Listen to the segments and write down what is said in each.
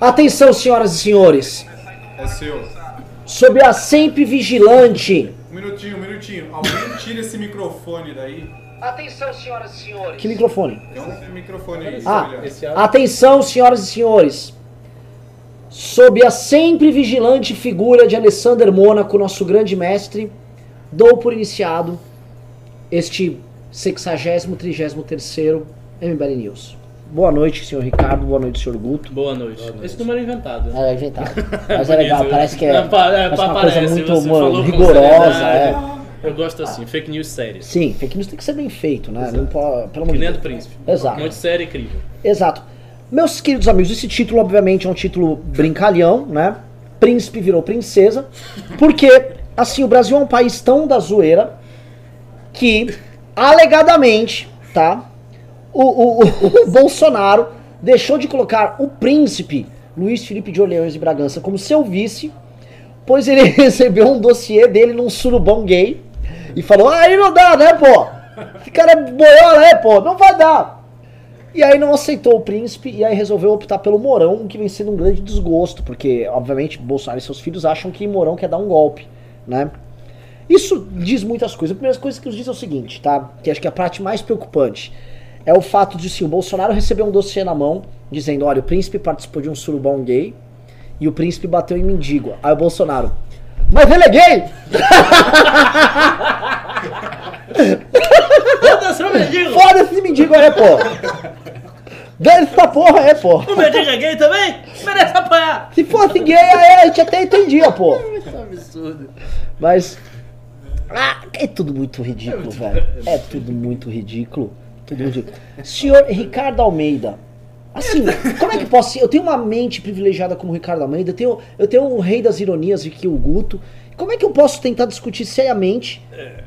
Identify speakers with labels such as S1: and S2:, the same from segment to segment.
S1: Atenção, senhoras e senhores.
S2: É seu.
S1: Sob a sempre vigilante.
S2: Um minutinho, um minutinho. Alguém tira esse microfone daí.
S1: Atenção, senhoras e senhores. Que microfone?
S2: Tem um microfone aí.
S1: Ah, atenção, senhoras e senhores. Sob a sempre vigilante figura de Alessander Mônaco, nosso grande mestre, dou por iniciado este 60 33 MBL News. Boa noite, senhor Ricardo. Boa noite, senhor Guto.
S3: Boa noite. Esse número é inventado. né?
S1: É inventado. Mas é legal, parece que é,
S3: Não, pa- é,
S1: parece uma
S3: parece,
S1: coisa muito mano, rigorosa.
S3: seriedade.
S1: É.
S3: Eu gosto assim, fake news sérias.
S1: Sim, fake news tem que ser bem feito, né? Não pode, pelo amor
S3: Que
S1: de Deus.
S3: príncipe.
S1: Exato.
S3: Muito séria e incrível.
S1: Exato. Meus queridos amigos, esse título, obviamente, é um título brincalhão, né? Príncipe virou princesa. Porque, assim, o Brasil é um país tão da zoeira que, alegadamente, tá? O, o- o Bolsonaro deixou de colocar o príncipe Luiz Felipe de Orleans e Bragança como seu vice, pois ele recebeu um dossiê dele num surubão gay e falou: Ah, aí não dá, né, pô? Esse cara é boiola, né, pô? Não vai dar. E aí não aceitou o príncipe e aí resolveu optar pelo Mourão, o que vem sendo um grande desgosto, porque, obviamente, Bolsonaro e seus filhos acham que Mourão quer dar um golpe, né? Isso diz muitas coisas. A primeira coisa que nos diz é o seguinte, tá? Que acho que é a parte mais preocupante é o fato de, sim, o Bolsonaro receber um dossiê na mão, dizendo, olha, o príncipe participou de um surubão gay e o príncipe bateu em mendigo. Aí o Bolsonaro, mas ele é gay!
S3: Foda-se, o mendigo!
S1: Foda-se esse mendigo aí, pô! Dane essa porra aí, pô!
S3: O mendigo é gay também? Merece apanhar!
S1: Se fosse gay, aí a gente até entendia, pô.
S3: Isso é um absurdo.
S1: Mas. Ah, é tudo muito ridículo, velho. É tudo muito ridículo. Tudo ridículo. Senhor Ricardo Almeida. Assim, como é que posso ser? Eu tenho uma mente privilegiada como Ricardo Almeida, eu tenho, eu tenho o rei das ironias aqui, o Guto. Como é que eu posso tentar discutir seriamente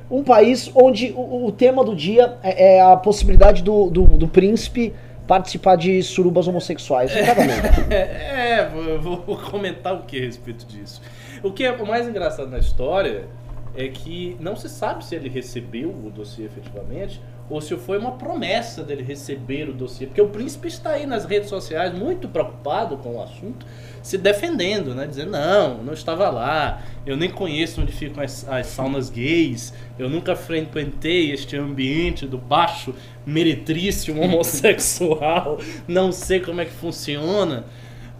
S1: um país onde o, o tema do dia é, é a possibilidade do, do, do príncipe participar de surubas homossexuais? Almeida.
S3: É, é, vou, vou comentar o que a respeito disso. O que é o mais engraçado na história é que não se sabe se ele recebeu o dossiê efetivamente ou se foi uma promessa dele receber o dossiê. Porque o príncipe está aí nas redes sociais muito preocupado com o assunto, se defendendo, né? Dizendo, não, não estava lá, eu nem conheço onde ficam as, as saunas gays, eu nunca frequentei este ambiente do baixo meretrício homossexual, não sei como é que funciona.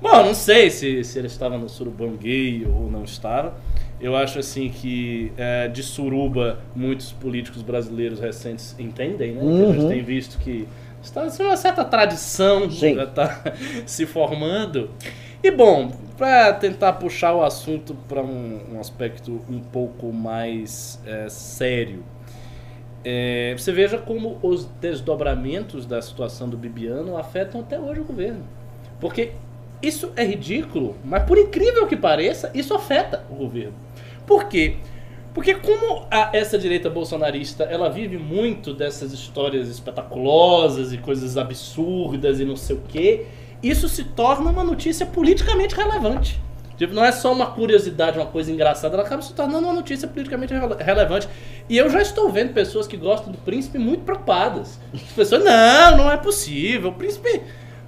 S3: Bom, não sei se, se ele estava no surubão gay ou não estava. Eu acho assim que é, de suruba muitos políticos brasileiros recentes entendem, né?
S1: Uhum.
S3: A gente tem visto que está assim, uma certa tradição
S1: Sim.
S3: já está se formando. E bom, para tentar puxar o assunto para um, um aspecto um pouco mais é, sério, é, você veja como os desdobramentos da situação do Bibiano afetam até hoje o governo. Porque isso é ridículo, mas por incrível que pareça, isso afeta o governo. Por quê? Porque como a- essa direita bolsonarista, ela vive muito dessas histórias espetaculosas e coisas absurdas e não sei o quê, isso se torna uma notícia politicamente relevante. Tipo, não é só uma curiosidade, uma coisa engraçada, ela acaba se tornando uma notícia politicamente rele- relevante. E eu já estou vendo pessoas que gostam do príncipe muito preocupadas. As pessoas, não, não é possível. O príncipe,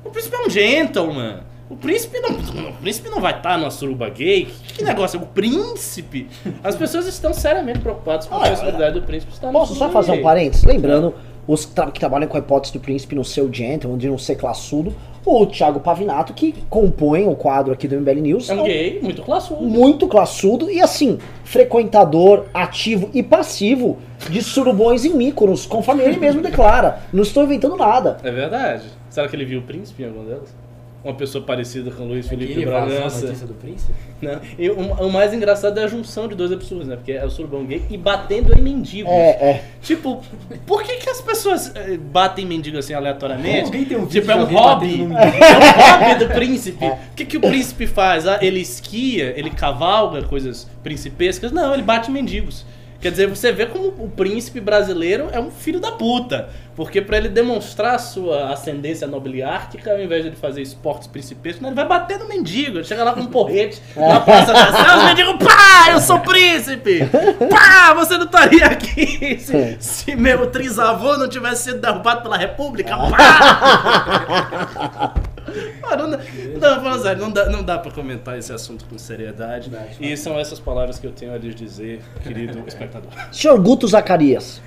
S3: o príncipe é um gentleman. O príncipe não, o príncipe não vai estar numa suruba gay. Que, que negócio? é O príncipe? As pessoas estão seriamente preocupadas com a possibilidade do príncipe estar
S1: Posso só fazer um
S3: gay.
S1: parênteses? Lembrando, os tra- que trabalham com a hipótese do príncipe não ser o gentleman, de não ser classudo, o Thiago Pavinato, que compõe o quadro aqui do MBL News,
S3: É um
S1: um
S3: gay muito classudo.
S1: muito classudo e assim, frequentador ativo e passivo de surubões em Mykonos, conforme ele mesmo declara. Não estou inventando nada.
S3: É verdade. Será que ele viu o príncipe em alguma delas? Uma pessoa parecida com o Luiz Felipe
S4: Aquele vazou a
S3: Bragança.
S4: notícia do príncipe?
S3: Não. E o, o mais engraçado é a junção de dois absurdos, né? Porque é o surubão gay e batendo em mendigos.
S1: É, é.
S3: Tipo, por que, que as pessoas eh, batem mendigo assim aleatoriamente?
S4: Alguém tem um
S3: tipo, é um hobby. É um hobby do príncipe. O que, que o príncipe faz? Ah, ele esquia, ele cavalga coisas principescas? Não, ele bate em mendigos. Quer dizer, você vê como o príncipe brasileiro é um filho da puta. Porque pra ele demonstrar a sua ascendência nobiliárquica, ao invés de ele fazer esportes principescos, ele vai bater no mendigo. Ele chega lá com um porrete na praça da Sé, os mendigos, pá, eu sou príncipe! Pá, você não estaria aqui se, se meu trisavô não tivesse sido derrubado pela república, pá! Ah, não, dá- não, fala sério, não dá, não dá pra comentar esse assunto com seriedade. E são essas palavras que eu tenho a lhes dizer, querido espectador.
S1: Senhor Guto Zacarias.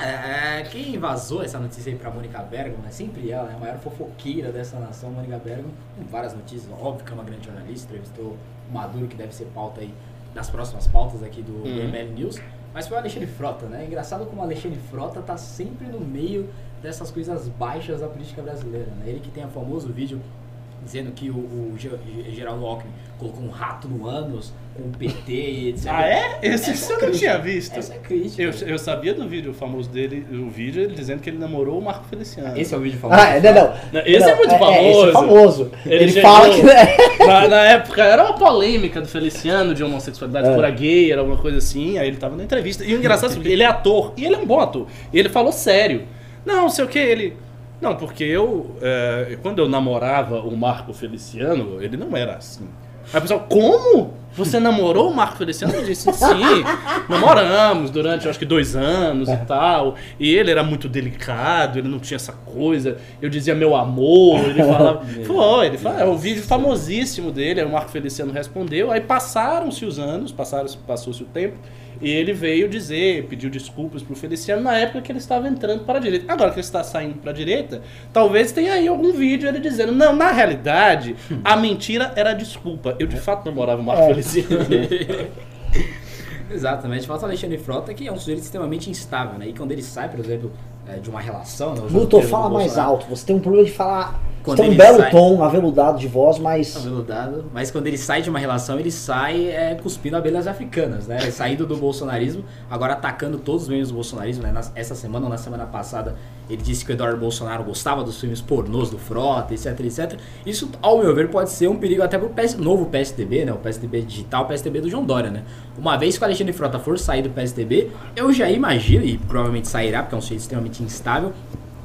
S4: É, quem vazou essa notícia aí pra Mônica Bergman, né? Sempre ela, né? a maior fofoqueira dessa nação, Mônica Bergman, com várias notícias, óbvio que é uma grande jornalista, entrevistou o Maduro, que deve ser pauta aí nas próximas pautas aqui do, do
S3: Uhum.
S4: ML News, mas foi o Alexandre Frota, né? Engraçado como o Alexandre Frota tá sempre no meio dessas coisas baixas da política brasileira, né? Ele que tem o famoso vídeo dizendo que o, o Ge- Ge- Geraldo Alckmin colocou um rato no ânus, com o PT e etc.
S3: Ah, é? Esse
S4: Essa é
S3: eu não
S4: crítica.
S3: tinha visto.
S4: Essa é crítica.
S3: Eu, eu sabia do vídeo famoso dele, o vídeo ele dizendo que ele namorou o Marco Feliciano.
S4: Esse é o vídeo famoso.
S1: Ah, não, não.
S3: Não, esse é muito
S1: esse é
S3: famoso.
S1: famoso.
S3: Ele
S1: Ele,
S3: chegou-
S1: fala que. né?
S3: Na, na época era uma polêmica do Feliciano de homossexualidade
S1: É.
S3: pura gay, era alguma coisa assim, aí ele tava na entrevista. E o engraçado é que ele é ator, e ele é um bom ator. E ele falou sério. Não, não sei o que, ele. Não, porque eu. é, quando eu namorava o Marco Feliciano, ele não era assim. Aí o pessoal, como? Você namorou o Marco Feliciano? Eu disse, sim, namoramos durante acho que dois anos e tal. E ele era muito delicado, ele não tinha essa coisa. Eu dizia meu amor, ele falava. Foi, ele fala, é um vídeo famosíssimo dele, aí o Marco Feliciano respondeu. Aí passaram-se os anos, passaram, passou-se o tempo. E ele veio dizer, pediu desculpas pro Feliciano na época que ele estava entrando para a direita. Agora que ele está saindo para a direita, talvez tenha aí algum vídeo ele dizendo: Não, na realidade, a mentira era a desculpa. Eu de fato namorava o Marco
S1: É.
S3: Feliciano.
S4: Exatamente. Falta o Alexandre Frota, que é um sujeito extremamente instável, né? E quando ele sai, por exemplo, é, de uma relação... Né, do
S1: fala mais alto. Você tem um problema de falar.
S4: Quando
S1: tem um belo
S4: sai-
S1: tom, aveludado de voz, mas.
S4: aveludado, mas quando ele sai de uma relação, ele sai é, cuspindo abelhas africanas, né? Saindo do bolsonarismo, agora atacando todos os membros do bolsonarismo, né? Essa semana ou na semana passada, ele disse que o Eduardo Bolsonaro gostava dos filmes pornôs do Frota, etc, etc. Isso, ao meu ver, pode ser um perigo até pro PS novo PSDB, né? O PSDB digital, o PSDB do João Dória, né? Uma vez que o Alexandre Frota for sair do PSDB, eu já imagino, e provavelmente sairá, porque é um sujeito extremamente instável,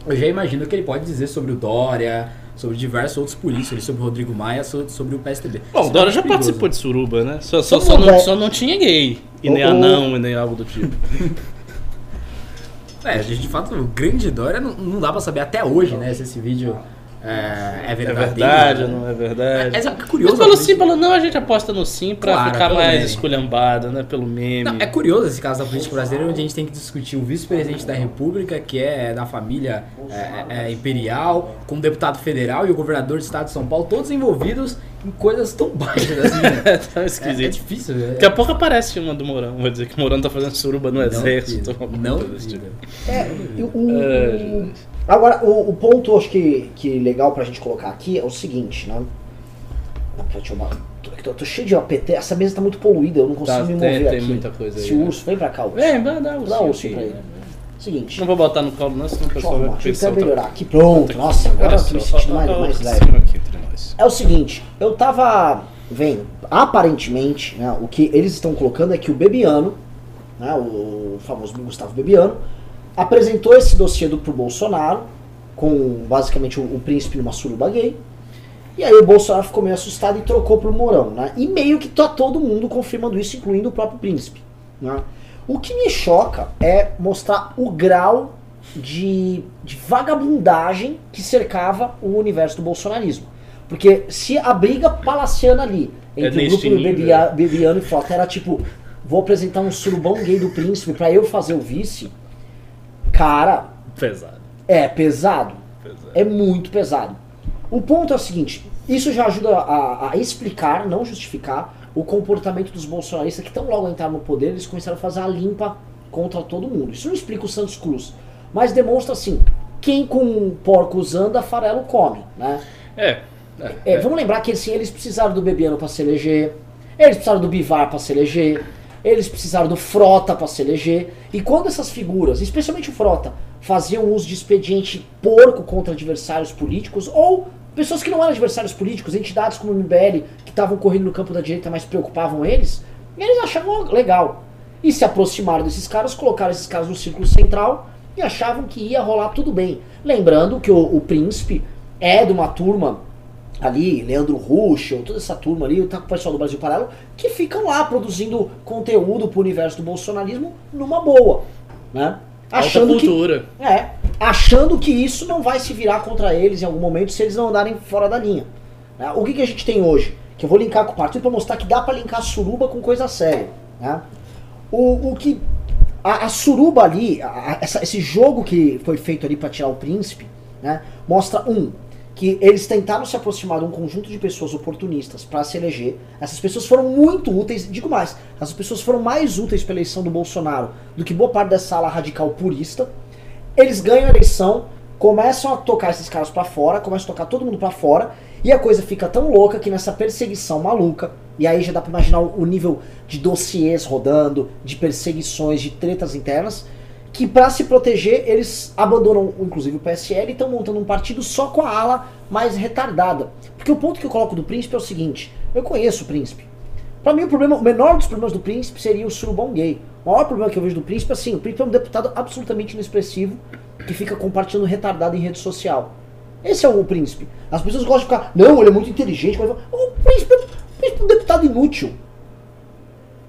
S4: eu já imagino o que ele pode dizer sobre o Dória, sobre diversos outros políticos, ali, sobre o Rodrigo Maia, so- sobre o PSDB.
S3: Bom, o Dora já
S4: perigoso.
S3: participou de suruba, né? Só, só, só, não, só não tinha gay. E nem
S1: O- o-
S3: anão, e nem algo do tipo.
S4: É, gente, de fato, o grande Dória não, não dá pra saber até hoje, né, se esse vídeo é, é
S3: É
S4: verdadeiro.
S3: verdade ou
S4: né?
S3: não é verdade?
S4: É, é
S3: Mas
S4: curioso.
S3: pelo
S4: a
S3: sim, pelo não, a gente aposta no sim pra
S4: Claro,
S3: ficar mais
S4: meme.
S3: esculhambada, né? Pelo meme.
S4: Não, é curioso esse caso da política brasileira, onde a gente tem que discutir o vice-presidente da República, que é da família é, é, é, imperial, com o deputado federal e o governador do estado de São Paulo, todos envolvidos em coisas tão baixas assim.
S3: É tão
S4: é, é
S3: esquisito.
S4: difícil. né?
S3: Daqui a pouco aparece uma do Morão. Vai dizer que o Morão tá fazendo suruba no exército.
S4: duvido,
S3: alguma
S4: Não
S3: desse tipo.
S1: É, e o-
S3: É, gente.
S1: Agora, o, o ponto acho que, que legal pra gente colocar aqui é o seguinte, né? Deixa eu, tô, tô- tô cheio de APT, essa mesa tá muito poluída, eu não consigo
S3: Tá,
S1: me
S3: tem-
S1: mover
S3: tem
S1: aqui.
S3: muita coisa aí,
S1: Se
S3: né?
S1: o urso, vem pra cá, urso.
S3: Vem, vai dar o
S1: Dá urso pra ele. Seguinte,
S3: Não vou botar no colo, não, senão o
S1: deixa eu
S3: pessoal vai
S1: deixa eu
S3: pensar
S1: até
S3: outra
S1: melhorar aqui. Pronto, nossa, agora eu tô me sentindo mais, mais leve.
S3: Aqui entre nós.
S1: É o seguinte, eu tava vendo, aparentemente, né, o que eles estão colocando é que o Bebiano, né, o famoso Gustavo Bebiano, apresentou esse dossiê do, pro Bolsonaro, com basicamente o, o príncipe numa suruba gay, e aí o Bolsonaro ficou meio assustado e trocou pro Mourão, né? E meio que tá todo mundo confirmando isso, incluindo o próprio príncipe, né? O que me choca é mostrar o grau de, de vagabundagem que cercava o universo do bolsonarismo. Porque se a briga palaciana ali
S3: É
S1: entre o
S3: neste
S1: grupo do. Bebia- Bebiano e Frota era tipo, vou apresentar um surubão gay do príncipe pra eu fazer o vice, cara,
S3: Pesado,
S1: é pesado.
S3: pesado.
S1: É muito pesado. O ponto é o seguinte: isso já ajuda a, a explicar, não justificar, o comportamento dos bolsonaristas que tão logo entraram no poder, eles começaram a fazer a limpa contra todo mundo. Isso não explica o Santos Cruz, mas demonstra assim: quem com porcos anda, farelo come, né?
S3: É. é,
S1: É, vamos lembrar que assim, eles precisaram do Bebiano para se eleger, eles precisaram do Bivar para se eleger, eles precisaram do Frota para se eleger. E quando essas figuras, especialmente o Frota, faziam uso de expediente porco contra adversários políticos ou pessoas que não eram adversários políticos, entidades como o MBL que estavam correndo no campo da direita, mas preocupavam eles, eles achavam legal. E se aproximaram desses caras, colocaram esses caras no círculo central e achavam que ia rolar tudo bem. Lembrando que o, o príncipe é de uma turma ali, Leandro Ruschel, toda essa turma ali, o pessoal do Brasil Paralelo, que ficam lá produzindo conteúdo pro universo do bolsonarismo numa boa, né?
S3: Alta
S1: Achando que
S3: cultura.
S1: é, achando que isso não vai se virar contra eles em algum momento se eles não andarem fora da linha. né? O que, que a gente tem hoje? Que eu vou linkar com o partido para mostrar que dá para linkar suruba com coisa séria. né? O, o que. A, a suruba ali, a- essa- esse jogo que foi feito ali para tirar o príncipe, né, mostra um. Que eles tentaram se aproximar de um conjunto de pessoas oportunistas para se eleger. Essas pessoas foram muito úteis, digo mais, essas pessoas foram mais úteis para a eleição do Bolsonaro do que boa parte dessa ala radical purista. Eles ganham a eleição, começam a tocar esses caras pra fora, começam a tocar todo mundo pra fora, e a coisa fica tão louca que nessa perseguição maluca, e aí já dá pra imaginar o nível de dossiês rodando, de perseguições, de tretas internas, que pra se proteger eles abandonam inclusive o PSL e estão montando um partido só com a ala mais retardada. Porque o ponto que eu coloco do príncipe é o seguinte: eu conheço o príncipe. Pra mim, o problema, o menor dos problemas do príncipe seria o surubão gay. O maior problema que eu vejo do príncipe é assim: o príncipe é um deputado absolutamente inexpressivo que fica compartilhando retardado em rede social. Esse é o príncipe. As pessoas gostam de ficar, não, ele é muito inteligente. Mas... O príncipe, o príncipe é um deputado inútil.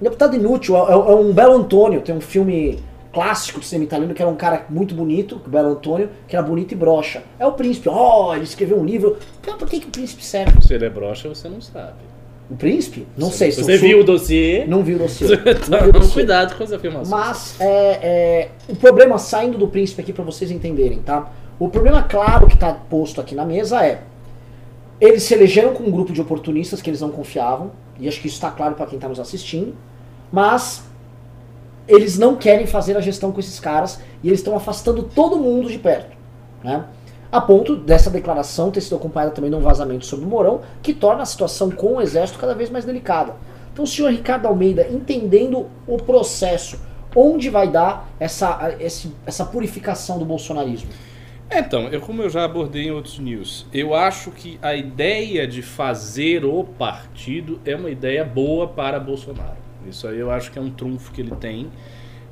S1: Um deputado inútil. É, é- é um Belo Antônio. Tem um filme clássico de cinema italiano que era um cara muito bonito, o Belo Antônio, que era bonito e broxa. É o príncipe. Oh, ele escreveu um livro. Então, por que, que o príncipe serve?
S3: Se ele é broxa, você não sabe.
S1: O príncipe? Não sei. se
S3: Você viu o dossiê?
S1: Não vi o dossiê. O
S3: Então,
S1: dossiê.
S3: cuidado com as afirmações.
S1: Mas é, é, o problema, saindo do príncipe aqui pra vocês entenderem, tá? O problema claro que tá posto aqui na mesa é eles se elegeram com um grupo de oportunistas que eles não confiavam, e acho que isso tá claro pra quem tá nos assistindo, mas eles não querem fazer a gestão com esses caras e eles estão afastando todo mundo de perto, né? A ponto dessa declaração ter sido acompanhada também de um vazamento sobre o Mourão, que torna a situação com o exército cada vez mais delicada. Então, o senhor Ricardo Almeida, entendendo o processo, onde vai dar essa, essa purificação do bolsonarismo?
S3: É, Então, eu, como eu já abordei em outros news, eu acho que a ideia de fazer o partido é uma ideia boa para Bolsonaro. Isso aí eu acho que é um trunfo que ele tem.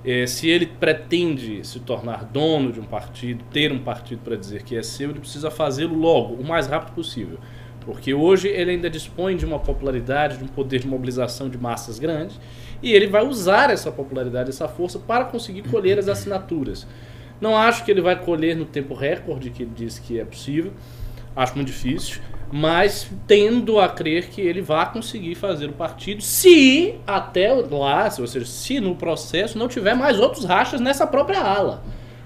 S3: É, se ele pretende se tornar dono de um partido, ter um partido para dizer que é seu, ele precisa fazê-lo logo, o mais rápido possível. Porque hoje ele ainda dispõe de uma popularidade, de um poder de mobilização de massas grandes, e ele vai usar essa popularidade, essa força para conseguir colher as assinaturas. Não acho que ele vai colher no tempo recorde que ele disse que é possível. Acho muito difícil. Mas tendo a crer que ele vai conseguir fazer o partido se até lá, ou seja, se no processo não tiver mais outros rachas nessa própria ala.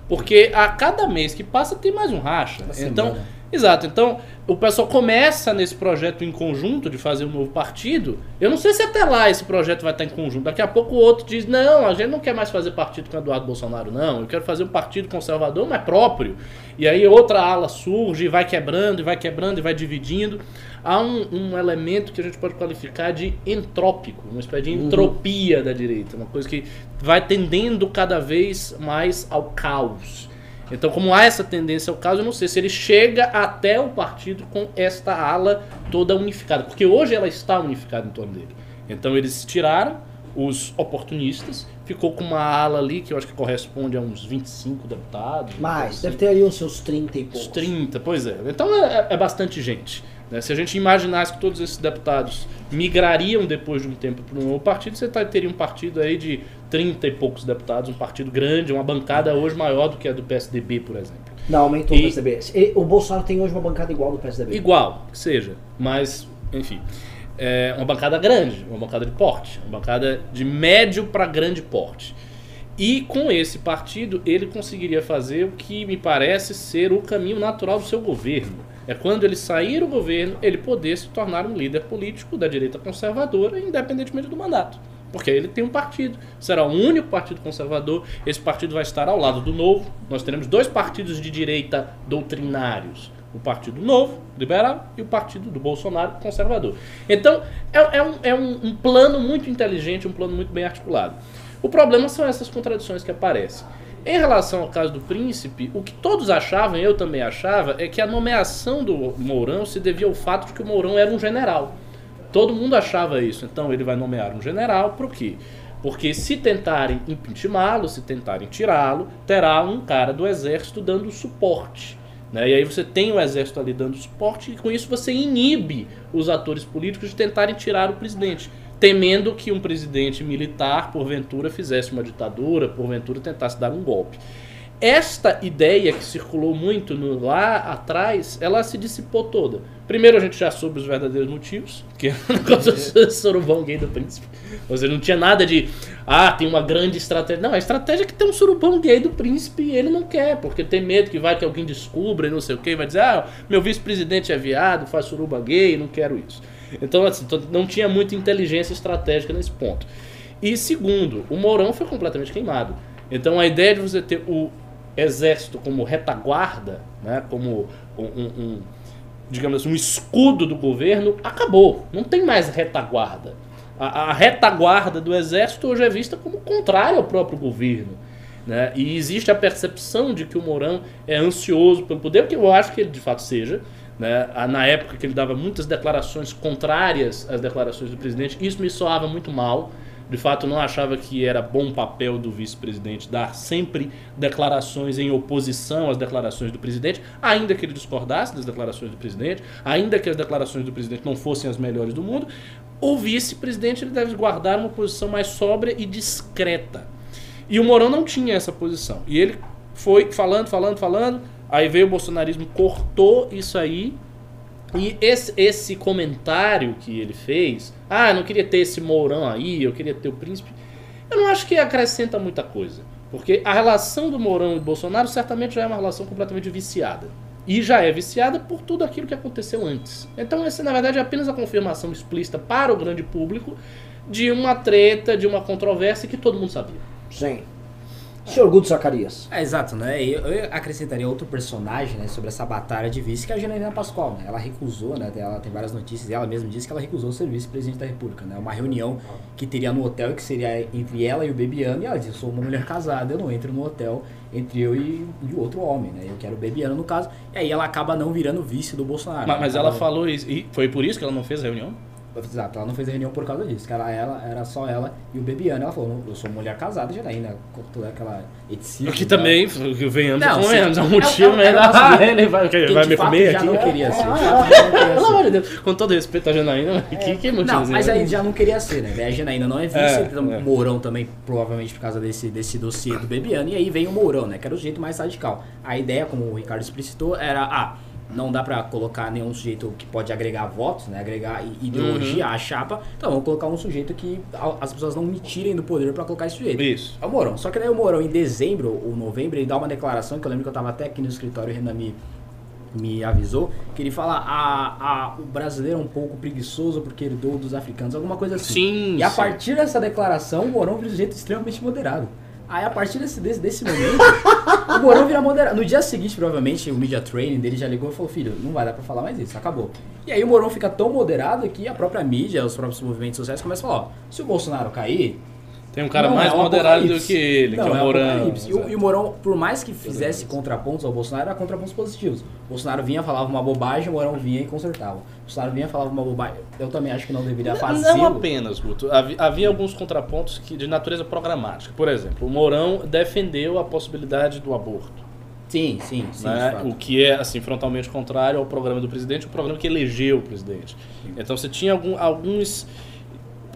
S3: Porque a cada mês que passa tem mais um racha. Então,
S4: semana.
S3: Exato. Então, o pessoal começa nesse projeto em conjunto de fazer um novo partido. Eu não sei se até lá esse projeto vai estar em conjunto. Daqui a pouco o outro diz: não, a gente não quer mais fazer partido com o Eduardo Bolsonaro, não. Eu quero fazer um partido conservador, mas próprio. E aí outra ala surge e vai quebrando, e vai quebrando, e vai dividindo. Há um, um elemento que a gente pode qualificar de entrópico, uma espécie de entropia da direita, uma coisa que vai tendendo cada vez mais ao caos. Então, como há essa tendência ao caos, eu não sei se ele chega até o partido com esta ala toda unificada, porque hoje ela está unificada em torno dele. Então, eles tiraram os oportunistas, ficou com uma ala ali que eu acho que corresponde a uns 25 deputados.
S1: Mais,
S3: assim.
S1: deve ter ali os seus 30 e
S3: Uns
S1: poucos.
S3: 30, pois é. Então é, é bastante gente. Né? Se a gente imaginasse que todos esses deputados migrariam depois de um tempo para um novo partido, você tá- teria um partido aí de 30 e poucos deputados, um partido grande, uma bancada hoje maior do que a do PSDB, por exemplo.
S1: Não, aumentou
S3: E-
S1: o PSDB. O Bolsonaro tem hoje uma bancada igual do PSDB.
S3: Igual, que seja, mas, enfim. É uma bancada grande, uma bancada de porte, uma bancada de médio para grande porte. E com esse partido, ele conseguiria fazer o que me parece ser o caminho natural do seu governo. É quando ele sair do governo, ele poder se tornar um líder político da direita conservadora, independentemente do mandato. Porque ele tem um partido, será o único partido conservador. Esse partido vai estar ao lado do Novo. Nós teremos dois partidos de direita doutrinários: o Partido Novo, liberal, e o Partido do Bolsonaro, conservador. Então, é, é um, é um- um plano muito inteligente, um plano muito bem articulado. O problema são essas contradições que aparecem. Em relação ao caso do príncipe, o que todos achavam, eu também achava, é que a nomeação do Mourão se devia ao fato de que o Mourão era um general. Todo mundo achava isso. Então ele vai nomear um general para o quê? Porque se tentarem impeachmentá-lo, se tentarem tirá-lo, terá um cara do exército dando suporte. Né? E aí você tem o exército ali dando suporte e com isso você inibe os atores políticos de tentarem tirar o presidente. Temendo que um presidente militar, porventura, fizesse uma ditadura, porventura tentasse dar um golpe. esta ideia que circulou muito no- lá atrás, ela se dissipou toda. Primeiro a gente já soube os verdadeiros motivos, que é o do surubão gay do príncipe. Ou seja, não tinha nada de, ah, tem uma grande estratégia. Não, a estratégia é que tem um surubão gay do príncipe e ele não quer, porque tem medo que vai que alguém descubra e não sei o que, vai dizer, ah, meu vice-presidente é viado, faz suruba gay, não quero isso. Então, assim, não tinha muita inteligência estratégica nesse ponto. E segundo, o Mourão foi completamente queimado. Então a ideia de você ter o exército como retaguarda, né, como um, um- digamos assim, um escudo do governo, acabou. Não tem mais retaguarda. A, a retaguarda do exército hoje é vista como contrária ao próprio governo. Né? E existe a percepção de que o Mourão é ansioso pelo poder, que eu acho que ele de fato seja. Né? Ah, Na época que ele dava muitas declarações contrárias às declarações do presidente, isso me soava muito mal. De fato, não achava que era bom papel do vice-presidente dar sempre declarações em oposição às declarações do presidente, ainda que ele discordasse das declarações do presidente, ainda que as declarações do presidente não fossem as melhores do mundo. O vice-presidente ele deve guardar uma posição mais sóbria e discreta. E o Mourão não tinha essa posição. E ele foi falando, falando, falando. Aí veio o bolsonarismo, cortou isso aí. E esse, esse comentário que ele fez, ah, eu não queria ter esse Mourão aí, eu queria ter o príncipe, eu não acho que acrescenta muita coisa. Porque a relação do Mourão e Bolsonaro certamente já é uma relação completamente viciada. E já é viciada por tudo aquilo que aconteceu antes. Então, essa, na verdade, é apenas a confirmação explícita para o grande público de uma treta, de uma controvérsia que todo mundo sabia.
S1: Sim. Senhor Guto Zacarias.
S4: É, exato, né? Eu, eu acrescentaria outro personagem, né, sobre essa batalha de vice, que é a Janaína Pascoal, né? Ela recusou, né? Ela tem várias notícias, e ela mesma disse que ela recusou ser vice-presidente da República, né? Uma reunião que teria no hotel, que seria entre ela e o Bebiano, e ela disse, eu sou uma mulher casada, eu não entro no hotel entre eu e, e o outro homem, né? Eu quero o Bebiano, no caso. E aí ela acaba não virando vice do Bolsonaro.
S3: Mas,
S4: né?
S3: mas ela
S4: Acaba-
S3: falou isso. E foi por isso que ela não fez a reunião?
S4: Exato, ela não fez a reunião por causa disso, que ela, ela era só ela e o Bebiano. Ela falou, eu sou mulher casada, Janaína, com toda aquela e tal.
S3: também, que convenhamos.
S4: sim.
S3: É um motivo,
S4: É- é-
S3: mas
S4: é uma
S3: ah,
S4: coisa
S3: ele vai,
S4: Quem
S3: vai me comer
S4: já
S3: aqui.
S4: não queria ser. Já
S3: Pelo amor de Deus, com todo respeito a Janaína, que, que motivo?
S4: Não, mas aí já não queria ser, né? A Janaína não é vice,
S3: É,
S4: então,
S3: é.
S4: Mourão também, provavelmente por causa desse, desse dossiê do Bebiano, e aí vem o Mourão, né? Que era o jeito mais radical. A ideia, como o Ricardo explicitou, era, ah, não dá pra colocar nenhum sujeito que pode agregar votos, né? Agregar ideologia
S3: Uhum.
S4: à chapa, então vamos colocar um sujeito que a- as pessoas não me tirem do poder pra colocar esse sujeito.
S3: Isso.
S4: É o Mourão. Só que daí o Mourão, em dezembro ou novembro, ele dá uma declaração, que eu lembro que eu tava até aqui no escritório, o Renan me, me avisou, que ele fala, a, a, o brasileiro é um pouco preguiçoso porque herdou dos africanos, alguma coisa assim.
S3: Sim.
S4: E a
S3: sim.
S4: partir dessa declaração, o Mourão vira um jeito extremamente moderado. Aí a partir desse, desse, desse momento, o Mourão vira moderado. No dia seguinte, provavelmente, o media training dele já ligou e falou, filho, não vai dar pra falar mais isso, acabou. E aí o Mourão fica tão moderado que a própria mídia, os próprios movimentos sociais começam a falar, ó, se o Bolsonaro cair,
S3: Tem um cara
S4: não,
S3: mais
S4: é um
S3: moderado do que ele,
S4: Não,
S3: que é o
S4: é
S3: Mourão.
S4: apocalipse. E o, e o Mourão, por mais que fizesse contrapontos ao Bolsonaro, era contrapontos positivos. O Bolsonaro vinha, falava uma bobagem, o Mourão vinha e consertava. O Bolsonaro vinha, falava uma bobagem. Eu também acho que não deveria
S3: Não-
S4: fazer.
S3: Não apenas, Guto. Havia, havia alguns contrapontos que, de natureza programática. Por exemplo, o Mourão defendeu a possibilidade do aborto.
S4: Sim, sim, sim.
S3: né?
S4: de fato.
S3: O que é assim frontalmente contrário ao programa do presidente, o programa que elegeu o presidente. Então você tinha algum- alguns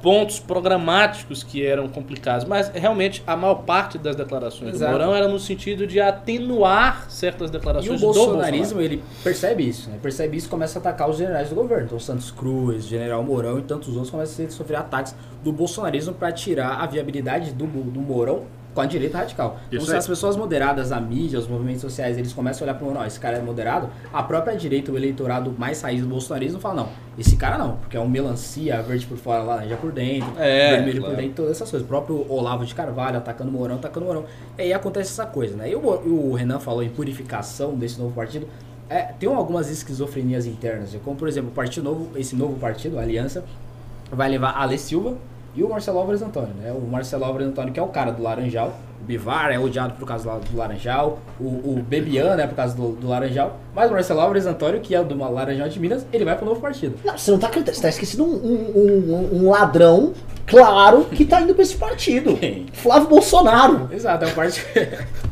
S3: pontos programáticos que eram complicados, mas realmente a maior parte das declarações
S4: Exato.
S3: do Mourão era no sentido de atenuar certas
S4: E
S3: declarações
S4: o
S3: do Bolsonaro.
S4: bolsonarismo, ele percebe isso, né? Percebe isso e começa a atacar os generais do governo. Então, Santos Cruz, General Mourão e tantos outros começam a sofrer ataques do bolsonarismo para tirar a viabilidade do, do Mourão com a direita radical. Então,
S3: Isso
S4: se
S3: aí.
S4: as pessoas moderadas, a mídia, os movimentos sociais, eles começam a olhar para o esse cara é moderado, a própria direita, o eleitorado mais raiz do bolsonarismo fala, não, esse cara não, porque é um melancia, verde por fora, laranja por dentro,
S3: É,
S4: vermelho
S3: claro.
S4: por dentro, todas essas coisas. O próprio Olavo de Carvalho atacando o Mourão, atacando o Mourão. E aí acontece essa coisa, né? E o, o Renan falou em purificação desse novo partido. É, tem algumas esquizofrenias internas, como por exemplo, o Partido Novo, esse novo partido, a Aliança, vai levar a Ale Silva e o Marcelo Álvares Antônio, né? O Marcelo Álvares Antônio, que é o cara do Laranjal, o Bivar é odiado por causa do Laranjal, o, o Bebiano é por causa do, do Laranjal, mas o Marcelo Álvares Antônio, que é do Laranjal de Minas, ele vai pro novo partido.
S1: Não, você não tá acreditando. Você tá esquecendo um, um- um- um ladrão, claro, que tá indo pra esse partido.
S4: Quem?
S1: Flávio Bolsonaro.
S4: Exato, é um partido.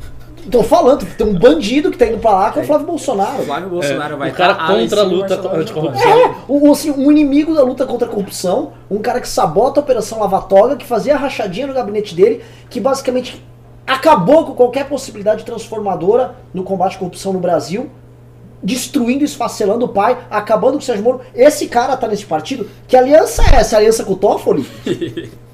S1: Tô falando, tem um bandido que tá indo pra lá que é o Flávio Bolsonaro.
S4: O Flávio Bolsonaro vai
S3: o cara
S4: tá,
S3: contra a luta anticorrupção.
S1: É, o, assim, um inimigo da luta contra a corrupção, um cara que sabota a Operação Lava Toga, que fazia a rachadinha no gabinete dele, que basicamente acabou com qualquer possibilidade transformadora no combate à corrupção no Brasil, destruindo, esfacelando o pai, acabando com o Sérgio Moro. Esse cara tá nesse partido. Que aliança é essa? Aliança com o Toffoli?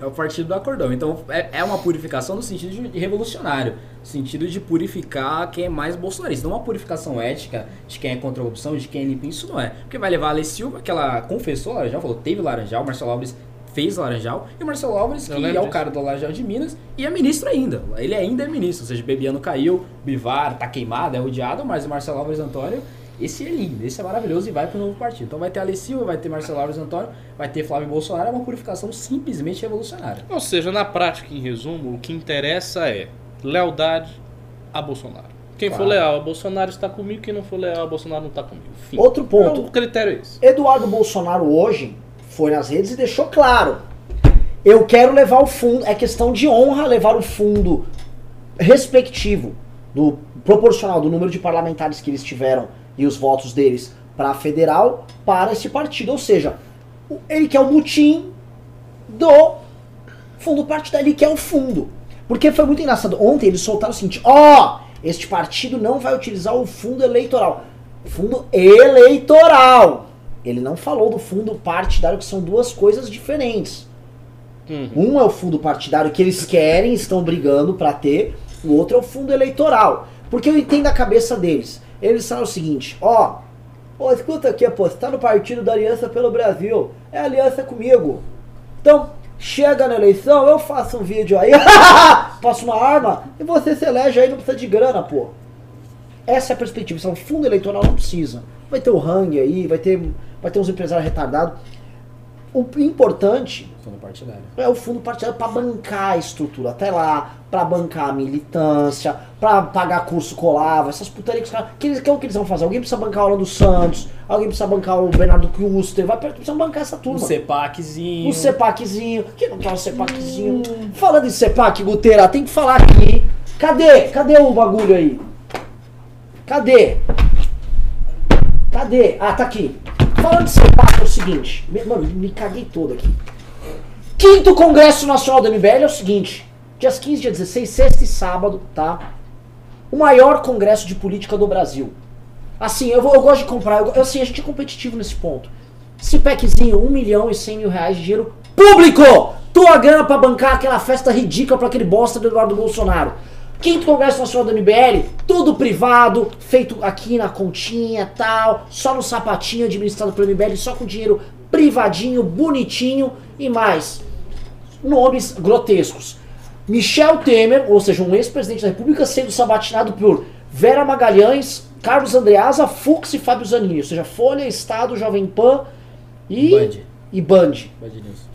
S4: É o partido do acordão. Então é, é uma purificação no sentido de, revolucionário. No sentido de purificar quem é mais bolsonarista. Não uma purificação ética de quem é contra a corrupção, de quem é limpo. Isso não é. Porque vai levar a Alê Silva, que ela confessou Laranjal, falou, teve Laranjal, Marcelo Alves fez Laranjal, e o Marcelo Alves, que é o cara do Laranjal de Minas, e é ministro ainda. Ele ainda é ministro. Ou seja, Bebiano caiu, Bivar tá queimado, é odiado, mas o Marcelo Alves Antônio esse é lindo, esse é maravilhoso e vai pro novo partido. Então vai ter Ale Silva, vai ter Marcelo Alves Antônio, vai ter Flávio Bolsonaro, é uma purificação simplesmente revolucionária.
S3: Ou seja, na prática, em resumo, o que interessa é lealdade a Bolsonaro. Quem for
S4: Claro.
S3: leal a Bolsonaro está comigo, quem não for leal a Bolsonaro não está comigo. Fim.
S1: Outro ponto.
S3: O critério é esse.
S1: Eduardo Bolsonaro hoje foi nas redes e deixou claro. Eu quero levar o fundo, é questão de honra levar o fundo respectivo, do proporcional do número de parlamentares que eles tiveram e os votos deles para a federal para esse partido. Ou seja, ele quer o mutim do fundo partidário, ele quer o fundo. Porque foi muito engraçado. Ontem eles soltaram o seguinte: ó, este partido não vai utilizar o fundo eleitoral. Fundo eleitoral. Ele não falou do fundo partidário, que são duas coisas diferentes.
S3: Uhum.
S1: Um é o fundo partidário que eles querem, estão brigando pra ter, o outro é o fundo eleitoral. Porque eu entendo a cabeça deles. Eles falam o seguinte, ó, ó, escuta aqui, pô, você tá no partido da Aliança pelo Brasil, é aliança comigo. Então, chega na eleição, eu faço um vídeo aí, passo uma arma, e você se elege aí, não precisa de grana, pô. Essa é a perspectiva, isso é um fundo eleitoral não precisa. Vai ter o Hang aí, vai ter, vai ter uns empresários retardados. O importante
S4: Fundo partidário.
S1: é o fundo partidário para bancar a estrutura até lá, para bancar a militância, para pagar curso colava, essas putarias que os caras. Que, eles- que é o que eles vão fazer? Alguém precisa bancar a Aula dos Santos, alguém precisa bancar o Bernardo Custer, vai precisam bancar essa
S4: Um
S1: turma.
S4: CEPACzinho.
S1: O CEPACzinho, que não quer o CEPACzinho. Falando em CEPAC, Guteira, tem que falar aqui. Cadê? Cadê o bagulho aí? Cadê? Cadê? Ah, tá aqui. Falando de CEPAC é o seguinte. Mano, me caguei todo aqui. Quinto Congresso Nacional do MBL é o seguinte. Dias 15, dia 16, sexta e sábado, tá? O maior congresso de política do Brasil. Assim, eu, vou- eu gosto de comprar. Eu, assim, a gente é competitivo nesse ponto. CPECzinho, 1 milhão e 100 mil reais de dinheiro público! Tua grana pra bancar aquela festa ridícula pra aquele bosta do Eduardo Bolsonaro. Quinto Congresso Nacional do MBL, tudo privado, feito aqui na continha tal, só no sapatinho administrado pelo MBL, só com dinheiro privadinho, bonitinho e mais. Nomes grotescos. Michel Temer, ou seja, um ex-presidente da República, sendo sabatinado por Vera Magalhães, Carlos Andreasa, Fux e Fábio Zanini. Ou seja, Folha, Estado, Jovem Pan e
S4: Band.
S1: E Band.
S4: Band News.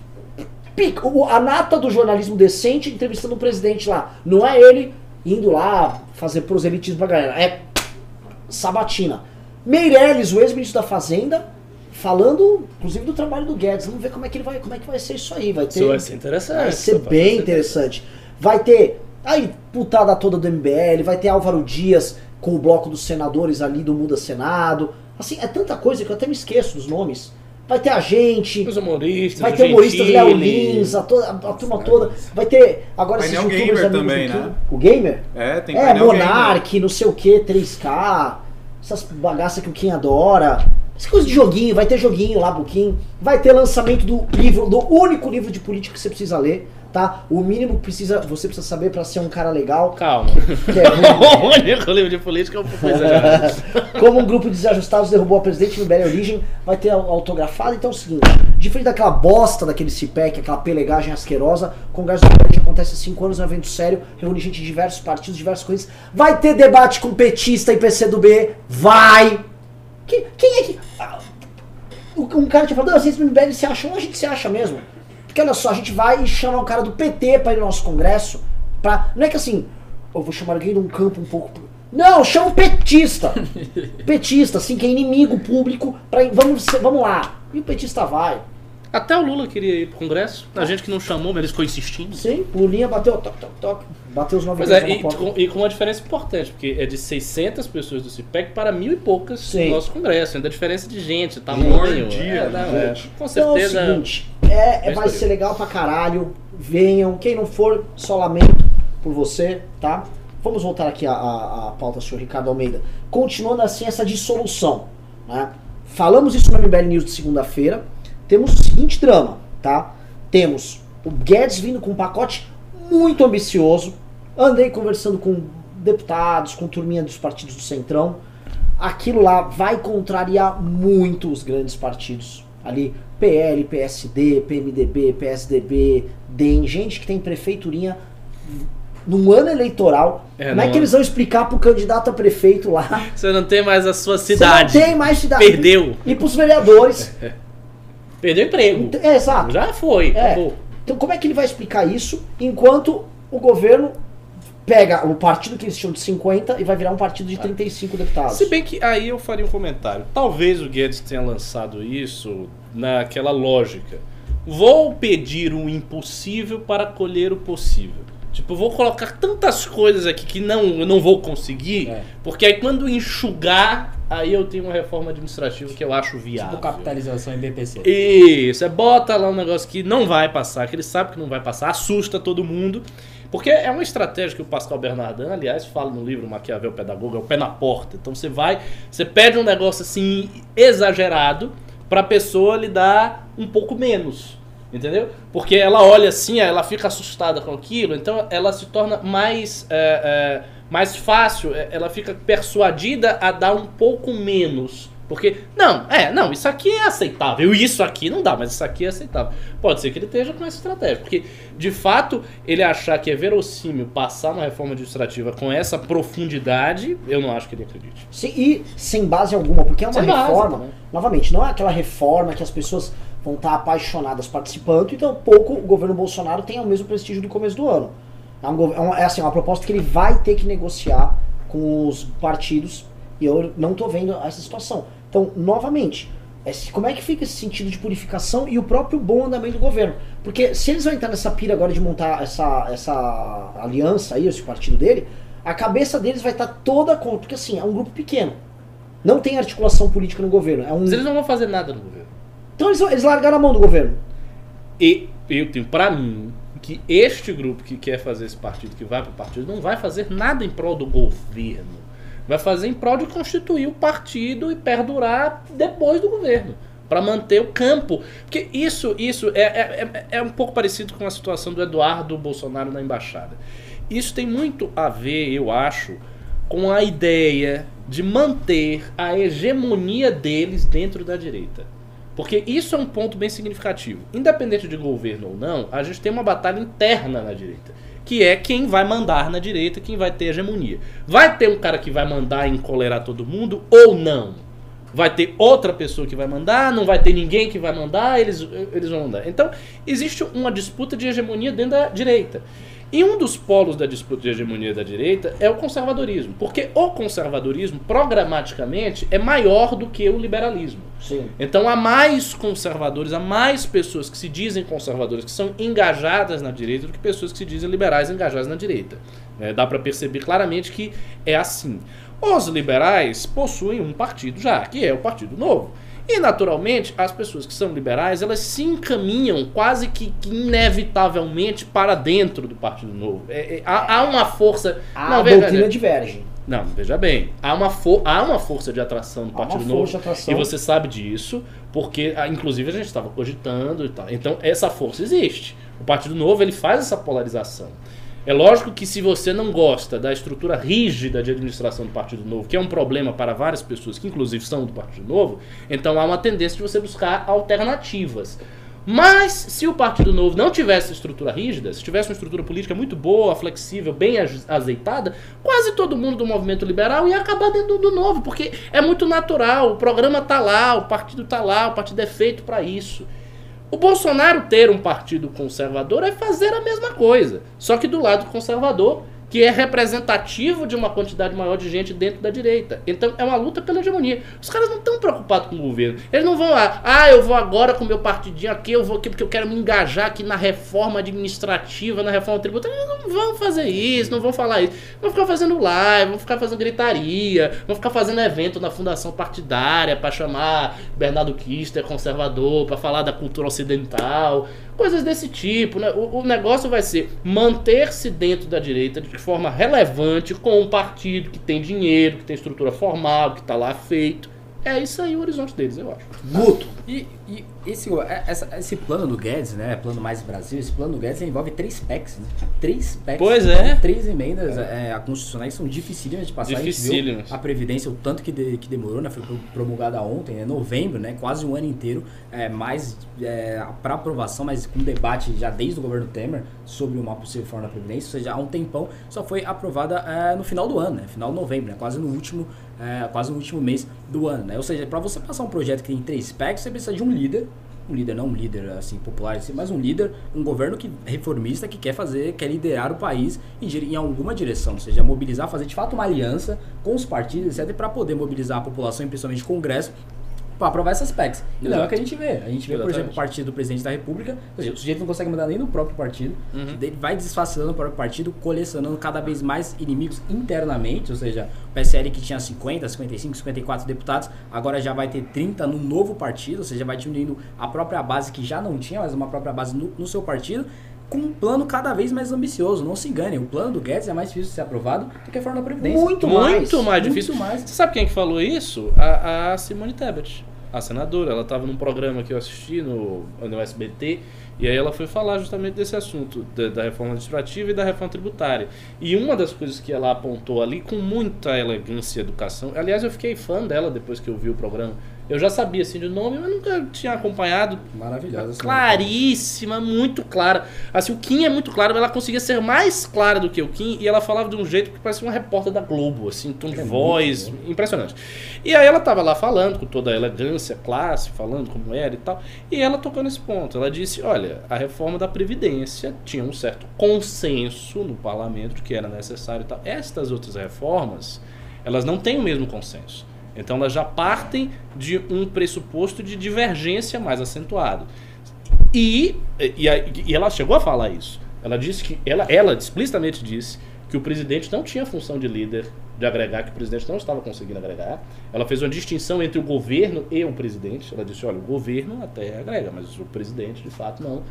S1: A nata do jornalismo decente entrevistando o presidente lá. Não é ele indo lá fazer proselitismo pra galera. É sabatina. Meirelles, o ex-ministro da Fazenda, falando, inclusive, do trabalho do Guedes. Vamos ver como é que ele vai, como é que vai ser isso aí. Vai ter,
S3: Isso vai ser interessante.
S1: vai ser bem interessante. Vai ter aí putada toda do MBL, vai ter Álvaro Dias com o bloco dos senadores ali do Muda Senado. Assim, é tanta coisa que eu até me esqueço dos nomes. Vai ter a gente,
S3: Os humoristas,
S1: Vai ter humoristas. Léo Lins, a, toda, a turma toda. Vai ter agora esses
S2: Painel
S1: youtubers
S2: gamer
S1: amigos
S2: também,
S1: do Kim.
S2: né?
S1: O gamer?
S2: É, tem
S1: é, Monark, não sei o que, 3K, essas bagaças que o Kim adora. Essa coisa de joguinho, vai ter joguinho lá pro Kim. Vai ter lançamento do livro, do único livro de política que você precisa ler, tá? O mínimo que precisa, você precisa saber pra ser um cara legal.
S3: Calma.
S1: É ruim.
S3: o único livro de política é um pouco exagerado.
S1: Como um grupo de desajustados derrubou a presidente no Bela Origem, vai ter autografado. Então é o seguinte: diferente daquela bosta daquele CIPEC, aquela pelegagem asquerosa, o Congresso do Partido acontece há 5 anos, é um evento sério, reúne gente de diversos partidos, diversas coisas. Vai ter debate com petista e PCdoB? Vai! Que- quem é que. ah, Um cara tinha falado, não, vocês no MBL se acham, a gente se acha mesmo. Porque olha só, a gente vai e chama o cara do PT pra ir no nosso congresso. Pra, não é que assim, eu vou chamar alguém de um campo um pouco. Não, chama o petista. petista, assim, que é inimigo público. Pra, vamos, vamos lá. E o petista vai.
S3: Até o Lula queria ir pro Congresso. A gente que não chamou, mas eles ficou insistindo.
S1: Sim, Lulinha bateu, toc, toc, toc. Bateu os nove
S3: Pois
S1: vezes
S3: é, e com, e com uma diferença importante, porque é de 600 pessoas do CIPEC para mil e poucas
S1: Sim.
S3: no nosso Congresso. Ainda a diferença de gente, tamanho.
S2: Por dia,
S3: é, não, é.
S1: gente.
S3: Com
S1: Então é o
S3: certeza.
S1: seguinte, é, é-
S3: Bem
S1: vai ser legal pra caralho. Venham. Quem não for, só lamento. por você, tá? Vamos voltar aqui à, à, à pauta, senhor Ricardo Almeida. Continuando assim essa dissolução, né? Falamos isso no MBL News de segunda-feira. Temos o seguinte drama, tá? Temos o Guedes vindo com um pacote muito ambicioso. Andei conversando com deputados, com turminha dos partidos do Centrão. Aquilo lá vai contrariar muito os grandes partidos. Ali, PL, PSD, PMDB, PSDB, DEM, gente que tem prefeiturinha num ano eleitoral.
S3: É,
S1: como é
S3: não-
S1: que eles vão explicar pro candidato a prefeito lá?
S3: Você não tem mais a sua
S1: Você
S3: cidade.
S1: não tem mais cidade.
S3: Perdeu.
S1: E pros vereadores.
S3: Perdeu emprego.
S1: É, exato.
S3: Já foi,
S1: É.
S3: acabou.
S1: Então como é que ele vai explicar isso enquanto o governo pega o partido que eles tinham de 50 e vai virar um partido de 35 deputados?
S3: Se bem que aí eu faria um comentário. Talvez o Guedes tenha lançado isso naquela lógica. Vou pedir o impossível para colher o possível. Tipo, vou colocar tantas coisas aqui que não, eu não vou conseguir,
S4: É.
S3: porque aí quando enxugar, aí eu tenho uma reforma administrativa que eu acho viável.
S4: Tipo capitalização em BPC.
S3: Isso, é bota lá um negócio que não vai passar, que ele sabe que não vai passar, assusta todo mundo. Porque é uma estratégia que o Pascal Bernardin, aliás, fala no livro Maquiavel Pedagogo, é o pé na porta. Então você vai, você pede um negócio assim exagerado pra pessoa lhe dar um pouco menos. Entendeu? Porque ela olha assim, ela fica assustada com aquilo, então ela se torna mais, é, é, mais fácil, é, ela fica persuadida a dar um pouco menos. Porque, não, é, não, isso aqui é aceitável, isso aqui não dá, mas isso aqui é aceitável. Pode ser que ele esteja com essa estratégia, porque, de fato, ele achar que é verossímil passar uma reforma administrativa com essa profundidade, eu não acho que ele acredite.
S1: Sim, e sem base alguma, porque é uma
S3: Sem base,
S1: reforma.
S3: né?
S1: Novamente, não é aquela reforma que as pessoas vão estar apaixonadas participando, então pouco o governo Bolsonaro tem o mesmo prestígio do começo do ano. É, um, é, uma, é assim, uma proposta que ele vai ter que negociar com os partidos e eu não tô vendo essa situação. Então, novamente, esse- como é que fica esse sentido de purificação e o próprio bom andamento do governo? Porque se eles vão entrar nessa pira agora de montar essa, essa aliança aí, esse partido dele, a cabeça deles vai estar toda contra. Porque assim, é um grupo pequeno. Não tem articulação política no governo. É um...
S3: Mas eles não vão fazer nada no governo.
S1: Então eles, eles largaram a mão do governo.
S3: E eu tenho pra mim que este grupo que quer fazer esse partido, que vai pro partido, não vai fazer nada em prol do governo. Vai fazer em prol de constituir o partido e perdurar depois do governo. Pra manter o campo. Porque isso, isso é, é, é- é um pouco parecido com a situação do Eduardo Bolsonaro na embaixada. Isso tem muito a ver, eu acho, com a ideia de manter a hegemonia deles dentro da direita. Porque isso é um ponto bem significativo. Independente de governo ou não, a gente tem uma batalha interna na direita. Que é quem vai mandar na direita, quem vai ter hegemonia. Vai ter um cara que vai mandar e encolerar todo mundo ou não? Vai ter outra pessoa que vai mandar, não vai ter ninguém que vai mandar, eles, eles vão mandar. Então, existe uma disputa de hegemonia dentro da direita. E um dos polos da disputa de hegemonia da direita é o conservadorismo. Porque o conservadorismo, programaticamente, é maior do que o liberalismo.
S1: Sim.
S3: Então há mais conservadores, há mais pessoas que se dizem conservadoras, que são engajadas na direita, do que pessoas que se dizem liberais engajadas na direita. É, dá para perceber claramente que é assim. Os liberais possuem um partido já, que é o Partido Novo. E naturalmente, as pessoas que são liberais, elas se encaminham quase que, que inevitavelmente para dentro do Partido Novo. É, é, há, há uma força.
S1: A
S3: Não, veja-
S1: doutrina diverge.
S3: não, veja bem. Há uma, há uma força de atração
S1: Há uma
S3: Partido Novo. E você sabe disso, porque ah, inclusive a gente estava cogitando e tal. Então essa força existe. O Partido Novo ele faz essa polarização. É lógico que se você não gosta da estrutura rígida de administração do Partido Novo, que é um problema para várias pessoas que inclusive são do Partido Novo, então há uma tendência de você buscar alternativas. Mas se o Partido Novo não tivesse estrutura rígida, se tivesse uma estrutura política muito boa, flexível, bem az- azeitada, quase todo mundo do movimento liberal ia acabar dentro do novo, porque é muito natural, o programa tá lá, o partido tá lá, o partido é feito para isso. O Bolsonaro ter um partido conservador é fazer a mesma coisa, só que do lado conservador que é representativo de uma quantidade maior de gente dentro da direita. Então é uma luta pela hegemonia. Os caras não estão preocupados com o governo. Eles não vão lá, ah, eu vou agora com o meu partidinho aqui, eu vou aqui porque eu quero me engajar aqui na reforma administrativa, na reforma tributária. Eles não vão fazer isso, não vão falar isso. Vão ficar fazendo live, vão ficar fazendo gritaria, vão ficar fazendo evento na fundação partidária para chamar Bernardo Kister conservador, para falar da cultura ocidental, coisas desse tipo. Né? O, o negócio vai ser manter-se dentro da direita de forma relevante com um partido que tem dinheiro, que tem estrutura formal, que está lá feito. É isso aí o horizonte deles, eu acho.
S1: Guto.
S4: E, e esse, é, essa- esse plano do Guedes, né? Plano Mais Brasil, esse plano do Guedes envolve três PECs, né? Três PECs.
S3: Pois é.
S4: Três emendas é, a constitucionais que são dificílimas de passar. A gente viu
S3: Dificílimas.
S4: a Previdência, o tanto que, de- que demorou, né? Foi pro- promulgada ontem, é novembro, né? Quase um ano inteiro. É, mais é, para aprovação, mas com debate já desde o governo Temer sobre uma possível reforma da Previdência, ou seja, há um tempão, só foi aprovada é, no final do ano, né? Final de novembro, né? Quase no último, é, quase no último mês do ano, né? Ou seja, para você passar um projeto que tem três PECs, você precisa de um líder, um líder, não um líder assim popular, assim, mas um líder, um governo que reformista que quer fazer, quer liderar o país em, em alguma direção, ou seja, mobilizar, fazer de fato uma aliança com os partidos, etc, para poder mobilizar a população e principalmente o Congresso para aprovar essas PECs. E não é o que a gente vê. A gente vê, por
S3: Exatamente.
S4: exemplo, o partido do presidente da República, o sujeito não consegue mandar nem no próprio partido, ele vai desfacelando o próprio partido, colecionando cada vez mais inimigos internamente, ou seja, o PSL que tinha 50, 55, 54 deputados, agora já vai ter 30 no novo partido, ou seja, vai diminuindo a própria base que já não tinha, mas uma própria base no, no seu partido, com um plano cada vez mais ambicioso. Não se engane, o plano do Guedes é mais difícil de ser aprovado do que a reforma da Previdência.
S1: Muito mais.
S3: Muito mais
S4: Muito
S3: difícil.
S4: mais.
S3: Você sabe quem que falou isso? A, a Simone Tebet, a senadora. Ela estava num programa que eu assisti no, no SBT e aí ela foi falar justamente desse assunto, da, da reforma administrativa e da reforma tributária. E uma das coisas que ela apontou ali com muita elegância e educação, aliás, eu fiquei fã dela depois que eu vi o programa. Eu já sabia assim de nome, mas nunca tinha acompanhado
S4: Maravilhosa. essa
S3: claríssima, muito clara. Assim, o Kim é muito claro, mas ela conseguia ser mais clara do que o Kim e ela falava de um jeito que parecia uma repórter da Globo, assim, tom de
S4: É
S3: voz, impressionante. E aí ela tava lá falando com toda a elegância, classe, falando como era e tal, e ela tocou nesse ponto. Ela disse: "Olha, a reforma da previdência tinha um certo consenso no parlamento de que era necessário e tal. Estas outras reformas, elas não têm o mesmo consenso. Então elas já partem de um pressuposto de divergência mais acentuado. E, e, e ela chegou a falar isso. Ela disse que ela, ela explicitamente disse que o presidente não tinha função de líder de agregar, que o presidente não estava conseguindo agregar. Ela fez uma distinção entre o governo e o presidente. Ela disse: olha, o governo até agrega, mas o presidente de fato não.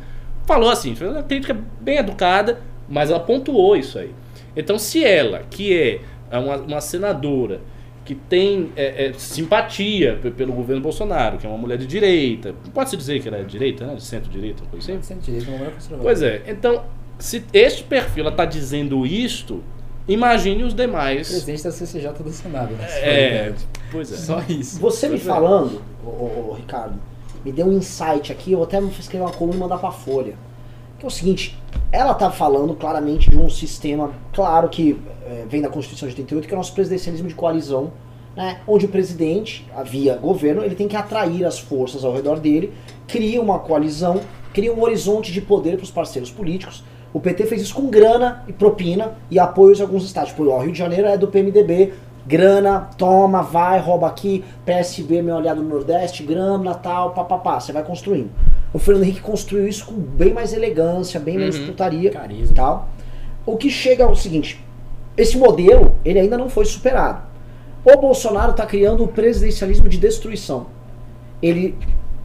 S3: Falou assim, fez uma crítica bem educada, mas ela pontuou isso aí. Então, se ela, que é uma, uma senadora que tem é, é, simpatia pe- pelo governo Bolsonaro, que é uma mulher de direita, pode-se dizer que ela é de direita, né? De centro-direita, uma coisa assim?
S4: Sem direito, uma mulher conservadora.
S3: Pois é, então, se este perfil está dizendo isto, imagine os demais.
S4: Presidente da CCJ do Senado. né?
S3: É, pois é.
S4: Só isso.
S1: Você me
S3: Pois é.
S1: falando, ô, ô, Ricardo, me deu um insight aqui, eu até escrever uma coluna e mandar pra Folha. Que é o seguinte, ela tá falando claramente de um sistema, claro que é, vem da Constituição de 88, que é o nosso presidencialismo de coalizão, né, onde o presidente, via governo, ele tem que atrair as forças ao redor dele, cria uma coalizão, cria um horizonte de poder para os parceiros políticos. O PT fez isso com grana e propina e apoios de alguns estados. Tipo, o Rio de Janeiro é do PMDB, grana, toma, vai, rouba aqui, PSB, meu aliado no Nordeste, grana, tal, papapá, você vai construindo. O Fernando Henrique construiu isso com bem mais elegância, bem menos
S3: Uhum.
S1: putaria
S4: Carisma.
S1: e tal. O que chega é o seguinte, esse modelo, ele ainda não foi superado. O Bolsonaro está criando o presidencialismo de destruição. Ele,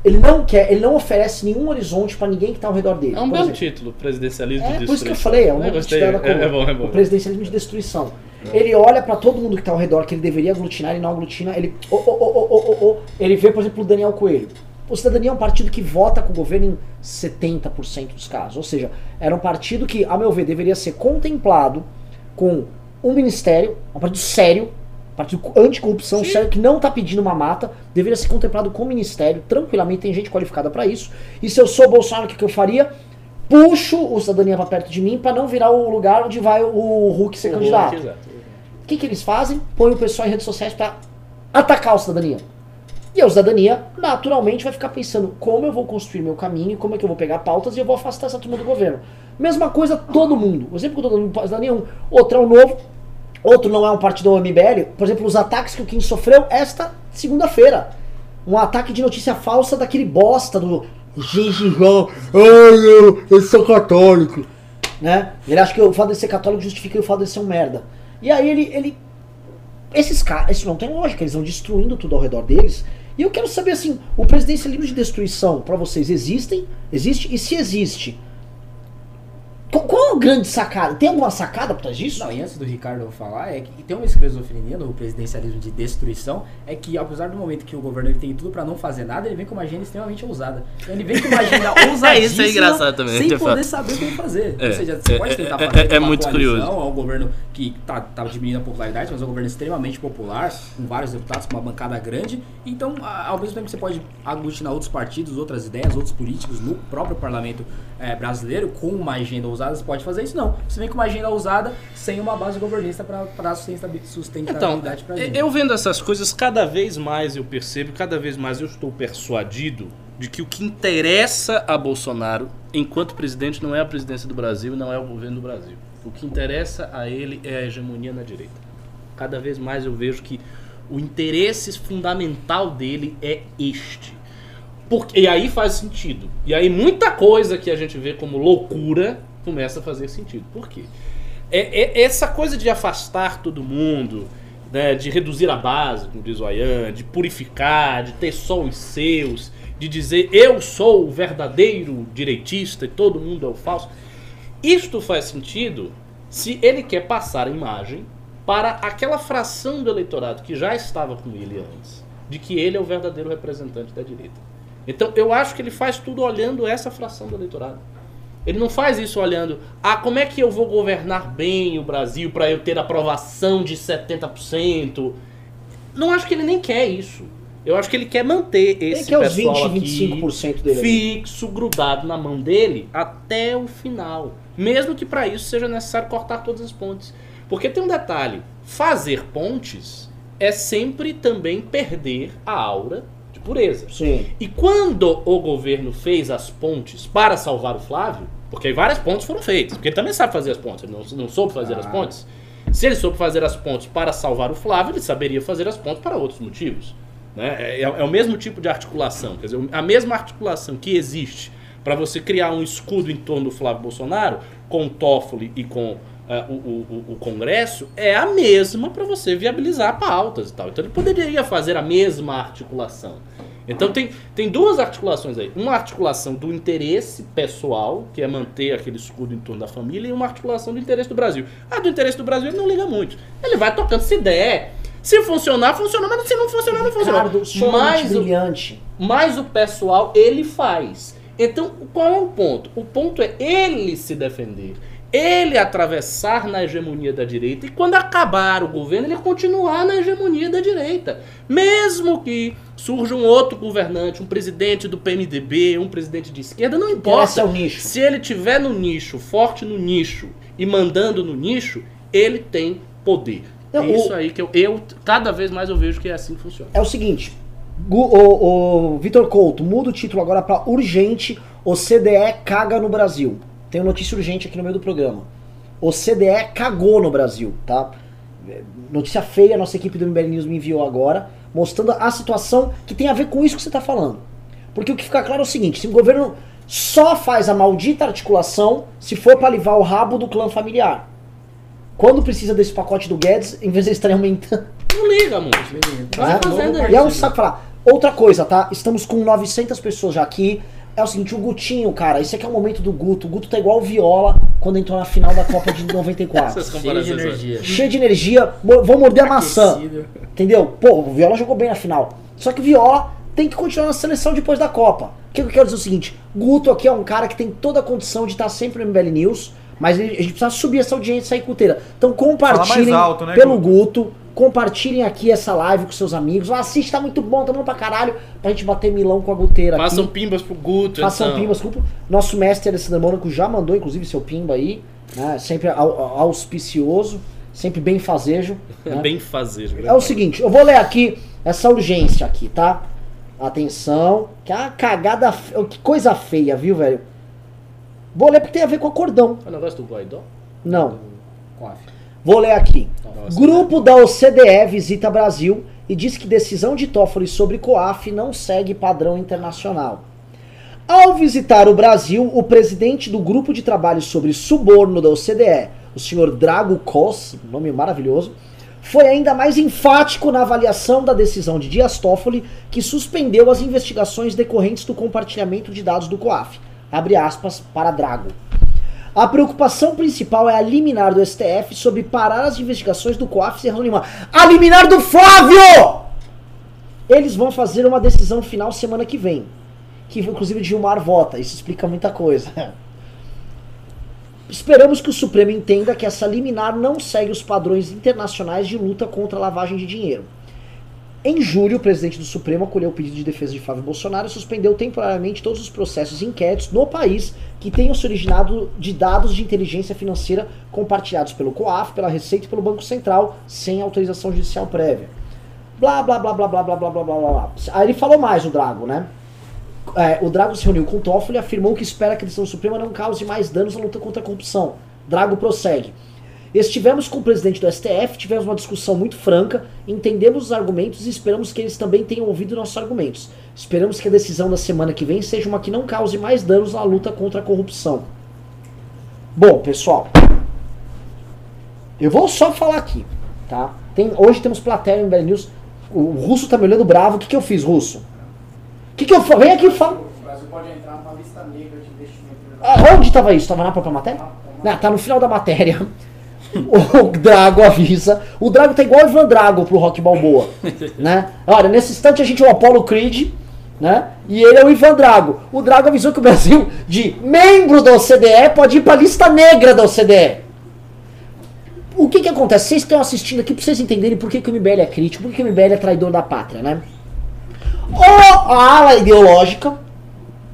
S1: ele não quer, ele não oferece nenhum horizonte para ninguém que está ao redor dele.
S3: É um belo
S1: exemplo,
S3: título, presidencialismo
S1: é
S3: de
S1: por isso que eu
S3: destruição.
S1: falei, é um
S3: Eu
S1: da
S3: é,
S1: coluna.
S3: é bom, é bom.
S1: O presidencialismo de destruição. Ele olha pra todo mundo que tá ao redor, que ele deveria aglutinar, ele não aglutina, ele. Oh, oh, oh. Ele vê, por exemplo, o Daniel Coelho. O Cidadania é um partido que vota com o governo em 70% dos casos. Ou seja, era um partido que, a meu ver, deveria ser contemplado com um ministério, um partido sério, um partido anticorrupção, sério, que não tá pedindo uma mata, deveria ser contemplado com ministério, tranquilamente, tem gente qualificada pra isso. E se eu sou Bolsonaro, o que, que eu faria? Puxo o Cidadania pra perto de mim pra não virar o lugar onde vai o Hulk ser
S3: O
S1: candidato.
S3: Hulk.
S1: O que, que eles fazem? Põem o pessoal em redes sociais pra atacar o cidadania. E a cidadania, naturalmente, vai ficar pensando como eu vou construir meu caminho, como é que eu vou pegar pautas e eu vou afastar essa turma do governo. Mesma coisa, todo mundo. O exemplo que eu tô dando cidadania é um. Outro é o novo, outro não é um partido do MBL. Por exemplo, os ataques que o Kim sofreu esta segunda-feira. Um ataque de notícia falsa daquele bosta do. Gente, João, ai, eu sou católico. Né? Ele acha que o fato de ser católico justifica o fato de ser um merda. E aí ele. ele esses caras, isso não tem lógica, eles vão destruindo tudo ao redor deles. E eu quero saber assim, o presidencialismo de destruição para vocês existem? Existe? E se existe, qual, qual a grande sacada? Tem alguma sacada por trás disso?
S4: Não, e antes do Ricardo falar, é que tem uma esquizofrenia no presidencialismo de destruição, é que apesar do momento que o governo ele tem tudo pra não fazer nada, ele vem com uma agenda extremamente ousada. Então, ele vem com uma agenda ousadíssima,
S3: Isso é engraçado também,
S4: sem
S3: de
S4: poder
S3: fato.
S4: saber o que fazer.
S3: É,
S4: Ou seja, você
S3: é,
S4: pode tentar
S3: é,
S4: fazer
S3: é- é
S4: uma
S3: muito curioso.
S4: É um governo que tá, tá diminuindo a popularidade, mas é um governo extremamente popular, com vários deputados, com uma bancada grande. Então, ao mesmo tempo que você pode aglutinar outros partidos, outras ideias, outros políticos no próprio parlamento brasileiro, com uma agenda ousada, pode fazer isso? Não. Você vem com uma agenda ousada sem uma base governista para sustentabilidade
S3: Então,
S4: gente.
S3: eu vendo essas coisas, cada vez mais eu percebo, cada vez mais eu estou persuadido de que o que interessa a Bolsonaro, enquanto presidente, não é a presidência do Brasil não é o governo do Brasil. O que interessa a ele é a hegemonia na direita. Cada vez mais eu vejo que o interesse fundamental dele é este. Porque, e aí faz sentido. E aí muita coisa que a gente vê como loucura começa a fazer sentido. Por quê? É, é- essa coisa de afastar todo mundo, né, de reduzir a base, como diz o Ayan, de purificar, de ter só os seus, de dizer eu sou o verdadeiro direitista e todo mundo é o falso. Isto faz sentido se ele quer passar a imagem para aquela fração do eleitorado que já estava com ele antes, de que ele é o verdadeiro representante da direita. Então eu acho que ele faz tudo olhando essa fração do eleitorado. Ele não faz isso olhando, ah, como é que eu vou governar bem o Brasil para eu ter aprovação de 70%? Não acho que ele nem quer isso. Eu acho que ele quer manter
S1: Ele
S3: esse
S1: quer os
S3: pessoal
S1: 20,
S3: aqui
S1: 25% dele. ali.
S3: fixo, grudado na mão dele até o final. Mesmo que para isso seja necessário cortar todas as pontes. Porque tem um detalhe: fazer pontes é sempre também perder a aura de pureza.
S1: Sim.
S3: E quando o governo fez as pontes para salvar o Flávio, porque aí várias pontes foram feitas, porque ele também sabe fazer as pontes, ele não, não soube fazer as
S4: Ah.
S3: pontes. Se ele soube fazer as pontes para salvar o Flávio, ele saberia fazer as pontes para outros motivos. Né? É, é o mesmo tipo de articulação, quer dizer, a mesma articulação que existe para você criar um escudo em torno do Flávio Bolsonaro, com o Toffoli e com eh, o, o- o- Congresso, é a mesma para você viabilizar pautas e tal. Então ele poderia fazer a mesma articulação. Então tem, tem duas articulações aí. Uma articulação do interesse pessoal, que é manter aquele escudo em torno da família, e uma articulação do interesse do Brasil. A do interesse do Brasil ele não liga muito. Ele vai tocando se der. Se funcionar, funciona, mas se não funcionar, não funciona.
S1: Ricardo, é
S3: Mas o,
S1: brilhante.
S3: mas o pessoal, ele faz. Então, qual é o ponto? O ponto é ele se defender. Ele atravessar na hegemonia da direita e quando acabar o governo, ele continuar na hegemonia da direita. Mesmo que surja um outro governante, um presidente do PMDB, um presidente de esquerda, não importa.
S1: o nicho.
S3: Se ele tiver no nicho, forte no nicho e mandando no nicho, ele tem poder.
S1: Não,
S3: é
S1: o-
S3: isso aí que eu, eu, cada vez mais eu vejo que é assim que funciona.
S1: É o seguinte, Gu- o, o Vitor Couto, muda o título agora pra urgente, o CDE caga no Brasil. Tem uma notícia urgente aqui no meio do programa. O CDE cagou no Brasil, tá? É, Notícia feia, a nossa equipe do MBL News me enviou agora, mostrando a situação que tem a ver com isso que você tá falando. Porque o que fica claro é o seguinte, se o governo só faz a maldita articulação se for pra livrar o rabo do clã familiar. Quando precisa desse pacote do Guedes, em vez de eles estarem aumentando
S3: Não liga, muito. Vai
S1: né?
S3: fazendo aí.
S1: E é um saco falar. Outra coisa, tá? Estamos com 900 pessoas já aqui. É o seguinte, o Gutinho, cara, esse aqui é o momento do Guto. O Guto tá igual o Viola quando entrou na final da Copa de 94.
S3: Essas
S4: Cheio de energia.
S1: Cheio de energia, vou morder a maçã. Entendeu? Pô, o Viola jogou bem na final. Só que o Viola tem que continuar na seleção depois da Copa. O que eu quero dizer é o seguinte: Guto aqui é um cara que tem toda a condição de estar sempre no MBL News, mas ele- a gente precisa subir essa audiência aí culteira. Então compartilhem
S2: né,
S1: pelo
S2: Guto?
S1: Guto, compartilhem aqui essa live com seus amigos. Ah, assiste, tá muito bom, tá bom pra caralho, pra gente bater milão com a guteira aqui.
S3: Façam pimbas pro Guto,
S1: Façam
S3: então.
S1: pimbas, desculpa. Nosso mestre Alessandro Mônaco já mandou, inclusive, seu pimba aí. Né? Sempre au- au- auspicioso, sempre bem fazejo. né?
S3: Bem fazer.
S1: É o seguinte, eu vou ler aqui essa urgência aqui, tá? Atenção, que é uma cagada, fe- que coisa feia, viu, velho? Vou ler porque tem a ver com acordão.
S3: É o negócio do Guaidó?
S1: Não,
S4: Coaf.
S1: Vou ler aqui.
S3: Nossa,
S1: Grupo da OCDE visita Brasil e diz que decisão de Toffoli sobre COAF não segue padrão internacional. Ao visitar o Brasil, o presidente do grupo de trabalho sobre suborno da OCDE, o senhor Drago Kos, nome maravilhoso, foi ainda mais enfático na avaliação da decisão de Dias Toffoli, que suspendeu as investigações decorrentes do compartilhamento de dados do COAF. Abre aspas para Drago. A preocupação principal é a liminar do STF sobre parar as investigações do COAF sem razão nenhuma. A liminar do Flávio! Eles vão fazer uma decisão final semana que vem. Que inclusive Gilmar vota. Isso explica muita coisa. Esperamos que o Supremo entenda que essa liminar não segue os padrões internacionais de luta contra a lavagem de dinheiro. Em julho, o presidente do Supremo acolheu o pedido de defesa de Flávio Bolsonaro e suspendeu temporariamente todos os processos e inquéritos no país que tenham se originado de dados de inteligência financeira compartilhados pelo COAF, pela Receita e pelo Banco Central, sem autorização judicial prévia. Blá, blá, blá, blá, blá, blá, blá, blá, blá. Aí ele falou mais, o Drago, né? É, o Drago se reuniu com Toffoli e afirmou que espera que a decisão suprema não cause mais danos na luta contra a corrupção. Drago prossegue. Estivemos com o presidente do STF, tivemos uma discussão muito franca, entendemos os argumentos e esperamos que eles também tenham ouvido nossos argumentos. Esperamos que a decisão da semana que vem seja uma que não cause mais danos na luta contra a corrupção. Bom, pessoal, eu vou só falar aqui, tá? Tem, hoje temos plateia em Bad News. O, o Russo tá me olhando bravo. O que, que eu fiz, Russo? O que, que eu falei? Vem aqui e fala.
S5: O Brasil pode entrar numa lista negra de investimento.
S1: Ah, Onde estava isso? Estava na própria matéria? Não, tá no final da matéria. O Drago avisa. O Drago tá igual o Ivan Drago pro Rock Balboa. né? Olha, nesse instante a gente é o Apollo Creed, né? E ele é o Ivan Drago. O Drago avisou que o Brasil, de membro da OCDE, pode ir pra lista negra da OCDE. O que que acontece? Vocês estão assistindo aqui pra vocês entenderem por que, que o MBL é crítico, por que, que o MBL é traidor da pátria, né? Ou a ala ideológica,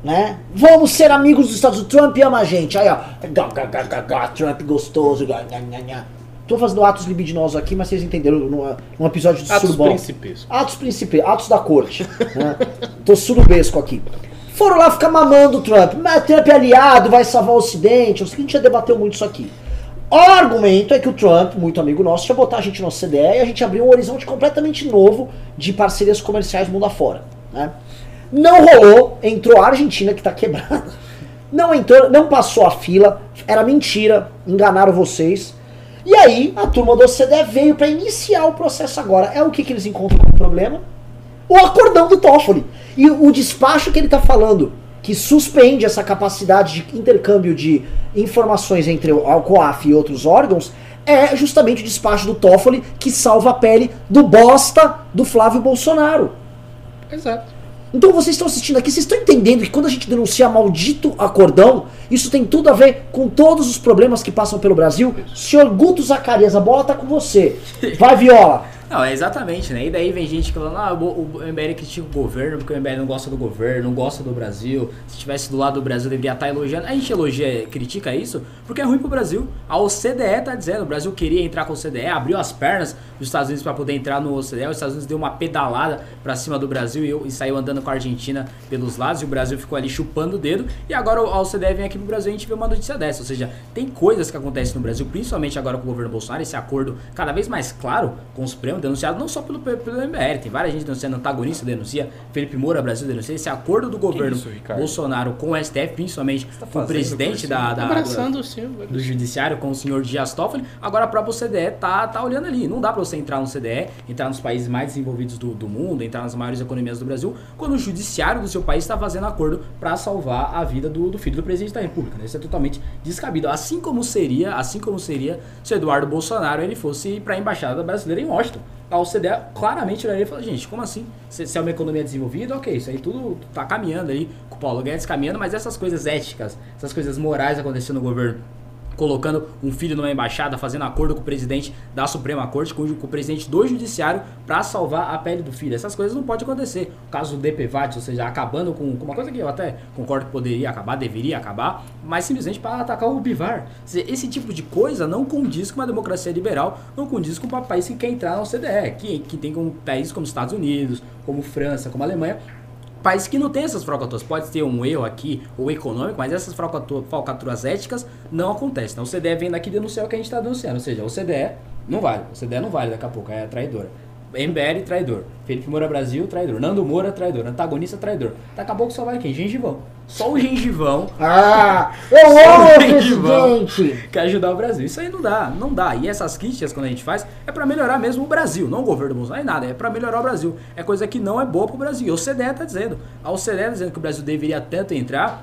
S1: né? Vamos ser amigos dos Estados Unidos. Trump ama a gente. Aí, ó. Gá, gá, gá, gá, gá, Trump gostoso. Tô fazendo atos libidinosos aqui, mas vocês entenderam num, num episódio de
S3: Atos
S1: Surubão. Atos príncipe, atos da corte. né? Tô surubesco aqui. Foram lá ficar mamando o Trump. Mas Trump é aliado, vai salvar o Ocidente. O seguinte já debateu muito isso aqui. O argumento é que o Trump, muito amigo nosso, ia botar a gente no OCDE e a gente abriu um horizonte completamente novo de parcerias comerciais mundo afora. Né? Não rolou, entrou a Argentina que tá quebrada. Não entrou, não passou a fila, era mentira, enganaram vocês. E aí a turma do OCDE veio para iniciar o processo agora. É o que, que eles encontram como problema? O acordão do Toffoli. E o despacho que ele está falando, que suspende essa capacidade de intercâmbio de informações entre o COAF e outros órgãos, é justamente o despacho do Toffoli que salva a pele do bosta do Flávio Bolsonaro.
S3: Exato.
S1: Então vocês estão assistindo aqui, vocês estão entendendo que quando a gente denuncia maldito acordão, isso tem tudo a ver com todos os problemas que passam pelo Brasil. Senhor Guto Zacarias, a bola tá com você. Vai, Viola.
S4: Não, é exatamente, né? E daí vem gente falando, ah, o MBL critica o governo porque o MBL não gosta do governo, não gosta do Brasil. Se estivesse do lado do Brasil, deveria estar elogiando. A gente elogia, critica isso porque é ruim pro Brasil. A OCDE tá dizendo, o Brasil queria entrar com a OCDE, abriu as pernas dos Estados Unidos para poder entrar no OCDE. Os Estados Unidos deu uma pedalada pra cima do Brasil e, eu- e saiu andando com a Argentina pelos lados e o Brasil ficou ali chupando o dedo. E agora a OCDE vem aqui pro Brasil e a gente vê uma notícia dessa. Ou seja, tem coisas que acontecem no Brasil, principalmente agora com o governo Bolsonaro, esse acordo cada vez mais claro com o Supremo, denunciado não só pelo, pelo MBL, tem várias gente denunciando, antagonista denuncia, Felipe Moura, Brasil denuncia, esse acordo do governo
S5: isso?
S4: Bolsonaro com o STF, principalmente
S5: tá
S4: com o presidente da, da-
S3: Abraçando o senhor.
S4: do judiciário com o senhor Dias Toffoli, agora a própria OCDE tá, tá olhando ali. Não dá pra você entrar no CDE, entrar nos países mais desenvolvidos do, do mundo, entrar nas maiores economias do Brasil, quando o judiciário do seu país está fazendo acordo pra salvar a vida do, do filho do presidente da República. né? Isso é totalmente descabido. Assim como seria, assim como seria se o Eduardo Bolsonaro ele fosse pra embaixada brasileira em Washington. A OCDE claramente olharia e falaria, gente, como assim? Se, se é uma economia desenvolvida, ok, isso aí tudo tá caminhando aí, com o Paulo Guedes caminhando, mas essas coisas éticas, essas coisas morais acontecendo no governo colocando um filho numa embaixada, fazendo acordo com o presidente da Suprema Corte, com, o- presidente do Judiciário, pra salvar a pele do filho. Essas coisas não podem acontecer. O caso do DPVAT, ou seja, acabando com, com uma coisa que eu até concordo que poderia acabar, deveria acabar, mas simplesmente para atacar o Bivar. Esse tipo de coisa não condiz com uma democracia liberal, não condiz com um país que quer entrar na OCDE, que, que tem um países como Estados Unidos, como França, como Alemanha, Países que não tem essas falcatruas. Pode ter um erro aqui, ou econômico, mas essas falcatru- falcatruas éticas não acontecem. Então o CDE vem daqui denunciar o que a gente está denunciando. Ou seja, o CDE não vale. O CDE não vale daqui a pouco, é traidora. MBL, traidor. Felipe Moura Brasil, traidor. Nando Moura, traidor. Antagonista, traidor. Daqui a pouco só vai quem? Gengivão. Só o gengivão
S1: Ah, eu amo
S4: Só
S1: o
S4: o gengivão. quer ajudar o Brasil. Isso aí não dá, não dá. E essas críticas quando a gente faz é pra melhorar mesmo o Brasil, não o governo Bolsonaro, é nada, é pra melhorar o Brasil. É coisa que não é boa pro Brasil. E o CDE tá dizendo. A OCDE tá dizendo que o Brasil deveria tanto entrar,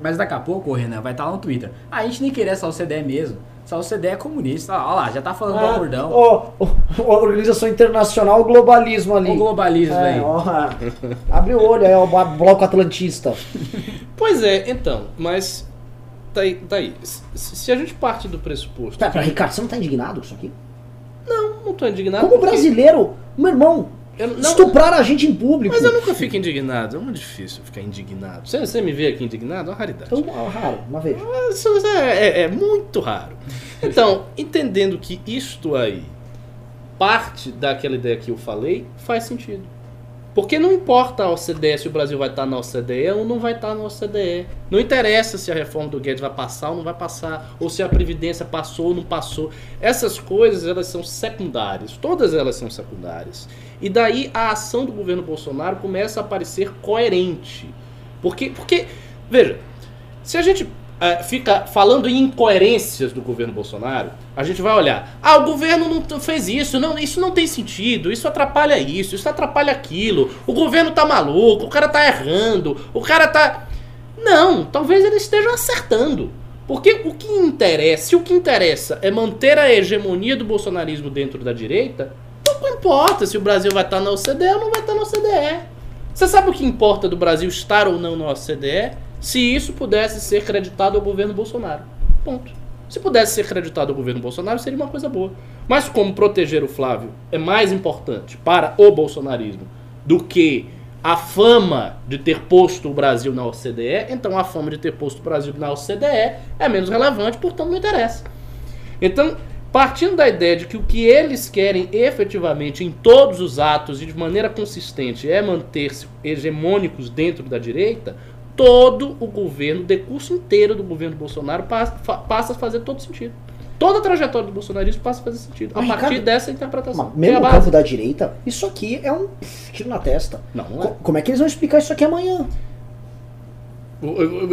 S4: mas daqui a pouco, ô Renan, vai estar lá no Twitter. Ah, a gente nem queria essa OCDE mesmo. Essa OCDE é comunista. Olha lá, já tá falando do
S1: Ah,
S4: acordão.
S1: ó, ó, ó, a Organização Internacional Globalismo ali.
S4: O globalismo,
S1: É,
S4: velho.
S1: ó, abre o olho, é o bloco atlantista.
S3: Pois é, então, mas. Tá aí. Tá aí. Se, se a gente parte do pressuposto.
S1: Pera, pera, Ricardo, você não tá indignado com isso aqui?
S3: Não, não tô indignado.
S1: Como
S3: porque
S1: brasileiro, meu irmão,
S3: não-
S1: estuprar a gente em público.
S3: Mas eu nunca fico indignado. É muito difícil ficar indignado. Você, você me vê aqui indignado? É uma raridade.
S1: Então, ah, raro, uma vez.
S3: É, é- é muito raro. Então, entendendo que isto aí parte daquela ideia que eu falei, faz sentido. Porque não importa a OCDE se o Brasil vai estar na OCDE ou não vai estar na OCDE. Não interessa se a reforma do Guedes vai passar ou não vai passar, ou se a Previdência passou ou não passou. Essas coisas, elas são secundárias. Todas elas são secundárias. E daí a ação do governo Bolsonaro começa a parecer coerente. Porque, porque veja, se a gente eh, fica falando em incoerências do governo Bolsonaro, a gente vai olhar. Ah, o governo não fez isso, não, isso não tem sentido, isso atrapalha isso, isso atrapalha aquilo, o governo tá maluco, o cara tá errando, o cara tá. Não, talvez ele esteja acertando. Porque o que interessa, se o que interessa é manter a hegemonia do bolsonarismo dentro da direita, não importa se o Brasil vai estar na OCDE ou não vai estar na OCDE. Você sabe o que importa do Brasil estar ou não na OCDE? Se isso pudesse ser creditado ao governo Bolsonaro. Ponto. Se pudesse ser creditado ao governo Bolsonaro, seria uma coisa boa. Mas como proteger o Flávio é mais importante para o bolsonarismo do que a fama de ter posto o Brasil na OCDE, então a fama de ter posto o Brasil na OCDE é menos relevante, portanto não interessa. Então, partindo da ideia de que o que eles querem efetivamente em todos os atos e de maneira consistente é manter-se hegemônicos dentro da direita, todo o governo, o decurso inteiro do governo Bolsonaro passa, a fazer todo sentido. Toda a trajetória do bolsonarismo passa a fazer sentido. A
S1: Mas,
S3: partir
S1: Ricardo,
S3: dessa interpretação. É
S1: mesmo
S3: a
S1: no campo da direita, isso aqui é um tiro na testa.
S3: Não, não é.
S1: Co- Como é que eles vão explicar isso aqui amanhã?
S3: O-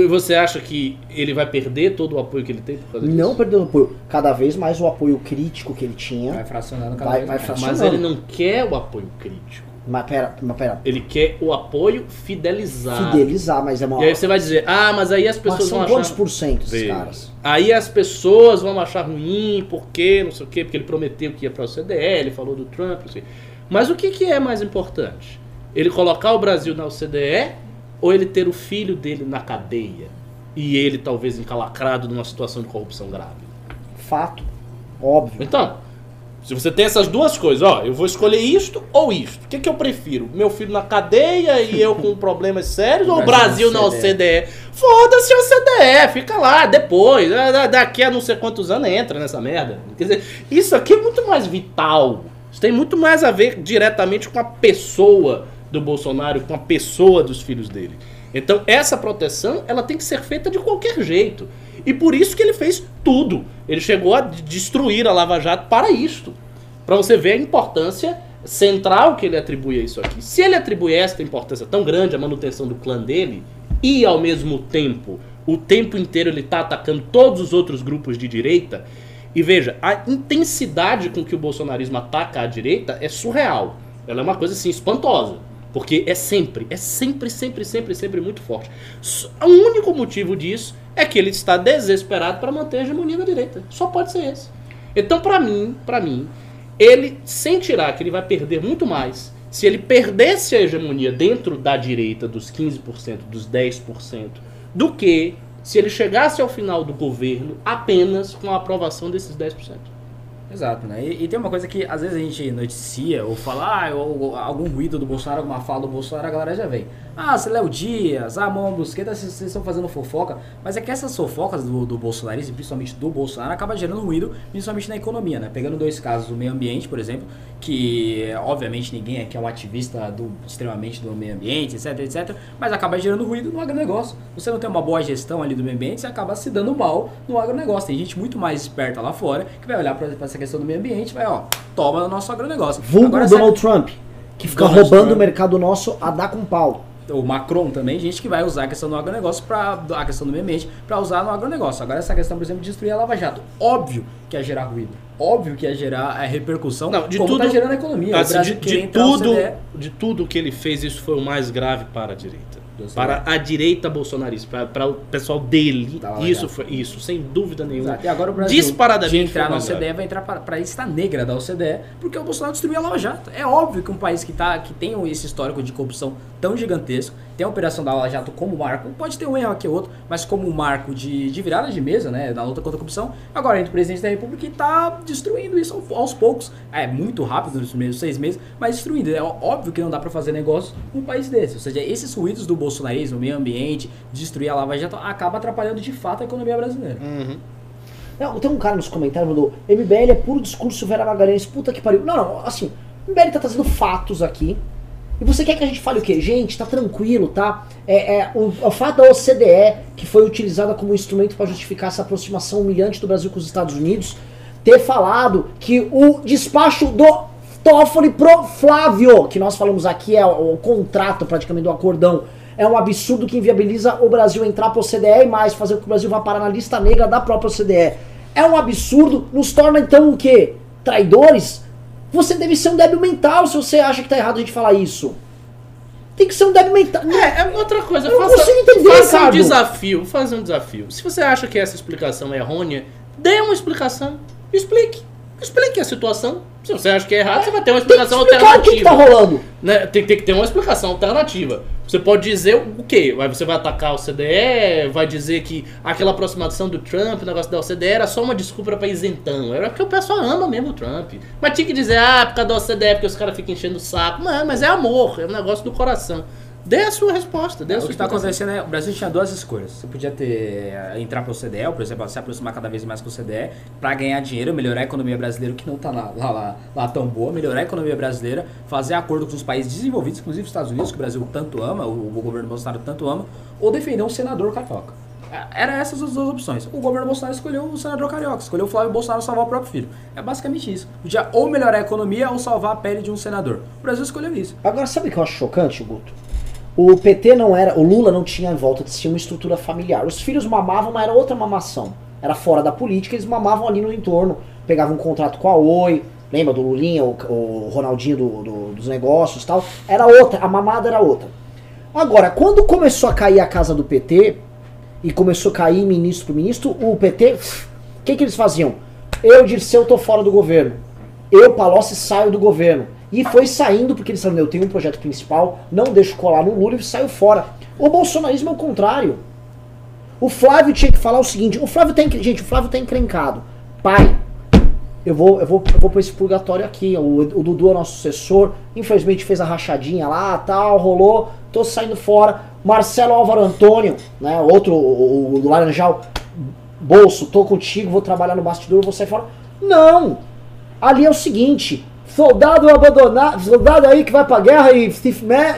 S3: o- Você acha que ele vai perder todo o apoio que ele tem por causa disso?
S1: Não perdendo apoio. Cada vez mais o apoio crítico que ele tinha.
S4: Vai fracionando cada
S1: Vai-
S4: vez
S1: vai
S4: mais.
S1: fracionando.
S3: Mas ele não quer o apoio crítico.
S1: Mas pera, mas pera.
S3: Ele quer o apoio fidelizado.
S1: Fidelizar, mas é uma.
S3: E aí você vai dizer, ah, mas aí as
S1: mas
S3: pessoas
S1: são
S3: vão
S1: quantos
S3: achar...
S1: por cento esses caras?
S3: Aí as pessoas vão achar ruim, porque, não sei o quê, porque ele prometeu que ia para o CDE, ele falou do Trump, não sei. Mas o que, que é mais importante? Ele colocar o Brasil na OCDE ou ele ter o filho dele na cadeia? E ele talvez encalacrado numa situação de corrupção grave?
S1: Fato. Óbvio.
S3: Então, se você tem essas duas coisas, ó, eu vou escolher isto ou isto. O que, que eu prefiro? Meu filho na cadeia e eu com problemas sérios ou o Brasil na OCDE? Foda-se a OCDE, fica lá, depois. da- da- Daqui a não sei quantos anos entra nessa merda. Quer dizer, isso aqui é muito mais vital. Isso tem muito mais a ver diretamente com a pessoa do Bolsonaro, com a pessoa dos filhos dele. Então, essa proteção, ela tem que ser feita de qualquer jeito. E por isso que ele fez tudo. Ele chegou a de- destruir a Lava Jato para isto. Para você ver a importância central que ele atribui a isso aqui. Se ele atribui esta importância tão grande à manutenção do clã dele, e ao mesmo tempo, o tempo inteiro ele está atacando todos os outros grupos de direita, e veja, a intensidade com que o bolsonarismo ataca a direita é surreal. Ela é uma coisa assim espantosa. Porque é sempre, é sempre, sempre, sempre, sempre muito forte. O único motivo disso é que ele está desesperado para manter a hegemonia da direita. Só pode ser esse. Então, para mim, para mim, ele sentirá que ele vai perder muito mais se ele perdesse a hegemonia dentro da direita dos 15%, dos 10%, do que se ele chegasse ao final do governo apenas com a aprovação desses 10%.
S4: Exato, né? E, e tem uma coisa que às vezes a gente noticia ou fala, ah, ou, algum ruído do Bolsonaro, alguma fala do Bolsonaro, a galera já vem. Ah, você Léo Dias, ah, Mão Busqueta, vocês estão fazendo fofoca. Mas é que essas fofocas do, do bolsonarismo, principalmente do Bolsonaro, acaba gerando ruído, principalmente na economia, né? Pegando dois casos do meio ambiente, por exemplo, que obviamente ninguém aqui é um ativista do, extremamente do meio ambiente, etc, etc, mas acaba gerando ruído no agronegócio. Você não tem uma boa gestão ali do meio ambiente, você acaba se dando mal no agronegócio. Tem gente muito mais esperta lá fora que vai olhar para essa questão do meio ambiente vai, ó, toma o nosso agronegócio.
S1: Vulgo
S4: Agora,
S1: Donald Trump, que fica
S4: Donald
S1: roubando
S4: Trump.
S1: o mercado nosso a dar com pau.
S4: o Macron também, gente que vai usar a questão do agronegócio para a questão do meio ambiente para usar no agronegócio. Agora essa questão, por exemplo, de destruir a Lava Jato, óbvio que ia gerar ruído, óbvio que ia gerar a repercussão,
S3: Não, de
S4: como
S3: tudo-
S4: tá gerando a economia.
S3: Assim,
S4: o Brasil
S3: de, de tudo, de tudo que ele fez, isso foi o mais grave para a direita. Para a direita bolsonarista, para, para o pessoal dele.
S4: Da Lava
S3: Isso foi isso, sem dúvida nenhuma.
S4: Exato. E agora o Brasil,
S3: Disparadamente
S4: de entrar na OCDE, vai entrar para a lista negra da OCDE, porque o Bolsonaro destruiu a Lava Jato. É óbvio que um país que, tá, que tem esse histórico de corrupção tão gigantesco, tem a operação da Lava Jato como marco, pode ter um erro aqui ou outro, mas como marco de, de virada de mesa, né, na luta contra a corrupção, agora entra o presidente da República e está destruindo isso ao- aos poucos. É muito rápido nos primeiros seis meses, mas destruindo. É óbvio que não dá para fazer negócio num país desse. Ou seja, esses ruídos do bolsonarismo, meio ambiente, destruir a Lava Jato, acaba atrapalhando de fato a economia brasileira.
S3: Uhum.
S1: Não, tem um cara nos comentários que mandou: MBL é puro discurso Vera Magalhães, puta que pariu. Não, não, assim, o MBL tá trazendo fatos aqui. E você quer que a gente fale o quê? Gente, tá tranquilo, tá? É, é, o, o fato da OCDE, que foi utilizada como instrumento para justificar essa aproximação humilhante do Brasil com os Estados Unidos, ter falado que o despacho do Toffoli pro Flávio, que nós falamos aqui, é o, o contrato praticamente do acordão, é um absurdo que inviabiliza o Brasil entrar para OCDE e mais, fazer com que o Brasil vá parar na lista negra da própria OCDE. É um absurdo, nos torna então o quê? Traidores? Você deve ser um débil mental se você acha que tá errado a gente falar isso. Tem que ser um débil mental.
S3: É, é outra coisa.
S1: Eu não
S3: faça,
S1: consigo entender,
S3: faça um
S1: Ricardo.
S3: desafio, faça um desafio. Se você acha que essa explicação é errônea, dê uma explicação. Explique. Explique a situação. Se você acha que é errado, você vai ter uma
S1: Tem que
S3: explicação
S1: explicar o que, que tá
S3: alternativa.
S1: rolando.
S3: né? tem, tem que ter uma explicação alternativa. Você pode dizer o quê? Você vai atacar o CDE, vai dizer que aquela aproximação do Trump, o negócio da OCDE era só uma desculpa pra isentão. Era porque o pessoal ama mesmo o Trump. Mas tinha que dizer, ah, por causa da OCDE, porque os caras ficam enchendo o saco. Não, mas é amor, é um negócio do coração. Dê a sua resposta, dê a
S4: o
S3: sua
S4: que está acontecendo é o Brasil tinha duas escolhas. Você podia ter eh, entrar para o CDE, ou, por exemplo, se aproximar cada vez mais com o CDE para ganhar dinheiro, melhorar a economia brasileira, que não está lá, lá, lá, lá tão boa, melhorar a economia brasileira, fazer acordo com os países desenvolvidos, inclusive os Estados Unidos, que o Brasil tanto ama, o, o governo Bolsonaro tanto ama, ou defender um senador carioca. Eh, Era essas as duas opções. O governo Bolsonaro escolheu o senador carioca, escolheu o Flávio Bolsonaro salvar o próprio filho. É basicamente isso. Podia ou melhorar a economia ou salvar a pele de um senador. O Brasil escolheu isso.
S1: Agora, sabe o que eu acho chocante, Guto? O PT não era. O Lula não tinha em volta de si uma estrutura familiar. Os filhos mamavam, mas era outra mamação. Era fora da política, eles mamavam ali no entorno. Pegavam um contrato com a Oi. Lembra do Lulinha, o, o Ronaldinho do- do- dos negócios tal? Era outra, a mamada era outra. Agora, quando começou a cair a casa do PT, e começou a cair ministro por ministro, o PT, o que, que eles faziam? Eu, Dirceu, tô fora do governo. Eu, Palocci, saio do governo. E foi saindo porque eles falaram, eu tenho um projeto principal, não deixo colar no Lula e saiu fora. O bolsonarismo é o contrário. O Flávio tinha que falar o seguinte, o Flávio tá, encren- gente, o Flávio tá encrencado. Pai, eu vou, eu vou, eu vou pra esse purgatório aqui. O, o Dudu é nosso sucessor. Infelizmente fez a rachadinha lá, tal, rolou. Tô saindo fora. Marcelo Álvaro Antônio, né? Outro, o, o do Laranjal. Bolso, tô contigo, vou trabalhar no bastidor, vou sair fora. Não! Ali é o seguinte: soldado abandonado, soldado aí que vai pra guerra e se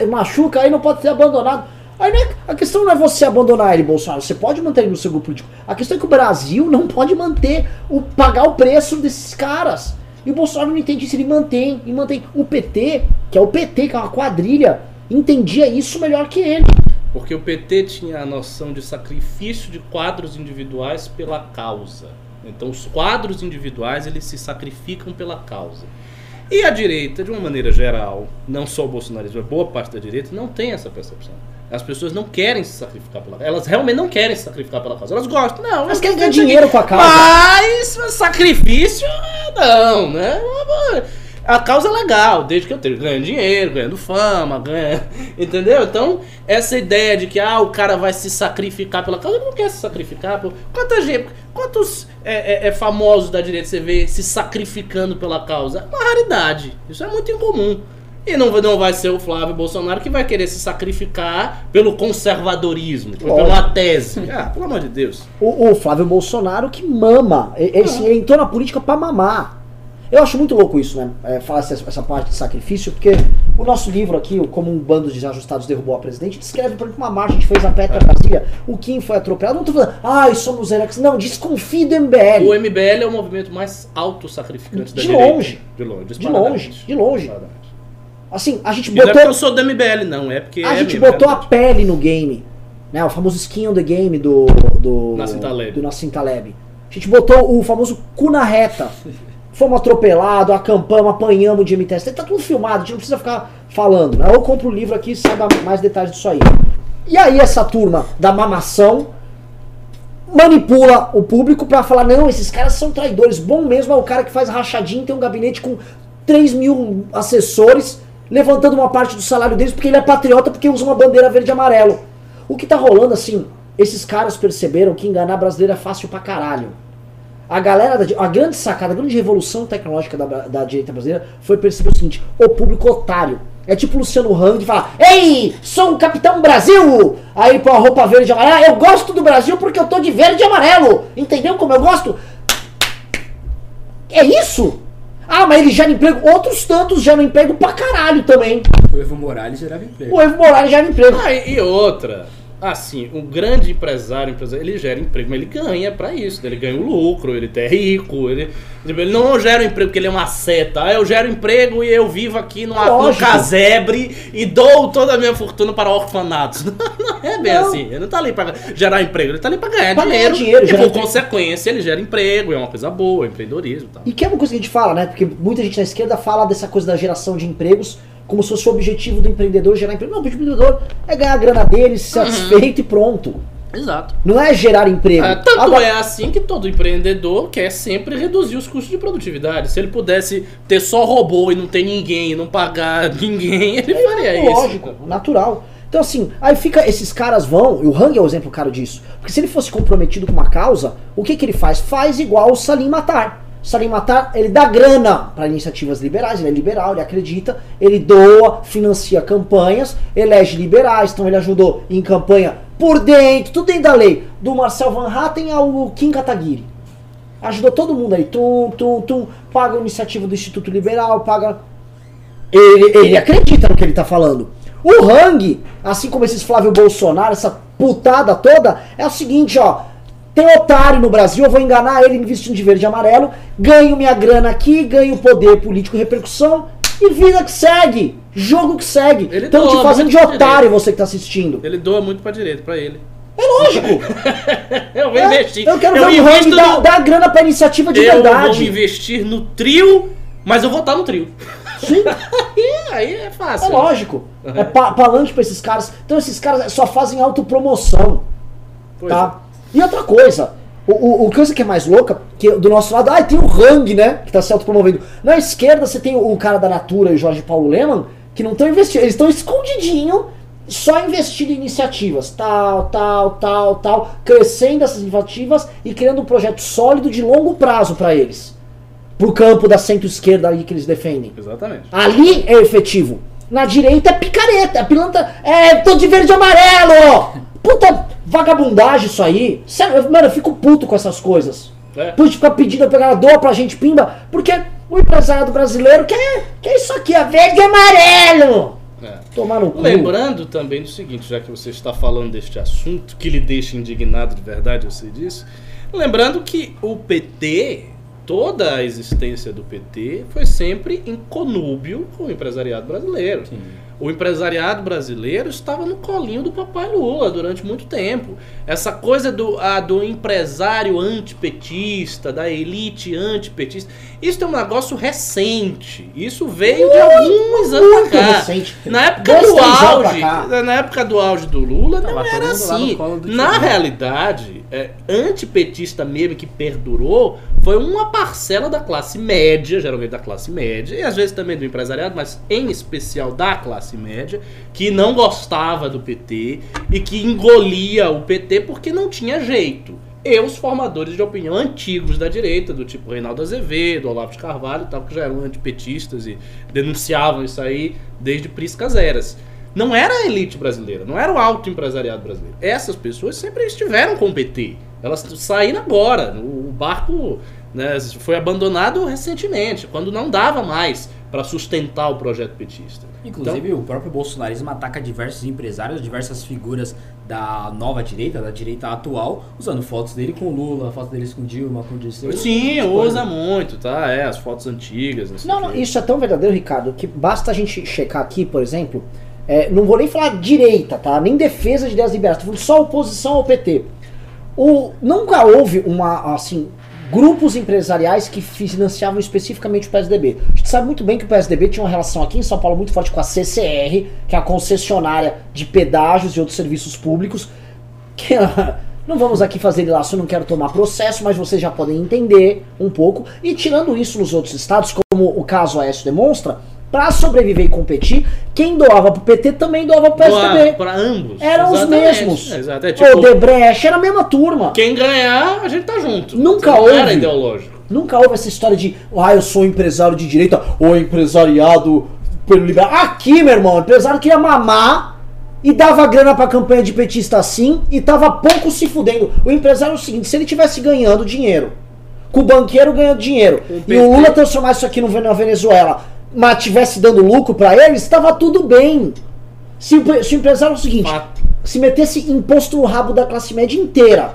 S1: machuca aí não pode ser abandonado. Aí né, a questão não é você abandonar ele, Bolsonaro. Você pode manter ele no seu grupo político. A questão é que o Brasil não pode manter, o, pagar o preço desses caras. E o Bolsonaro não entende isso, ele mantém, e mantém. O PT, que é o PT, que é uma quadrilha, entendia isso melhor que ele.
S3: Porque o PT tinha a noção de sacrifício de quadros individuais pela causa. Então os quadros individuais eles se sacrificam pela causa. E a direita, de uma maneira geral, não só o bolsonarismo, mas boa parte da direita, não tem essa percepção. As pessoas não querem se sacrificar pela causa. Elas realmente não querem se sacrificar pela causa. Elas gostam. Não, eu
S1: querem ganhar dinheiro
S3: aqui.
S1: com a causa.
S3: Mas sacrifício, não, né? A causa é legal, desde que eu esteja ganhando dinheiro, ganhando fama, ganha, entendeu? Então, essa ideia de que ah, o cara vai se sacrificar pela causa, ele não quer se sacrificar. Pô. Quanta gente, quantos é, é, é, famosos da direita você vê se sacrificando pela causa? É uma raridade. Isso é muito incomum. E não, não vai ser o Flávio Bolsonaro que vai querer se sacrificar pelo conservadorismo, pela tese. Ah, pelo amor de Deus.
S1: O, o Flávio Bolsonaro que mama. Ele, ele- ele entrou na política pra mamar. Eu acho muito louco isso, né? É, falar essa, parte de sacrifício, porque o nosso livro aqui, o Como um Bando de Desajustados Derrubou a Presidente, descreve, por exemplo, uma marcha que a gente fez a Petra Brasília. O Kim foi atropelado. Não tô falando, ai, somos heróis. Não, desconfie do MBL.
S3: O MBL é o movimento mais autossacrificante da
S1: De
S3: direita.
S1: longe.
S3: De longe.
S1: De longe, de longe. Assim, a gente
S3: E não é porque
S1: botou.
S3: eu sou do MBL, não. É porque
S1: A
S3: é
S1: gente botou
S3: é
S1: a pele no game. Né? O famoso skin on the game do. do
S3: Nassim Taleb.
S1: Do Nassim Taleb. A gente botou o famoso cu na reta. Fomos atropelados, acampamos, apanhamos de MTST. Tá tudo filmado, a gente não precisa ficar falando. Né? Eu compro o livro aqui e saiba mais detalhes disso aí. E aí essa turma da mamação manipula o público pra falar, não, esses caras são traidores. Bom mesmo é o cara que faz rachadinho, tem um gabinete com 3 mil assessores, levantando uma parte do salário deles porque ele é patriota, porque usa uma bandeira verde e amarelo. O que tá rolando, assim, esses caras perceberam que enganar brasileiro é fácil pra caralho. A galera, da, a grande sacada, a grande revolução tecnológica da, da direita brasileira foi perceber o seguinte: o público otário. É tipo o Luciano Hang falar: Ei, sou um capitão Brasil! Aí põe a roupa verde e amarela. Eu gosto do Brasil porque eu tô de verde e amarelo. Entendeu como eu gosto? É isso? Ah, mas ele gera emprego. Outros tantos geram emprego pra caralho também.
S4: O Evo Morales gerava emprego.
S1: O Evo Morales gera emprego.
S3: Ah, e outra, assim, um grande empresário, empresário, ele gera emprego, mas ele ganha pra isso, né? ele ganha o lucro, ele é rico, ele, tipo, ele não gera um emprego porque ele é uma seta, ah, eu gero emprego e eu vivo aqui numa, num casebre e dou toda a minha fortuna para orfanatos. Não, é bem
S1: Não.
S3: assim, ele não tá ali pra gerar emprego, ele tá ali pra ganhar
S1: Pra
S3: dinheiro,
S1: dinheiro,
S3: e por
S1: emprego.
S3: consequência ele gera emprego, é uma coisa boa, empreendedorismo e tal.
S1: E que é uma coisa que a gente fala, né? Porque muita gente na esquerda fala dessa coisa da geração de empregos como se fosse o objetivo do empreendedor gerar emprego. Não, o objetivo do empreendedor é ganhar a grana dele, satisfeito e pronto.
S3: Exato.
S1: Não é gerar emprego.
S3: Ah, tanto
S1: Agora-
S3: é assim que todo empreendedor quer sempre reduzir os custos de produtividade. Se ele pudesse ter só robô e não ter ninguém, e não pagar ninguém, ele faria isso.
S1: Lógico, natural. Então assim, aí fica, esses caras vão, e o Hang é o exemplo claro disso, porque se ele fosse comprometido com uma causa, o que que ele faz? Faz igual o Salim Matar. Salim Matar, ele dá grana para iniciativas liberais, ele é liberal, ele acredita, ele doa, financia campanhas, elege liberais, então ele ajudou em campanha por dentro, tudo dentro da lei, do Marcel Van Hatten ao Kim Kataguiri. Ajudou todo mundo aí, tum, tum, tum, paga a iniciativa do Instituto Liberal, paga ele, ele acredita no que ele tá falando. O Hang, assim como esses Flávio Bolsonaro, essa putada toda, é o seguinte, ó. Tem otário no Brasil, eu vou enganar ele me vestindo de verde e amarelo, ganho minha grana aqui, ganho poder político e repercussão, e vida que segue, jogo que segue. Estão te fazendo de otário você que tá assistindo.
S3: Ele doa muito pra direita, pra ele.
S1: É lógico.
S3: Eu vou
S1: É,
S3: investir.
S1: eu quero
S3: eu
S1: ver o dar,
S3: no...
S1: dar grana pra iniciativa de
S3: Eu vou
S1: verdade.
S3: investir no trio, mas eu vou estar no trio.
S1: Sim.
S3: Aí é
S1: É
S3: fácil.
S1: lógico.
S3: Uhum.
S1: É pa palanque pra esses caras. Então esses caras só fazem autopromoção.
S3: Pois
S1: tá? E outra coisa, o, o, o coisa que é mais louca, que do nosso lado, ah, tem o Hang, né? Que tá se autopromovendo. Na esquerda você tem o, o cara da Natura e o Jorge Paulo Leman, que não estão investindo, eles estão escondidinho, só investindo em iniciativas, tal, tal, tal, tal, crescendo essas iniciativas e criando um projeto sólido de longo prazo pra eles. Pro campo da centro-esquerda ali que eles defendem.
S3: Exatamente.
S1: Ali é efetivo. Na direita é picareta, é pilantra. É, tô de verde e amarelo! Puta vagabundagem isso aí. Sério, eu- mano, eu fico puto com essas coisas.
S3: É.
S1: Puto de ficar pedindo pegar doa pra gente pimba, porque o empresariado brasileiro quer, quer isso aqui, é verde e amarelo!
S3: É.
S1: Tomar no cu.
S3: Lembrando também do seguinte, já que você está falando deste assunto, que lhe deixa indignado de verdade, eu sei disso. Lembrando que o PT, toda a existência do PT, foi sempre em conúbio com o empresariado brasileiro. O empresariado brasileiro estava no colinho do papai Lula durante muito tempo. Essa coisa do, a, do empresário antipetista, da elite antipetista, isso é um negócio recente. Isso veio de alguns anos pra cá.
S1: recente.
S3: Na época
S1: Dois,
S3: do auge, na época do auge do Lula,
S4: Tava
S3: não era assim. Na realidade, é, antipetista mesmo que perdurou foi uma parcela da classe média, geralmente da classe média, e às vezes também do empresariado, mas em especial da classe média, que não gostava do PT e que engolia o PT porque não tinha jeito. E os formadores de opinião antigos da direita, do tipo Reinaldo Azevedo, Olavo de Carvalho e tal, que já eram antipetistas e denunciavam isso aí desde priscas eras. Não era a elite brasileira, não era o alto empresariado brasileiro. Essas pessoas sempre estiveram com o PT. Elas saíram agora. O barco né, foi abandonado recentemente, quando não dava mais para sustentar o projeto petista.
S4: Inclusive,
S3: Então-
S4: o próprio bolsonarismo ataca diversos empresários, diversas figuras da nova direita, da direita atual, usando fotos dele com o Lula, fotos deles com Dilma, com Dirceu.
S3: Sim, usa muito, tá? É, as fotos antigas. Não,
S1: Não, isso é tão verdadeiro, Ricardo, que basta a gente checar aqui, por exemplo. É, não vou nem falar direita, tá? Nem defesa de ideias liberais, tô falando só oposição ao PT. O, nunca houve uma, assim, grupos empresariais que financiavam especificamente o PSDB. A gente sabe muito bem que o PSDB tinha uma relação aqui em São Paulo muito forte com a CCR, que é a concessionária de pedágios e outros serviços públicos, que não vamos aqui fazer ilaço, eu não quero tomar processo, mas vocês já podem entender um pouco. E tirando isso nos outros estados, como o caso Aécio demonstra, para sobreviver e competir, quem doava pro PT também doava pro PSDB.
S3: Para ambos.
S1: Eram os
S3: Exatamente.
S1: mesmos.
S3: Exato. É,
S1: O
S3: tipo,
S1: Debrecht era a mesma turma.
S3: quem ganhar, a gente tá junto.
S1: Nunca
S3: Não era
S1: houve.
S3: ideológico.
S1: Nunca houve essa história de, ah, eu sou empresário de direita ou empresariado pelo liberal. Aqui, meu irmão, o empresário queria mamar e dava grana pra campanha de petista assim e tava pouco se fudendo. O empresário é o seguinte, se ele tivesse ganhando dinheiro, com o banqueiro ganhando dinheiro,
S3: O
S1: e o Lula transformasse isso aqui no, na Venezuela, mas tivesse dando lucro pra eles, tava tudo bem. Se o, se o empresário é o seguinte,
S3: Fato.
S1: se metesse imposto no rabo da classe média inteira,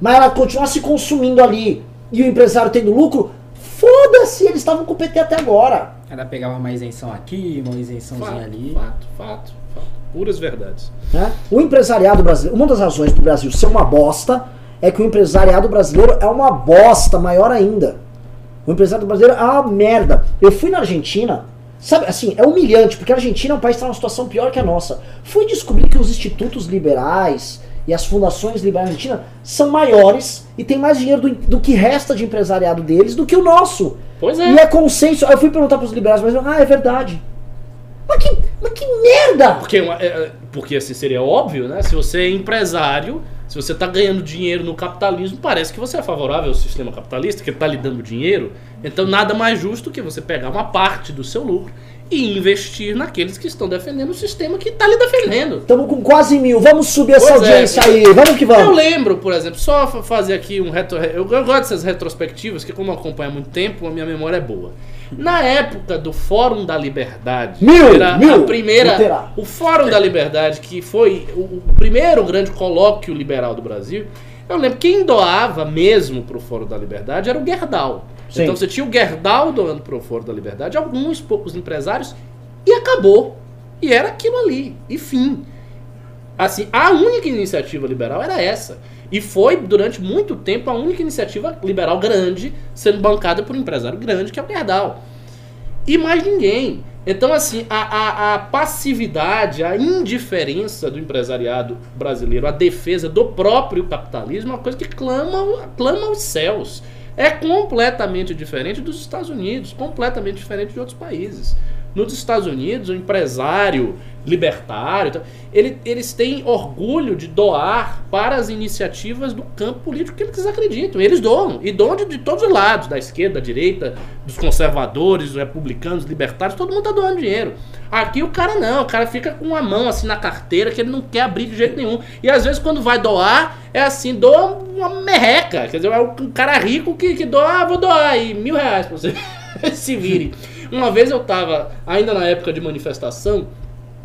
S1: mas ela continuasse consumindo ali e o empresário tendo lucro, foda-se, eles estavam com o PT até agora.
S4: Ela pegava uma isenção aqui, uma isençãozinha
S3: Fato,
S4: ali.
S3: fato, fato, fato. Puras verdades.
S1: né? O empresariado brasileiro, uma das razões do Brasil ser uma bosta é que o empresariado brasileiro é uma bosta maior ainda. O empresariado brasileiro é uma merda. Eu fui na Argentina, sabe, assim, é humilhante, porque a Argentina é um país que está numa situação pior que a nossa. Fui descobrir que os institutos liberais e as fundações liberais na Argentina são maiores e tem mais dinheiro do, do que resta de empresariado deles do que o nosso.
S3: Pois é.
S1: E é consenso. Aí eu fui perguntar pros liberais, mas ah, é verdade. Mas que, mas que merda!
S3: Porque, é, é, porque assim seria óbvio, né? Se você é empresário, se você está ganhando dinheiro no capitalismo, parece que você é favorável ao sistema capitalista, que está lhe dando dinheiro. Então nada mais justo que você pegar uma parte do seu lucro e investir naqueles que estão defendendo o sistema que está lhe defendendo.
S1: Estamos com quase mil. Vamos subir essa
S3: Pois é.
S1: audiência aí. Vamos que
S3: Eu
S1: vamos.
S3: lembro, por exemplo, só fa- fazer aqui um retro... Eu, eu gosto dessas retrospectivas, que como eu acompanho há muito tempo, a minha memória é boa. Na época do Fórum da Liberdade,
S1: Mil,
S3: era a
S1: mil,
S3: primeira,
S1: literal.
S3: o Fórum da Liberdade, que foi o o primeiro grande colóquio liberal do Brasil, eu lembro quem doava mesmo pro Fórum da Liberdade era o Gerdau.
S1: Sim.
S3: Então você tinha o Gerdau doando pro Fórum da Liberdade, alguns poucos empresários, e acabou. E era aquilo ali, e fim. Assim, a única iniciativa liberal era essa. E foi, durante muito tempo, a única iniciativa liberal grande sendo bancada por um empresário grande, que é o Gerdau. E mais ninguém. Então, assim, a, a, a passividade, a indiferença do empresariado brasileiro, a defesa do próprio capitalismo é uma coisa que clama, clama aos céus. É completamente diferente dos Estados Unidos, completamente diferente de outros países. Nos Estados Unidos, o empresário libertário, então, ele- eles têm orgulho de doar para as iniciativas do campo político que eles acreditam. Eles doam, e doam de, de todos os lados, da esquerda, da direita, dos conservadores, dos republicanos, libertários, todo mundo tá doando dinheiro. Aqui o cara não, o cara fica com a mão assim na carteira que ele não quer abrir de jeito nenhum. E às vezes quando vai doar, é assim, doa uma merreca. Quer dizer, é um cara rico que, que doa, ah, vou doar aí mil reais pra você se vire. Uma vez eu tava, ainda na época de manifestação,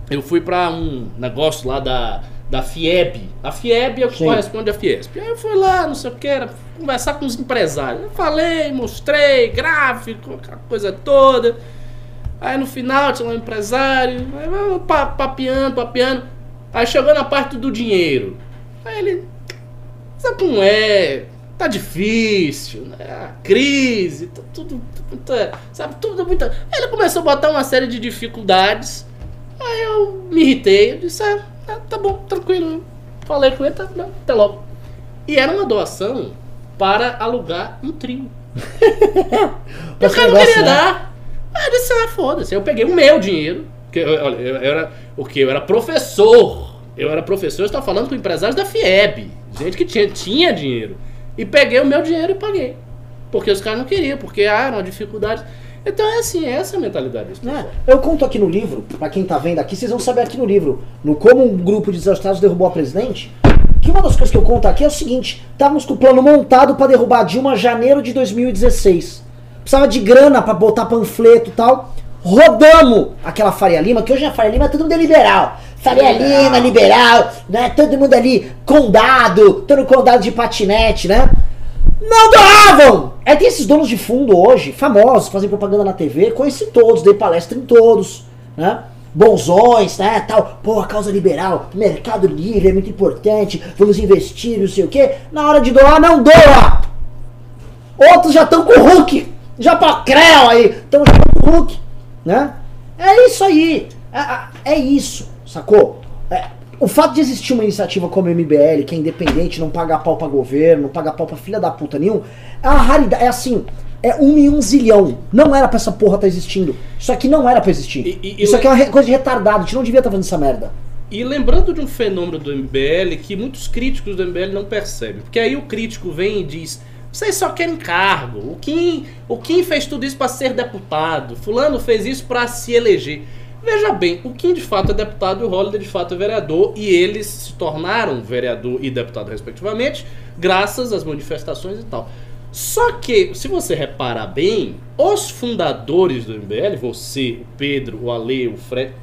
S3: eu fui pra um negócio lá da, da FIEB. A FIEB é o que
S1: Sim.
S3: corresponde à Fiesp. Aí eu fui lá, não sei o que, era conversar com os empresários. Eu falei, mostrei, gráfico, aquela coisa toda. Aí no final tinha lá um empresário, aí eu pa- papeando, papeando. Aí chegou na parte do dinheiro. Aí ele, sabe como é? Tá difícil, né? A crise, tá tudo, sabe, tudo muito. Aí ele começou a botar uma série de dificuldades. Aí eu me irritei, eu disse, ah, tá, tá bom, tranquilo. Falei com ele, tá, não, até logo. E era uma doação para alugar um trio. O cara não queria
S1: né?
S3: dar. Aí eu disse, ah, foda-se. Eu peguei o meu dinheiro. Que, eu- olha, eu era o que? Eu era professor. Eu era professor, eu estava falando com empresários da FIEB. Gente que tinha, tinha dinheiro. E peguei o meu dinheiro e paguei. Porque os caras não queriam, porque ah, era uma dificuldade. Então é assim, é essa a mentalidade pessoal.
S1: Eu conto aqui no livro, pra quem tá vendo aqui, vocês vão saber aqui no livro, no Como um grupo de desastrados derrubou a presidente, que uma das coisas que eu conto aqui é o seguinte, estávamos com o plano montado pra derrubar a Dilma em janeiro de 2016. Precisava de grana pra botar panfleto e tal. Rodamos aquela Faria Lima, que hoje a Faria Lima todo mundo é liberal. Faria Lima, liberal, né? Todo mundo ali, condado, todo condado de patinete, né? Não doavam! É, tem esses donos de fundo hoje, famosos, fazem propaganda na TV, conheci todos, dei palestra em todos, né? Bonzões, né, tal, pô, a causa liberal, mercado livre é muito importante, vamos investir, não sei o quê. Na hora de doar, não doa! Outros já estão com o Hulk, já pra Creu aí, estão com o Hulk, né? É isso aí, é, é isso, sacou? É, o fato de existir uma iniciativa como a MBL, que é independente, não paga pau pra governo, não paga pau pra filha da puta nenhum, é uma raridade, é assim, é um em um zilhão. Não era pra essa porra estar existindo. Isso aqui não era pra existir.
S3: E- e-
S1: Isso aqui é uma coisa de retardado, a gente não devia estar fazendo essa merda.
S3: E lembrando de um fenômeno do MBL que muitos críticos do MBL não percebem. Porque aí o crítico vem e diz: vocês só querem cargo. O Kim, o Kim fez tudo isso para ser deputado. Fulano fez isso para se eleger. Veja bem, o Kim de fato é deputado e o Holliday de fato é vereador. E eles se tornaram vereador e deputado, respectivamente, graças às manifestações e tal. Só que, se você reparar bem, os fundadores do MBL, você, o Pedro, o Ale, o Fred,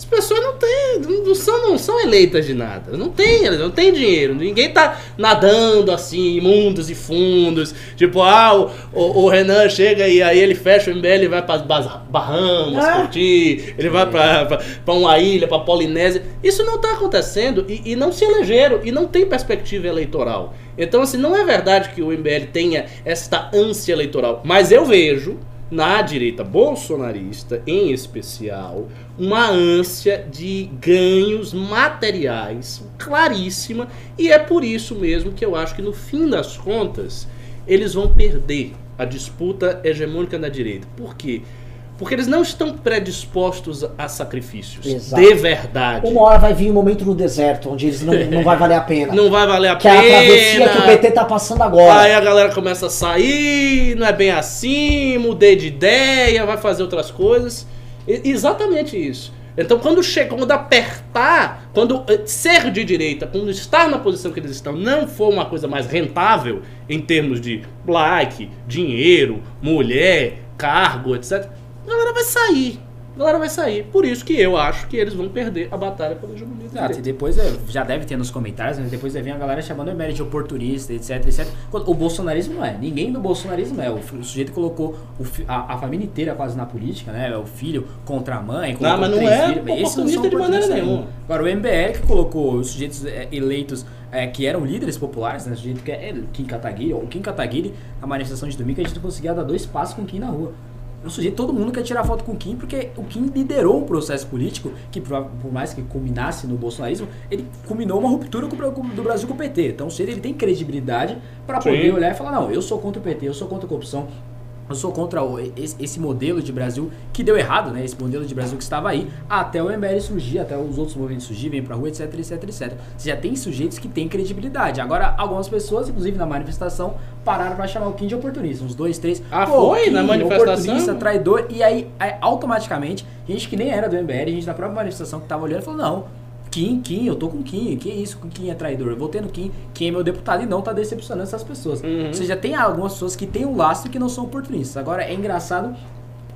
S3: as pessoas não têm, não são, não são eleitas de nada. Não tem, elas não tem dinheiro. Ninguém tá nadando assim, em mundos e fundos. Tipo, ah, o, o, o Renan chega e aí ele fecha o MBL e vai para Bahamas
S1: Ah.
S3: curtir. Ele vai pra uma ilha, pra Polinésia. Isso não tá acontecendo e, e não se elegeram e não tem perspectiva eleitoral. Então, assim, não é verdade que o MBL tenha esta ânsia eleitoral. Mas eu vejo na direita bolsonarista, em especial, uma ânsia de ganhos materiais claríssima, e é por isso mesmo que eu acho que no fim das contas eles vão perder a disputa hegemônica da direita. Por quê? Porque eles não estão predispostos a sacrifícios
S1: Exato.
S3: de verdade.
S1: Uma hora vai vir um momento no deserto onde eles não, não vai valer a pena.
S3: Não vai valer a
S1: que é a travessia
S3: pena.
S1: que o PT tá passando agora.
S3: Aí a galera começa a sair, não é bem assim, mudei de ideia, vai fazer outras coisas. E- exatamente isso. Então, quando chega, quando apertar, quando eh, ser de direita, quando estar na posição que eles estão, não for uma coisa mais rentável em termos de like, dinheiro, mulher, cargo, etc., a galera vai sair. A galera vai sair. Por isso que eu acho que eles vão perder a batalha pela hegemonia
S4: Exato, e depois é, já deve ter nos comentários, mas depois vai vir a galera chamando o MBL de oportunista, etc, etc. O bolsonarismo não é, ninguém do bolsonarismo é. O, sujeito colocou o a, a família inteira quase na política, né? O filho contra a mãe, colocou
S3: mas não
S4: três
S3: é
S4: filhos. Não são
S3: de maneira nenhuma.
S4: Agora, o MBL que colocou os sujeitos é, eleitos é, que eram líderes populares, né? O sujeito que é Kim Kataguiri, ou Kim Kataguiri, na manifestação de domingo, a gente não conseguia dar dois passos com o Kim na rua. O sujeito, todo mundo quer tirar foto com o Kim, porque o Kim liderou um processo político que, por, mais que culminasse no bolsonarismo, ele culminou uma ruptura com do Brasil com o PT. Então, sujeito ele tem credibilidade para poder olhar e falar: não, eu sou contra o PT, eu sou contra a corrupção. Eu sou contra o- esse, esse modelo de Brasil que deu errado, né? Esse modelo de Brasil que estava aí, até o MBL surgir, até os outros movimentos surgirem, pra rua, etc, etc, etc. Você já tem sujeitos que têm credibilidade. Agora, algumas pessoas, inclusive na manifestação, pararam pra chamar o Kim de oportunista. Uns dois, três.
S3: Ah, foi?
S4: Kim,
S3: Na manifestação?
S4: Oportunista, traidor. E aí, aí, automaticamente, gente que nem era do MBL, gente da própria manifestação que tava olhando, falou: não. Kim, Kim, eu tô com Kim, que isso, Kim é traidor, eu votei no Kim, Kim é meu deputado e não tá decepcionando essas pessoas.
S3: Uhum.
S4: Ou seja, tem algumas pessoas que têm um lastro e que não são oportunistas. Agora, é engraçado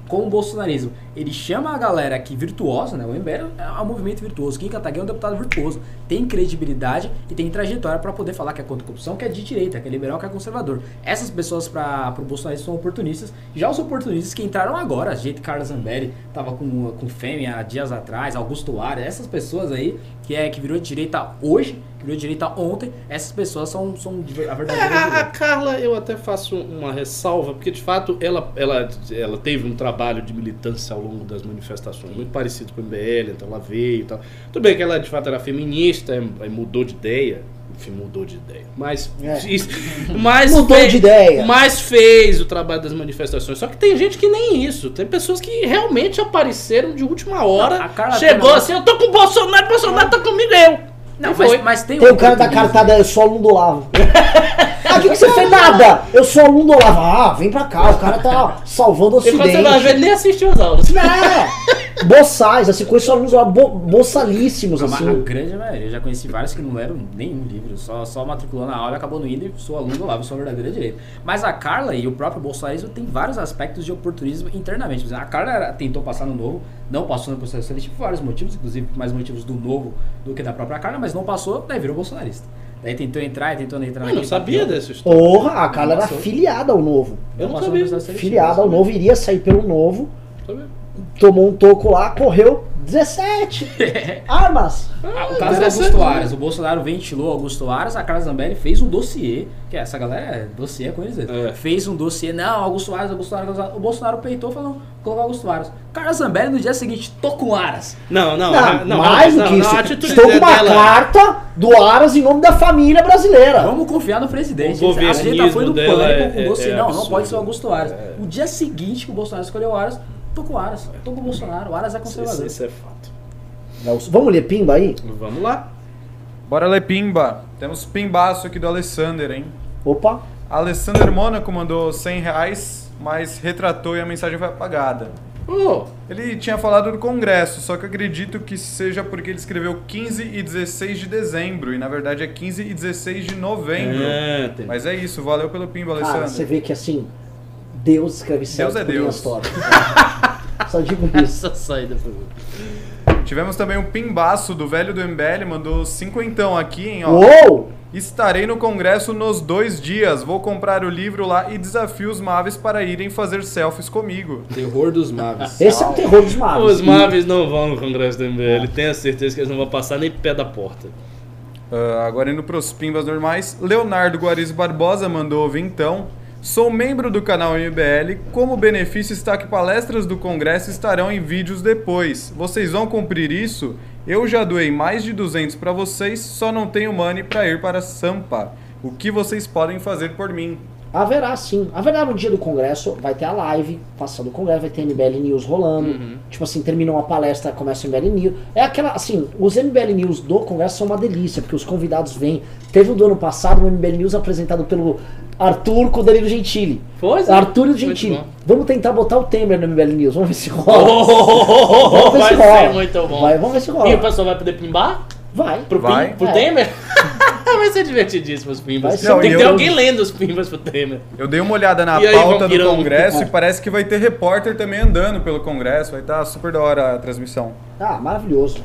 S4: com o bolsonarismo. Ele chama a galera aqui virtuosa, né? O MBL é um movimento virtuoso. Kim Kataguiri é um deputado virtuoso. Tem credibilidade e tem trajetória pra poder falar que é contra a corrupção, que é de direita, que é liberal, que é conservador. Essas pessoas para pro bolsonarismo são oportunistas. Já os oportunistas que entraram agora, jeito Carlos Zambelli, tava com, com fêmea há dias atrás, Augusto Aras, essas pessoas aí, que é que virou de direita hoje, que virou de direita ontem, essas pessoas são, são a
S3: É,
S4: verdadeira
S3: a, a
S4: direita.
S3: Carla, eu até faço uma ressalva, porque de fato ela, ela, ela teve um trabalho de militância ao longo das manifestações, muito parecido com o MBL, então ela veio e tal. Tudo bem que ela de fato era feminista aí mudou de ideia. Enfim, mudou de ideia. Mas,
S1: É.
S3: isso- mas
S1: Mudou
S3: fez-
S1: de ideia.
S3: Mas fez o trabalho das manifestações. Só que tem gente que nem isso. Tem pessoas que realmente apareceram de última hora.
S4: Não,
S3: chegou assim, eu tô com o Bolsonaro, Bolsonaro tá comigo, eu.
S4: Não, mas,
S3: foi.
S4: mas tem
S1: Tem
S4: um
S1: o cara da cartada, eu sou aluno do Olavo. ah, o que, que você fez? Nada! Eu sou aluno do Olavo. Ah, vem pra cá, o cara tá salvando o
S3: E quando você vai ver,
S1: ocidente.
S3: ele nem assistiu as aulas.
S1: É, boçais, assim, conheço alunos lá, bo, boçalíssimos,
S4: A, ma- a
S1: assim.
S4: grande maioria. Eu já conheci vários que não leram nenhum livro, só, só matriculou na aula, acabou no indo e sou aluno do Lavo, sou a verdadeira direita. Mas a Carla e o próprio bolsonarismo tem vários aspectos de oportunismo internamente. Por exemplo, A Carla tentou passar no novo, não passou no processo seletivo por vários motivos, inclusive mais motivos do novo do que da própria Carla, mas não passou, daí virou bolsonarista. Daí tentou entrar e tentou entrar
S3: Eu não sabia
S4: papel.
S3: dessa história.
S1: Porra, a Carla era filiada ao novo.
S3: Eu não
S4: passou no
S3: sabia.
S1: Filiada ao novo, iria sair pelo novo,
S3: Sabia.
S1: Tomou um toco lá, correu 17 armas.
S4: Ah, o caso do
S3: Interessante,
S4: Augusto? Aras. O Bolsonaro ventilou Augusto Aras, a Carla Zambelli fez um dossiê, que essa galera é dossiê com eles.
S3: É.
S4: Fez um dossiê, não, Augusto Aras, Augusto Aras. O Bolsonaro peitou e falou, colocar Augusto Aras. Carla Zambelli no dia seguinte, tô com Aras.
S3: Não, não,
S1: Não,
S3: não,
S1: mais
S3: não,
S1: do que
S3: não,
S1: isso. Estou com uma
S3: dela-
S1: carta do Aras em nome da família brasileira.
S4: Vamos confiar no presidente.
S3: O
S4: a gente já foi no
S3: dela
S4: pânico
S3: é-
S4: com o dossiê.
S3: é
S4: não, não
S3: absurdo.
S4: pode ser o Augusto Aras.
S3: É.
S4: O dia seguinte que o Bolsonaro escolheu o Aras, tô com o Aras. Tô com o Bolsonaro. O Aras é
S3: Isso,
S4: conservador.
S3: isso é fato.
S1: Vamos ler pimba aí?
S3: Vamos lá.
S2: Bora ler pimba. Temos pimbaço aqui do Alessander, hein?
S1: Opa.
S2: Alessander Mônaco mandou 100 reais, mas retratou e a mensagem foi apagada.
S3: Ô,
S2: Ele tinha falado do Congresso, só que acredito que seja porque ele escreveu 15 e 16 de dezembro, e na verdade é 15 e 16 de novembro.
S3: é, tem-
S2: Mas é isso, valeu pelo pimba, Alessandro.
S1: você vê que assim, Deus escreve certo
S2: Deus é
S1: por linhas
S2: Deus.
S1: tortas. Só digo isso.
S3: Essa saída foi.
S2: Tivemos também um pimbaço do velho do MBL, mandou cinquentão aqui, hein, ó.
S1: Uou!
S2: Estarei no congresso nos dois dias, vou comprar o livro lá e desafio os Maves para irem fazer selfies comigo.
S4: Terror dos Maves.
S1: Esse é o terror dos magos.
S3: Os Mavis não vão no Congresso do MBL. Tenha certeza que eles não vão passar nem pé da porta.
S2: Ah, agora indo pros pimbas normais, Leonardo Guariz Barbosa mandou vintão. Sou membro do canal MBL. Como benefício está que palestras do Congresso estarão em vídeos depois. Vocês vão cumprir isso? Eu já doei mais de 200 para vocês, só não tenho money para ir para Sampa. O que vocês podem fazer por mim?
S1: Haverá sim. Haverá no dia do congresso, vai ter a live, passando o congresso, vai ter MBL News rolando.
S3: Uhum.
S1: Tipo assim, terminou uma palestra, começa o MBL News. É aquela, assim, os MBL News do congresso são uma delícia, porque os convidados vêm. Teve o do ano passado um MBL News apresentado pelo Arthur com o Danilo Gentili.
S3: Pois é.
S1: Arthur e o Gentili. Vamos tentar botar o Temer no MBL News, vamos ver se rola.
S3: Oh,
S1: Vamos ver
S3: vai
S1: se rola.
S3: ser muito bom.
S1: Vai, vamos ver se
S3: E o
S1: rola.
S3: pessoal vai poder pimbar?
S1: Vai.
S3: Pro,
S2: Vai.
S3: Pim, pro
S1: É.
S3: Temer? vai ser divertidíssimo os pimbas.
S2: Não,
S3: Tem que ter
S2: eu-
S3: alguém lendo os pimbas pro Temer.
S2: Eu dei uma olhada na
S3: E
S2: pauta do? Congresso e parece que vai ter repórter também andando pelo Congresso. Vai estar super da hora a transmissão.
S1: Ah, maravilhoso.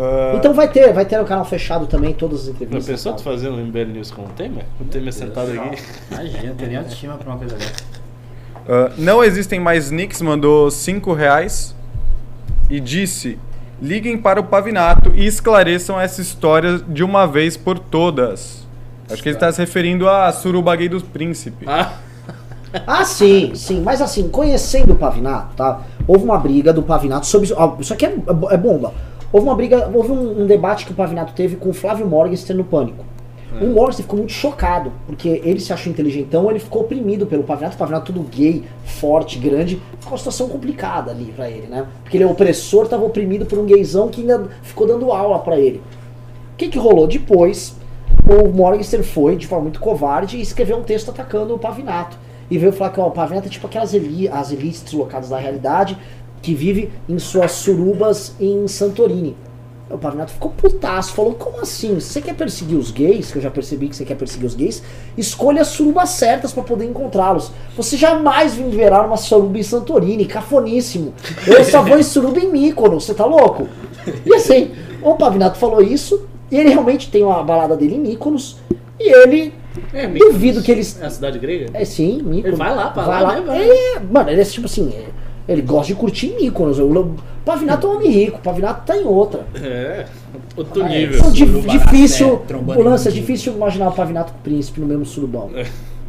S2: Ah,
S1: Então vai ter, vai ter no canal fechado também todas as
S3: Já
S1: entrevistas.
S3: pensou tu fazendo um MBL News com o Temer? O Temer sentado aqui.
S4: Imagina, nem autoestima pra uma coisa dessa.
S2: Ah, não existem mais nicks, mandou 5 reais e disse: liguem para o Pavinato e esclareçam essa história de uma vez por todas. Acho que ele está se referindo a Surubaguei do Príncipe.
S3: Ah,
S1: Ah, sim, sim. Mas assim, conhecendo o Pavinato, tá? Houve uma briga do Pavinato sobre. isso- Isso aqui é, é bomba. Houve uma briga, houve um, um debate que o Pavinato teve com o Flávio Morgenstern no Pânico. O Morgenstern ficou muito chocado, porque ele se achou inteligentão, ele ficou oprimido pelo Pavinato, o Pavinato tudo gay, forte, grande, ficou uma situação complicada ali pra ele, né? Porque ele é opressor, tava oprimido por um gaysão que ainda ficou dando aula pra ele. O que que rolou? Depois, o Morgenstern foi, de forma muito covarde, e escreveu um texto atacando o Pavinato. E veio falar que ó, o Pavinato é tipo aquelas eli as elites deslocadas da realidade que vive em suas surubas em Santorini. O Pavinato ficou putaço, falou, como assim? Você quer perseguir os gays, que eu já percebi que você quer perseguir os gays, escolha as surubas certas pra poder encontrá-los. Você jamais viverá numa suruba em Santorini, cafoníssimo. Eu só vou em suruba em Mykonos, você tá louco? E assim, o Pavinato falou isso, e ele realmente tem uma balada dele em Mykonos, e ele,
S3: é,
S1: duvido que eles...
S3: É a cidade grega?
S1: É sim, Mykonos.
S3: Ele vai lá, pra
S1: vai
S3: lá,
S1: lá.
S3: né, vai.
S1: É, mano, ele é tipo assim, é- ele gosta de curtir Mykonos. O Pavinato é um homem rico, o Pavinato tá em outra.
S3: É, outro
S1: É,
S3: nível.
S1: então,
S4: Suruba,
S1: difícil,
S4: né,
S1: o lance é difícil imaginar o Pavinato com o príncipe no mesmo surubão.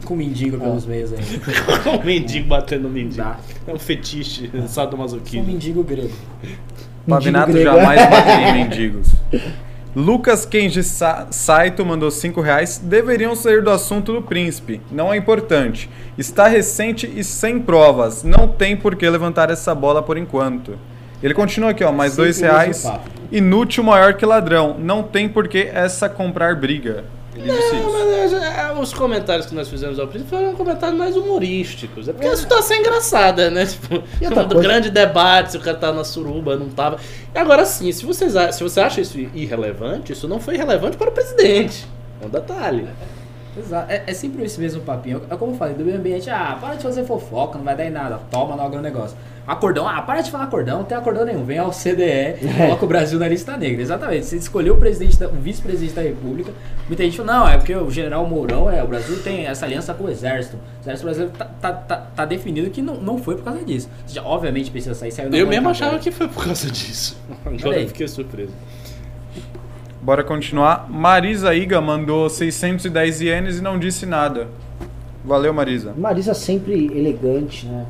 S4: Com mendigo pelos meios aí.
S3: um mendigo batendo mendigo.
S4: Dá.
S3: É um fetiche,
S4: Sou um
S3: sadomasoquismo.
S4: mendigo grego.
S2: Pavinato
S1: grego.
S2: jamais bateria em mendigos. Lucas Kenji Sa- Saito mandou 5 reais. Deveriam sair do assunto do príncipe. Não é importante. Está recente e sem provas. Não tem por que levantar essa bola por enquanto. Ele continua aqui, ó, mais
S4: Sempre
S2: 2
S4: o mesmo
S2: reais. Inútil maior que ladrão. Não tem por que essa comprar briga. Ele disse
S3: Não,
S2: isso.
S3: mas é, os comentários que nós fizemos ao príncipe foram comentários mais humorísticos. É porque a situação é engraçada, né? Tipo, do
S1: coisa-
S3: grande debate, se o cara tá na suruba, não tava. E agora sim, se, vocês, se você acha isso irrelevante, isso não foi relevante para o presidente. É um detalhe.
S4: Exato. É, é sempre esse mesmo papinho. É como eu falei, do meio ambiente, ah, para de fazer fofoca, não vai dar em nada. Toma logo o negócio. Acordão, ah, para de falar acordão, não tem acordão nenhum. Vem ao CDE, coloca o Brasil na lista negra. Exatamente. Você escolheu o presidente, da- o vice-presidente da República. Muita gente falou, não, é porque o general Mourão, é, o Brasil tem essa aliança com o exército. O exército brasileiro tá, tá, tá, tá definido que não, não foi por causa disso. Seja, obviamente precisa sair, saiu
S3: Eu mesmo achava
S4: agora.
S3: que foi por causa disso. Agora eu fiquei surpreso.
S2: Bora continuar. Marisa Iga mandou 610 ienes e não disse nada. Valeu, Marisa.
S1: Marisa sempre elegante, né?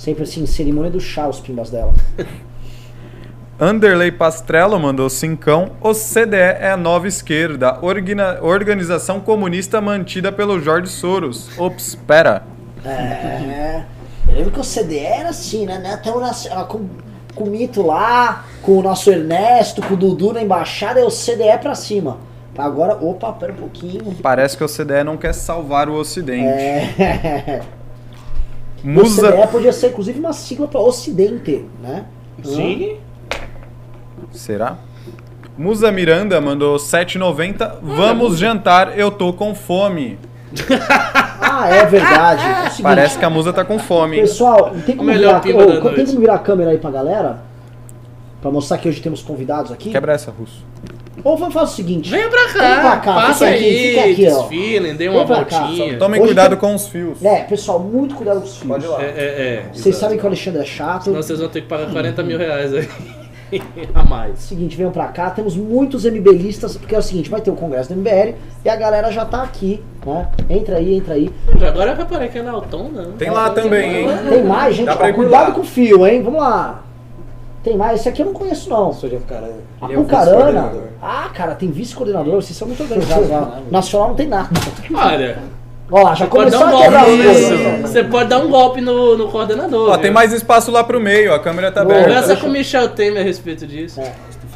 S1: Sempre assim, cerimônia do chá, os pimbas dela.
S2: Anderley Pastrello mandou cincão. O CDE é a nova esquerda, organização comunista mantida pelo Jorge Soros. Ops, pera.
S1: É. Eu lembro que o CDE era assim, né? Até o ah, com, com o Mito lá, com o nosso Ernesto, com o Dudu na embaixada, é o CDE pra cima. Agora, opa, pera um pouquinho.
S2: Parece que o CDE não quer salvar o Ocidente.
S1: É. O
S2: Musa.
S1: CDE podia ser inclusive uma sigla pra Ocidente, né?
S3: Sim.
S2: Será? Musa Miranda mandou 7,90. Vamos jantar, eu tô com fome.
S1: Ah, é verdade. É seguinte,
S2: Parece que a Musa tá com fome.
S1: Pessoal, tem como, virar, ô, tem como virar a câmera aí pra galera? Pra mostrar que hoje temos convidados aqui?
S2: Quebra essa, Russo.
S1: Ou vamos fazer o seguinte.
S3: Venha pra cá,
S1: Vem pra cá,
S3: passa
S1: fica aqui,
S3: aí,
S1: fica aqui,
S3: desfilem, dê
S1: Vem
S3: uma
S1: cá.
S3: voltinha.
S2: Tomem
S1: Hoje
S2: cuidado
S1: tem-
S2: com os fios.
S1: É, pessoal, muito cuidado com os fios.
S2: Pode ir lá.
S3: É, é, é.
S1: Vocês sabem que o Alexandre é chato.
S3: Senão vocês vão ter que pagar 40 mil reais aí. a mais.
S1: Seguinte, venham pra cá, temos muitos MBListas, porque é o seguinte, vai ter o congresso do MBL e a galera já tá aqui, né? Entra aí, entra aí.
S3: Agora eu reparei que é na Alton, não.
S2: Tem lá também, hein?
S1: Tem mais, gente,
S2: Dá
S1: ó, cuidado
S2: lá.
S1: com o fio, hein? Vamos lá. Tem mais, esse aqui eu não conheço não.
S6: Sou de Apucarana. Ele é o
S1: Pucarana.
S6: vice-coordenador.
S1: Ah, cara, tem vice-coordenador, vocês são muito organizados lá. Nacional não tem nada.
S3: Olha,
S1: Ó lá, já
S3: você pode dar
S1: começou
S3: um
S1: a quebrar coisas.
S3: Você pode dar um golpe no, no coordenador.
S2: Ó,
S3: viu?
S2: tem mais espaço lá pro meio, a câmera tá
S1: Boa.
S2: aberta.
S3: Conversa com o Michel Temer a respeito disso.
S1: É.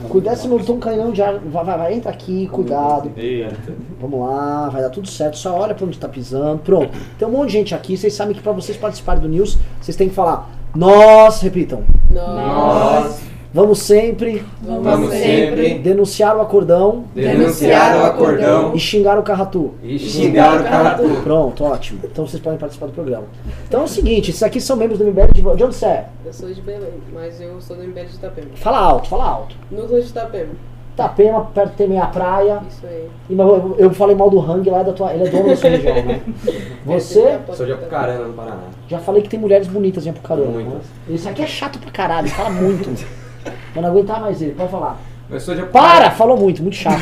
S1: Cuidado se não tem um canhão de ar. Vai, vai, vai, entra aqui, cuidado.
S3: Eita.
S1: Vamos lá, vai dar tudo certo. Só olha pra onde tá pisando. Pronto. Tem um monte de gente aqui. Vocês sabem que pra vocês participarem do News, vocês têm que falar. Nós, repitam.
S5: Nós
S1: Vamos sempre
S5: vamos sempre
S1: denunciar o acordão
S5: denunciar o acordão
S1: e xingar o carratu.
S6: E
S5: xingar o caratu.
S1: Pronto, ótimo. Então vocês podem participar do programa. Então é o seguinte, esses aqui são membros do MBL de, de onde você é?
S7: Eu sou de Belém, mas eu sou do MBL de Itapema.
S1: Fala alto, fala alto.
S7: Núcleo de Itapema,
S1: Itapema, perto tem meia praia.
S7: isso aí.
S1: E, mas eu, eu falei mal do Hang lá da tua. Ele é dono da sua região, né? Você?
S6: Sou de Apucarana, no Paraná.
S1: Já falei que tem mulheres bonitas em Apucarana.
S6: Muitas.
S1: né? Esse aqui é chato pra caralho, fala muito. Eu não aguentar mais ele, pode falar.
S6: Eu sou de
S1: Para!
S6: Apucarana.
S1: Falou muito, muito chato.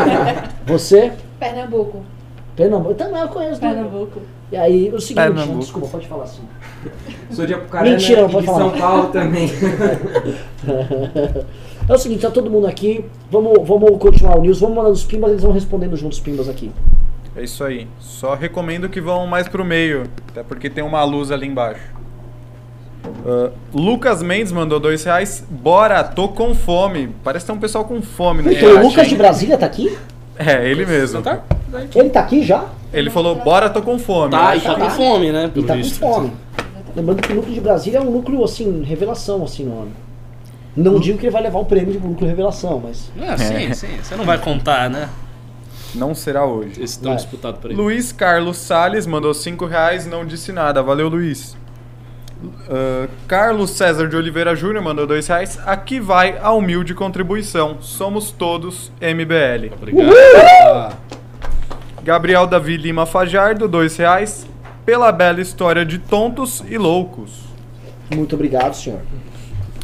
S1: Você?
S7: Pernambuco.
S1: Pernambuco. Eu também eu conheço. né?
S7: Pernambuco.
S1: E aí, o seguinte,
S2: Pernambuco.
S1: desculpa, pode falar assim.
S6: Sou de Apucarana
S1: Mentira, não
S6: e
S1: pode
S6: de
S1: falar.
S6: São Paulo também.
S1: É o seguinte, tá todo mundo aqui. Vamos, vamos continuar o news, vamos mandando os pimbas, eles vão respondendo juntos os pimbas aqui.
S2: É isso aí. Só recomendo que vão mais pro meio, até porque tem uma luz ali embaixo. Ah, Lucas Mendes mandou dois reais. Bora, tô com fome. Parece que tem um pessoal com fome no
S1: Então, o Lucas
S2: hein?
S1: de Brasília tá aqui?
S2: É, ele mesmo.
S3: Tá?
S1: Ele tá aqui já?
S2: Ele falou, bora, tô com fome.
S3: Tá, e tá com fome, né?
S1: E tá com fome. Lembrando que o núcleo de Brasília é um núcleo, assim, revelação, assim, no Não digo que ele vai levar o prêmio de núcleo revelação, mas.
S3: É, sim, sim. Você não vai contar, né?
S2: Não será hoje.
S3: Esse tão
S1: Vai.
S3: disputado por aí.
S2: Luiz Carlos Salles mandou 5 reais, não disse nada. Valeu, Luiz. Ah, Carlos César de Oliveira Júnior mandou 2 reais. Aqui vai a humilde contribuição. Somos todos MBL.
S3: Obrigado.
S2: Gabriel Davi Lima Fajardo, 2 reais. Pela bela história de tontos e loucos.
S1: Muito obrigado, senhor.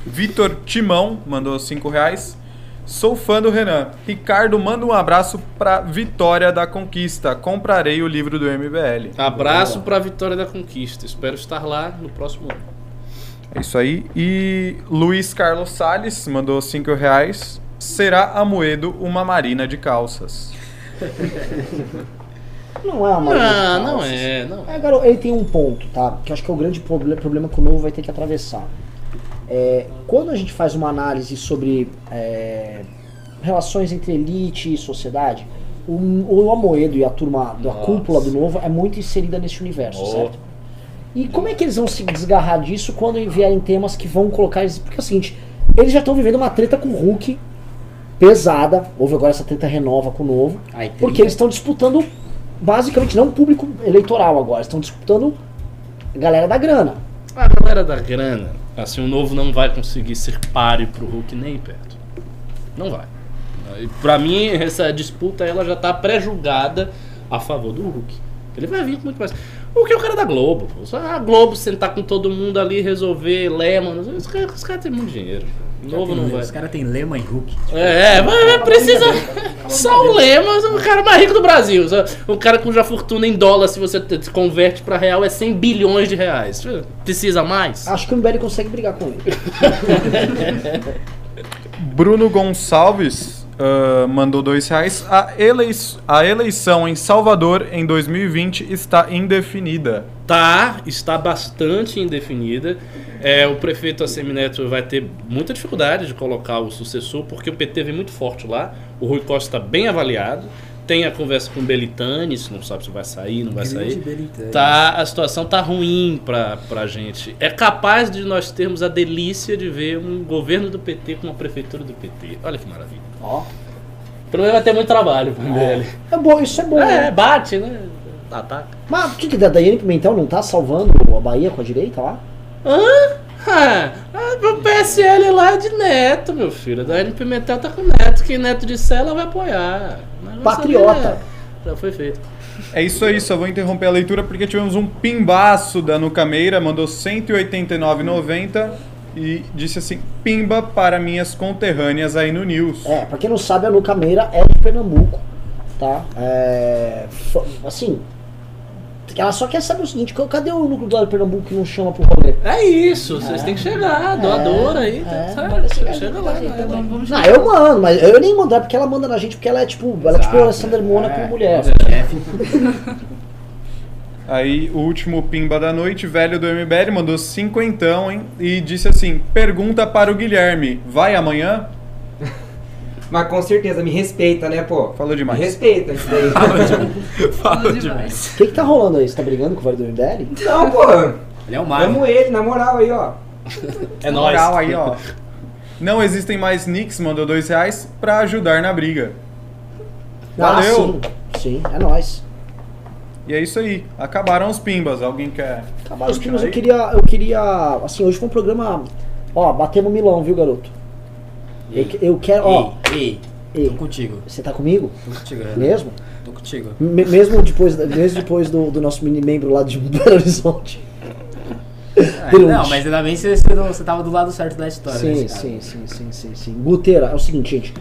S2: Vitor Timão mandou 5 reais. Sou fã do Renan. Ricardo, manda um abraço pra Vitória da Conquista. Comprarei o livro do MBL.
S3: Abraço pra Vitória da Conquista. Espero estar lá no próximo ano.
S2: É isso aí. E Luiz Carlos Salles mandou 5 reais. será Amoedo uma marina de calças?
S1: Não é uma marina de
S3: Não, não
S1: calças.
S3: é, não é.
S1: É, garoto, ele tem um ponto, tá? Que eu acho que é o grande proble- problema que o novo vai ter que atravessar. É, quando a gente faz uma análise sobre é, relações entre elite e sociedade, o, o Amoedo e a turma da
S3: Nossa.
S1: cúpula do novo é muito inserida nesse universo,
S3: Oh.
S1: certo? E como é que eles vão se desgarrar disso quando vierem temas que vão colocar eles. Porque é o seguinte, eles já estão vivendo uma treta com o Hulk pesada. Houve agora essa treta renova com o novo. Porque eles estão disputando, basicamente, não público eleitoral agora, estão disputando a galera da grana.
S3: A galera da grana, assim, o novo não vai conseguir ser páreo pro Hulk nem perto. Não vai. E Pra mim, essa disputa ela já tá pré-julgada a favor do Hulk. Ele vai vir com muito mais. O que é o cara da Globo? Só a Globo sentar com todo mundo ali, resolver Lehman. Os caras os caras têm muito dinheiro. O novo não vai.
S4: Os caras têm Lema e Hulk.
S3: É, mas mas precisa. Só o Lemos, o cara mais rico do Brasil. O cara cuja fortuna em dólar, se você te- converte pra real, é 100 bilhões de reais. Precisa mais?
S1: Acho que o MBL consegue brigar com ele.
S2: Bruno Gonçalves ah, mandou dois reais. A, elei- a eleição em Salvador em 2020 está indefinida.
S3: Tá, está bastante indefinida. É, o prefeito Assemineto vai ter muita dificuldade de colocar o sucessor, porque o PT vem muito forte lá. O Rui Costa está bem avaliado. Tem a conversa com o Belitani, se não sabe se vai sair, não vai sair. Tá, a situação tá ruim pra, pra gente. É capaz de nós termos a delícia de ver um governo do PT com uma prefeitura do PT. Olha que maravilha.
S1: Ó.
S3: Pelo menos vai ter muito trabalho pro MBL.
S1: É bom, isso é bom.
S3: É,
S1: né?
S3: bate, né? Ataca.
S1: Mas o que, que da Daiane Pimentel não tá salvando a Bahia com a direita lá?
S3: Hã? Ah, ah, o PSL lá é de Neto, meu filho. Da N Pimentel tá com Neto. Quem Neto disser, ela vai apoiar.
S1: Patriota.
S3: ali é- Já foi feito.
S2: É isso aí, só vou interromper a leitura porque tivemos um pimbaço da Nucameira, mandou 189,90 e disse assim: Pimba para minhas conterrâneas aí no News.
S1: É, pra quem não sabe, a Luca Meira é de Pernambuco, tá? É, assim, ela só quer saber o seguinte, cadê o núcleo do Pernambuco que não chama pro rolê?
S3: É isso, vocês têm que chegar. Doadora aí.
S1: é,
S3: tá,
S7: Bora chegar
S3: chega lá. né?
S1: Não, eu mando, mas eu nem mando, é porque ela manda na gente, porque ela é tipo, ela é tipo a Alessandra Mona com mulher.
S4: Chefe.
S2: Aí o último pimba da noite, velho do MBL, mandou cinquentão, hein? E disse assim: pergunta para o Guilherme, vai amanhã?
S6: Mas com certeza, me respeita, né, pô?
S2: Falou demais.
S6: Me respeita isso daí.
S8: Falou demais.
S1: O que que tá rolando aí? Você tá brigando com o velho do?
S6: Não, pô.
S4: Ele é o Mario.
S6: Amo ele, na moral aí, ó.
S3: É
S2: Na moral aí, ó. Não existem mais nicks, mandou dois reais pra ajudar na briga. Valeu.
S1: Ah, sim, sim, é nóis.
S2: E é isso aí. Acabaram os pimbas. Alguém quer.
S1: Acabaram os filmes, eu queria, eu queria, assim, hoje foi um programa, ó, batemos Milão, viu, garoto? Eu, que- eu quero, ó,
S4: Ei, ei,
S1: ei,
S4: tô contigo.
S1: você tá comigo?
S4: Tô contigo, Renan.
S1: Mesmo?
S4: Tô contigo.
S1: Me- mesmo depois, mesmo depois do, do nosso mini membro lá de Belo Horizonte.
S4: É, não, mas ainda bem que você, você, tava do lado certo da história.
S1: Sim,
S4: nesse caso.
S1: sim, sim, sim, sim, sim. Guteira, é o seguinte, gente.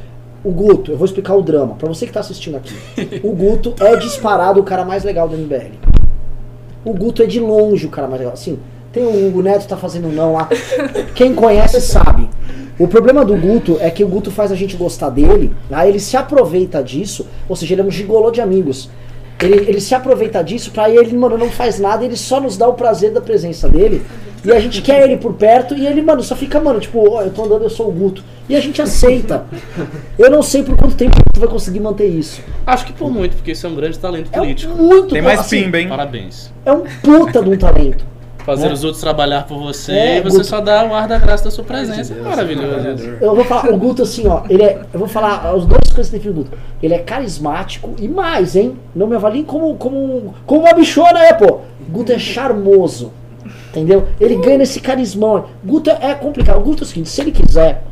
S1: O Guto, eu vou explicar o drama. Pra você que tá assistindo aqui. O Guto é disparado o cara mais legal do MBL. O Guto é de longe o cara mais legal. Assim, tem o Hugo Neto tá fazendo não lá. Quem conhece sabe. O problema do Guto é que o Guto faz a gente gostar dele, aí ele se aproveita disso, ou seja, ele é um gigolô de amigos. Ele, ele se aproveita disso pra ele, mano, não faz nada, ele só nos dá o prazer da presença dele. E a gente quer ele por perto e ele, mano, só fica, mano, tipo, ó, eu tô andando, eu sou o Guto. E a gente aceita. Eu não sei por quanto tempo tu vai conseguir manter isso.
S3: Acho que por muito, porque isso é um grande talento
S1: É um
S3: político.
S1: muito
S2: Tem mais
S1: assim,
S2: pimba, hein?
S3: Parabéns.
S1: É um puta de um talento.
S3: Fazer
S1: É.
S3: os outros trabalhar por você
S1: É,
S3: e você
S1: Guto.
S3: só dá o ar da graça da sua presença. Maravilhoso.
S1: Eu vou falar, o Guto, assim, ó, ele é. Eu vou falar as duas coisas que definem o Guto. Ele é carismático e mais, hein? Não me avaliem como, como, como uma bichona, é, pô. Guto é charmoso. Entendeu? Ele ganha nesse carismão. Guto é, é complicado. O Guto é o seguinte, se ele quiser,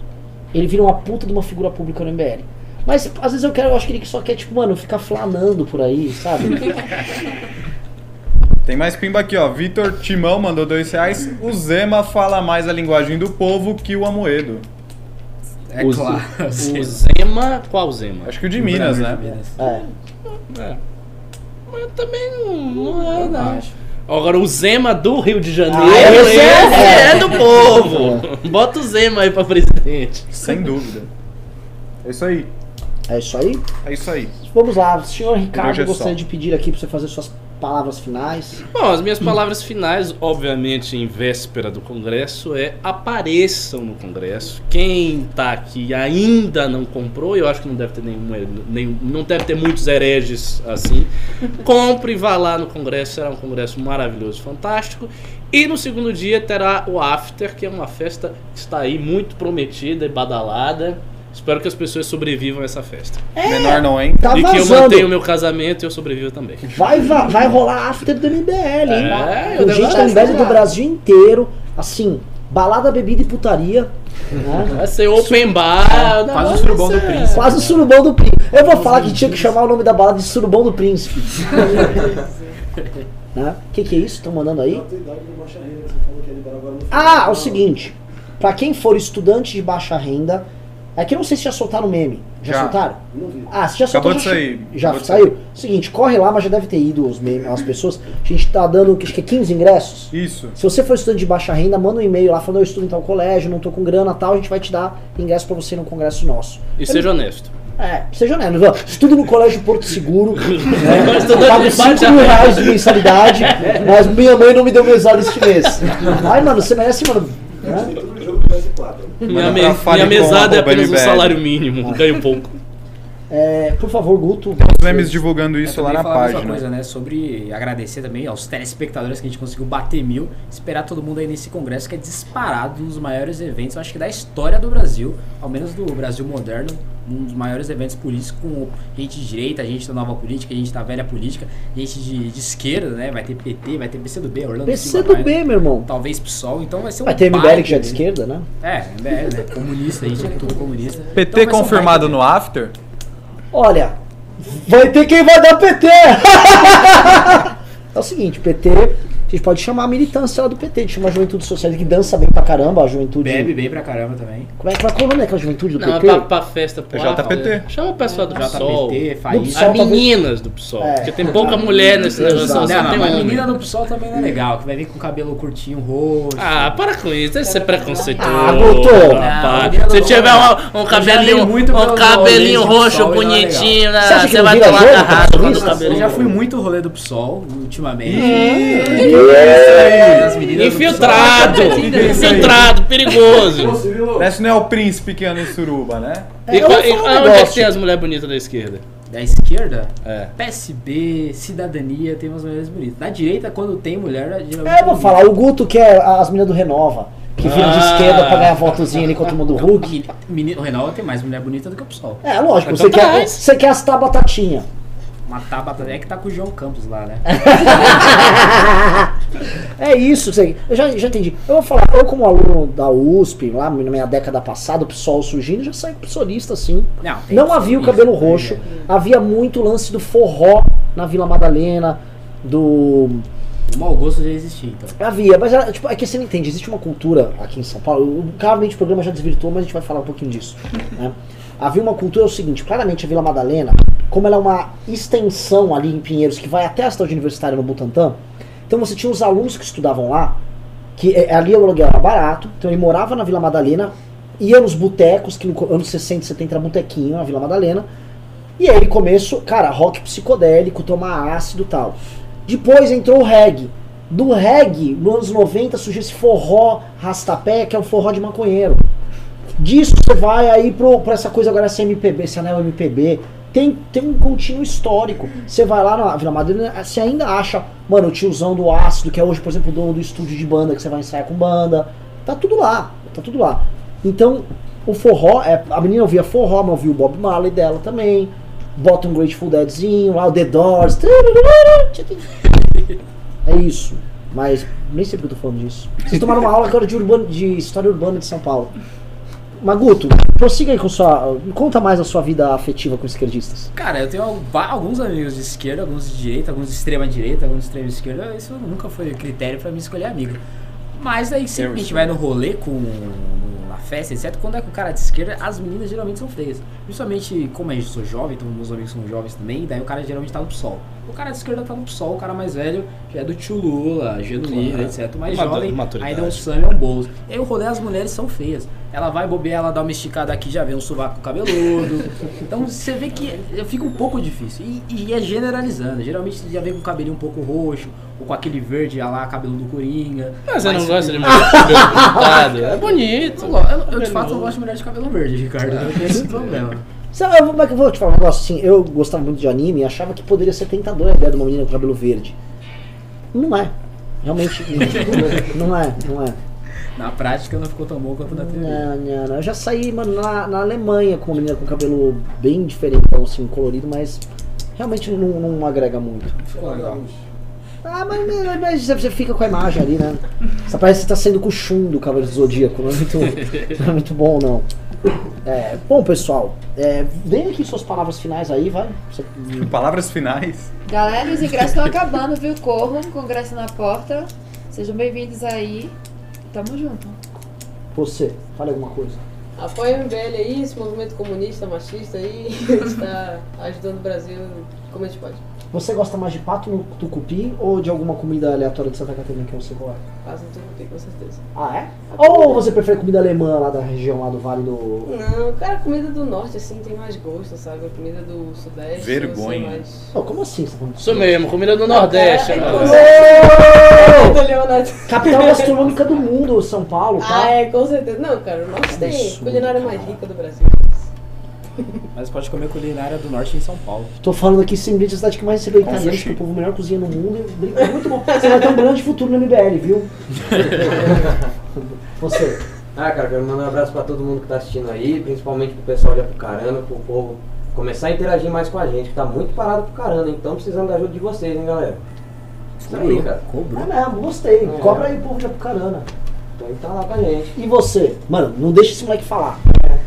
S1: ele vira uma puta de uma figura pública no MBL. Mas às vezes eu quero, eu acho que ele só quer, tipo, mano, ficar flanando por aí, sabe?
S2: Tem mais pimba aqui, ó. Vitor Timão mandou dois reais. O Zema fala mais a linguagem do povo que o Amoedo.
S4: É
S3: o,
S4: claro.
S3: o Zema. Qual Zema?
S2: Acho que o de Minas, né?
S1: É.
S3: É. Mas também não, não é, não. Agora, o Zema do Rio de Janeiro,
S1: Ah, esse é-
S3: é, do povo. Bota o Zema aí pra presidente.
S2: Sem dúvida. É isso aí.
S1: É isso aí?
S2: É isso aí.
S1: Vamos lá, senhor Ricardo,
S2: é
S1: eu gostaria de pedir aqui para você fazer suas palavras finais.
S3: Bom, as minhas palavras finais, obviamente em véspera do Congresso, é apareçam no Congresso. Quem tá aqui ainda não comprou, eu acho que não deve ter nenhum, nenhum não deve ter muitos hereges assim. Compre e vá lá no Congresso, será um congresso maravilhoso, fantástico. E no segundo dia terá o After, que é uma festa que está aí muito prometida e badalada. Espero que as pessoas sobrevivam a essa festa.
S2: Menor não, hein?
S1: Tá
S3: e que eu mantenha o meu casamento e eu sobrevivo também.
S1: Vai, va- vai rolar after do MBL, hein?
S3: É,
S1: Com
S3: eu
S1: gente do MBL do Brasil inteiro. Assim, balada, bebida e putaria. né?
S3: Vai ser open bar. não,
S4: Faz o
S3: vai
S4: surubão
S3: ser-
S4: do príncipe.
S1: Quase o surubão do príncipe. Eu vou falar que tinha que chamar o nome da balada de surubão do príncipe. né? O que, que é isso? Estão mandando aí? Ah, é o seguinte. Pra quem for estudante de baixa renda, é que eu não sei se já soltaram o meme. Já,
S2: Já.
S1: soltaram? Ah, se já
S2: Acabou
S1: soltou,
S2: de
S1: já,
S2: sair.
S1: Já
S2: Acabou
S1: saiu? Seguinte, corre lá, mas já deve ter ido os memes, as pessoas. A gente tá dando, acho que é 15 ingressos.
S2: Isso.
S1: Se você for estudante de baixa renda, manda um e-mail lá falando eu estudo em tal colégio, não tô com grana tal, a gente vai te dar ingresso pra você no congresso nosso.
S3: E seja honesto.
S1: É, seja honesto. Estudo no colégio Porto Seguro, né? Pago
S3: de
S1: 5
S3: baixa
S1: mil reais de mensalidade, mas minha mãe não me deu mesada este mês. Ai, mano, você merece, mano. né?
S3: Minha,
S2: Manda
S3: me- minha mesada é apenas um salário mínimo, ganho pouco.
S1: É, por favor, Guto.
S2: Os memes divulgando isso
S4: Eu
S2: lá na página.
S4: coisa, né? Sobre agradecer também aos telespectadores que a gente conseguiu bater mil. Esperar todo mundo aí nesse congresso que é disparado um dos maiores eventos, eu acho que da história do Brasil, ao menos do Brasil moderno, um dos maiores eventos políticos com gente de direita, gente da nova política, gente da velha política, gente de, de esquerda, né? Vai ter PT, vai ter PCdoB, Orlando
S1: PC
S4: Silva,
S1: do
S4: vai-
S1: B, meu irmão.
S4: Talvez PSOL, então vai ser um
S1: Vai ter MBL que já é de esquerda, né?
S4: É, MBL, né? Comunista, a gente é tudo comunista.
S2: PT
S4: Então um
S2: confirmado
S4: baita
S2: no after?
S1: Olha, vai ter quem vai dar PT! é o seguinte, PT, a gente pode chamar a militância lá do PT, a gente chama a juventude socialista que dança bem pra caramba, a juventude.
S4: Bebe bem pra caramba também.
S1: Como é, qual é o nome daquela juventude do
S3: Não, é
S1: PT?
S3: pra, pra festa pro
S2: JPT.
S3: after, Chama o pessoal do PSOL.
S4: JPT,
S1: Do
S4: Faísca.
S3: As meninas do PSOL.
S1: É.
S3: Porque tem pouca mulher nesse negócio,
S4: Não, não, mas menina no PSOL também não é legal, que vai vir com o cabelo curtinho roxo.
S3: Ah, para com isso, deve ser preconceituoso.
S1: Ah.
S4: Não,
S3: Se tiver um, um cabelinho,
S4: muito
S3: um cabelinho roxo
S4: é
S3: bonitinho, né?
S1: Você que
S3: vai tomar
S1: jogo,
S3: carrasco
S1: por
S3: quando o
S1: isso?
S4: Eu já fui muito rolê do PSOL ultimamente.
S1: É.
S3: Infiltrado, infiltrado, perigoso.
S2: Esse não é o príncipe que anda em suruba, né?
S1: É,
S3: E, qual- e
S1: um
S3: onde é que tem as mulheres bonitas da esquerda?
S4: Da esquerda,
S3: É.
S4: PSB, Cidadania, tem umas mulheres bonitas. Da direita, quando tem mulher, geralmente.
S1: É, eu vou falar, o Guto que é as meninas do Renova, que viram de
S3: Ah.
S1: esquerda pra ganhar votozinho ali contra o mundo Hulk.
S4: Menino, o Renal tem mais mulher bonita do que o PSOL.
S1: É, lógico,
S3: Então
S1: você quer,
S3: traz.
S1: você quer as tabatatinha.
S4: Uma tabata é que tá com o João Campos lá, né?
S1: É isso, sei. eu já, já entendi. Eu vou falar, eu como aluno da USP, lá na minha década passada, o PSOL surgindo, já saí psolista assim.
S4: Não,
S1: Não havia o cabelo roxo, havia muito lance do forró na Vila Madalena, do.
S4: O mau gosto já existia, então.
S1: Havia, mas era, tipo, é que você não entende, existe uma cultura aqui em São Paulo, o- claramente o programa já desvirtuou, mas a gente vai falar um pouquinho disso. né? Havia uma cultura, é o seguinte, claramente a Vila Madalena, como ela é uma extensão ali em Pinheiros, que vai até a cidade universitária no Butantã, então você tinha os alunos que estudavam lá, que é, ali o aluguel era barato, então ele morava na Vila Madalena, ia nos botecos, que no anos 60, 70 era botequinho na Vila Madalena, e aí começo, cara, rock psicodélico, tomar ácido e tal. Depois entrou o reggae. Do reggae, nos anos 90, surgiu esse forró rastapé, que é o forró de maconheiro. Disso você vai aí pro, pra essa coisa agora, essa MPB, esse anel MPB. Tem, tem um contínuo histórico. Você vai lá na Vila Madalena, você ainda acha, mano, o tiozão do ácido, que é hoje, por exemplo, o dono do estúdio de banda, que você vai ensaiar com banda. Tá tudo lá, tá tudo lá. Então, o forró, é, a menina ouvia forró, mas ouvia o Bob Marley dela também. Bota um Grateful Deadzinho, lá o The Doors. É isso. Mas nem sei porque eu tô falando disso. Vocês tomaram uma aula agora de, urbano, de história urbana de São Paulo. Maguto, prossiga aí com sua. Conta mais a sua vida afetiva com esquerdistas.
S4: Cara, eu tenho alguns amigos de esquerda, alguns de direita, alguns de extrema direita, alguns de extrema esquerda. Isso nunca foi critério pra mim escolher amigo. Mas aí sempre que a gente vai no rolê com na festa, etc. Quando é com o cara de esquerda, as meninas geralmente são feias. Principalmente como a gente sou jovem, então meus amigos são jovens também, daí o cara geralmente tá no PSOL. O cara de esquerda tá no PSOL, o cara mais velho já é do tio Lula, Genuíno, etc. O mais
S3: Matu-
S4: jovem
S3: maturidade.
S4: ainda é um Sam é um Boulos. E aí o rolê, as mulheres são feias. Ela vai bobear, ela dá uma esticada aqui, já vê um sovaco cabeludo. Então você vê que fica um pouco difícil. E, e é generalizando. Geralmente você já vem com o cabelinho um pouco roxo, ou com aquele verde ah lá, cabelo do Coringa.
S3: Mas você não gosta de mulher de cabelo pintado? É bonito.
S4: Eu, eu, eu, de fato não gosto de mulher de cabelo verde, Ricardo. Eu não tenho esse problema.
S1: Sabe, eu, vou- eu vou te falar um negócio assim, eu gostava muito de anime e achava que poderia ser tentador a ideia de uma menina com cabelo verde. Não é. Realmente não é, não é.
S4: Na prática não ficou tão bom quanto na TV.
S1: Não, não, não. Eu já saí, mano, na, na Alemanha com uma menina com cabelo bem diferente, assim, colorido, mas realmente não, não agrega muito.
S4: Ficou legal.
S1: Ah, mas, mas- você fica com a imagem ali, né? Você parece que tá saindo com o chum do Cavaleiro do Zodíaco, não é muito, não é muito bom, não. É, bom, pessoal, é, deem aqui suas palavras finais aí, vai. Você-
S2: Palavras finais.
S8: Galera, os ingressos estão acabando, viu? Corram, congresso na porta. Sejam bem-vindos aí. Tamo junto.
S1: Você, fale alguma coisa.
S7: Apoia o MBL aí, esse movimento comunista, machista aí, está ajudando o Brasil como a gente pode.
S1: Você gosta mais de pato no tucupi ou de alguma comida aleatória de Santa Catarina que você gosta?
S7: Faz um tudo com certeza.
S1: Ah, é? Ou você prefere comida alemã lá da região lá do Vale do.
S7: Não, cara, comida do norte assim tem mais gosto, sabe? A comida do sudeste.
S2: Vergonha.
S7: você é mais...
S1: Oh, como assim você tá
S3: Isso mesmo, comida do Nordeste.
S7: É,
S3: né?
S7: é, do Leonardo.
S1: Capital gastronômica do mundo, São Paulo, tá?
S7: Ah, é, com certeza. Não, cara, o norte tem culinária mais rica do Brasil.
S4: Mas pode comer culinária do norte em São Paulo.
S1: Tô falando aqui sem brilho, a cidade que mais recebeu italianos, que é o povo melhor cozinha no mundo. É muito bom. Você vai ter um grande futuro no MBL, viu? Você.
S6: Ah, cara, quero mandar um abraço pra todo mundo que tá assistindo aí, principalmente pro pessoal de Apucarana, pro povo começar a interagir mais com a gente, que tá muito parado pro caramba, então precisando da ajuda de vocês, hein, galera. Isso aí, cara.
S4: Cobrou.
S1: É mesmo, gostei.
S6: É.
S1: Cobra aí o povo de Apucarana.
S6: Então tá lá com a gente.
S1: E você? Mano, não deixa esse moleque falar.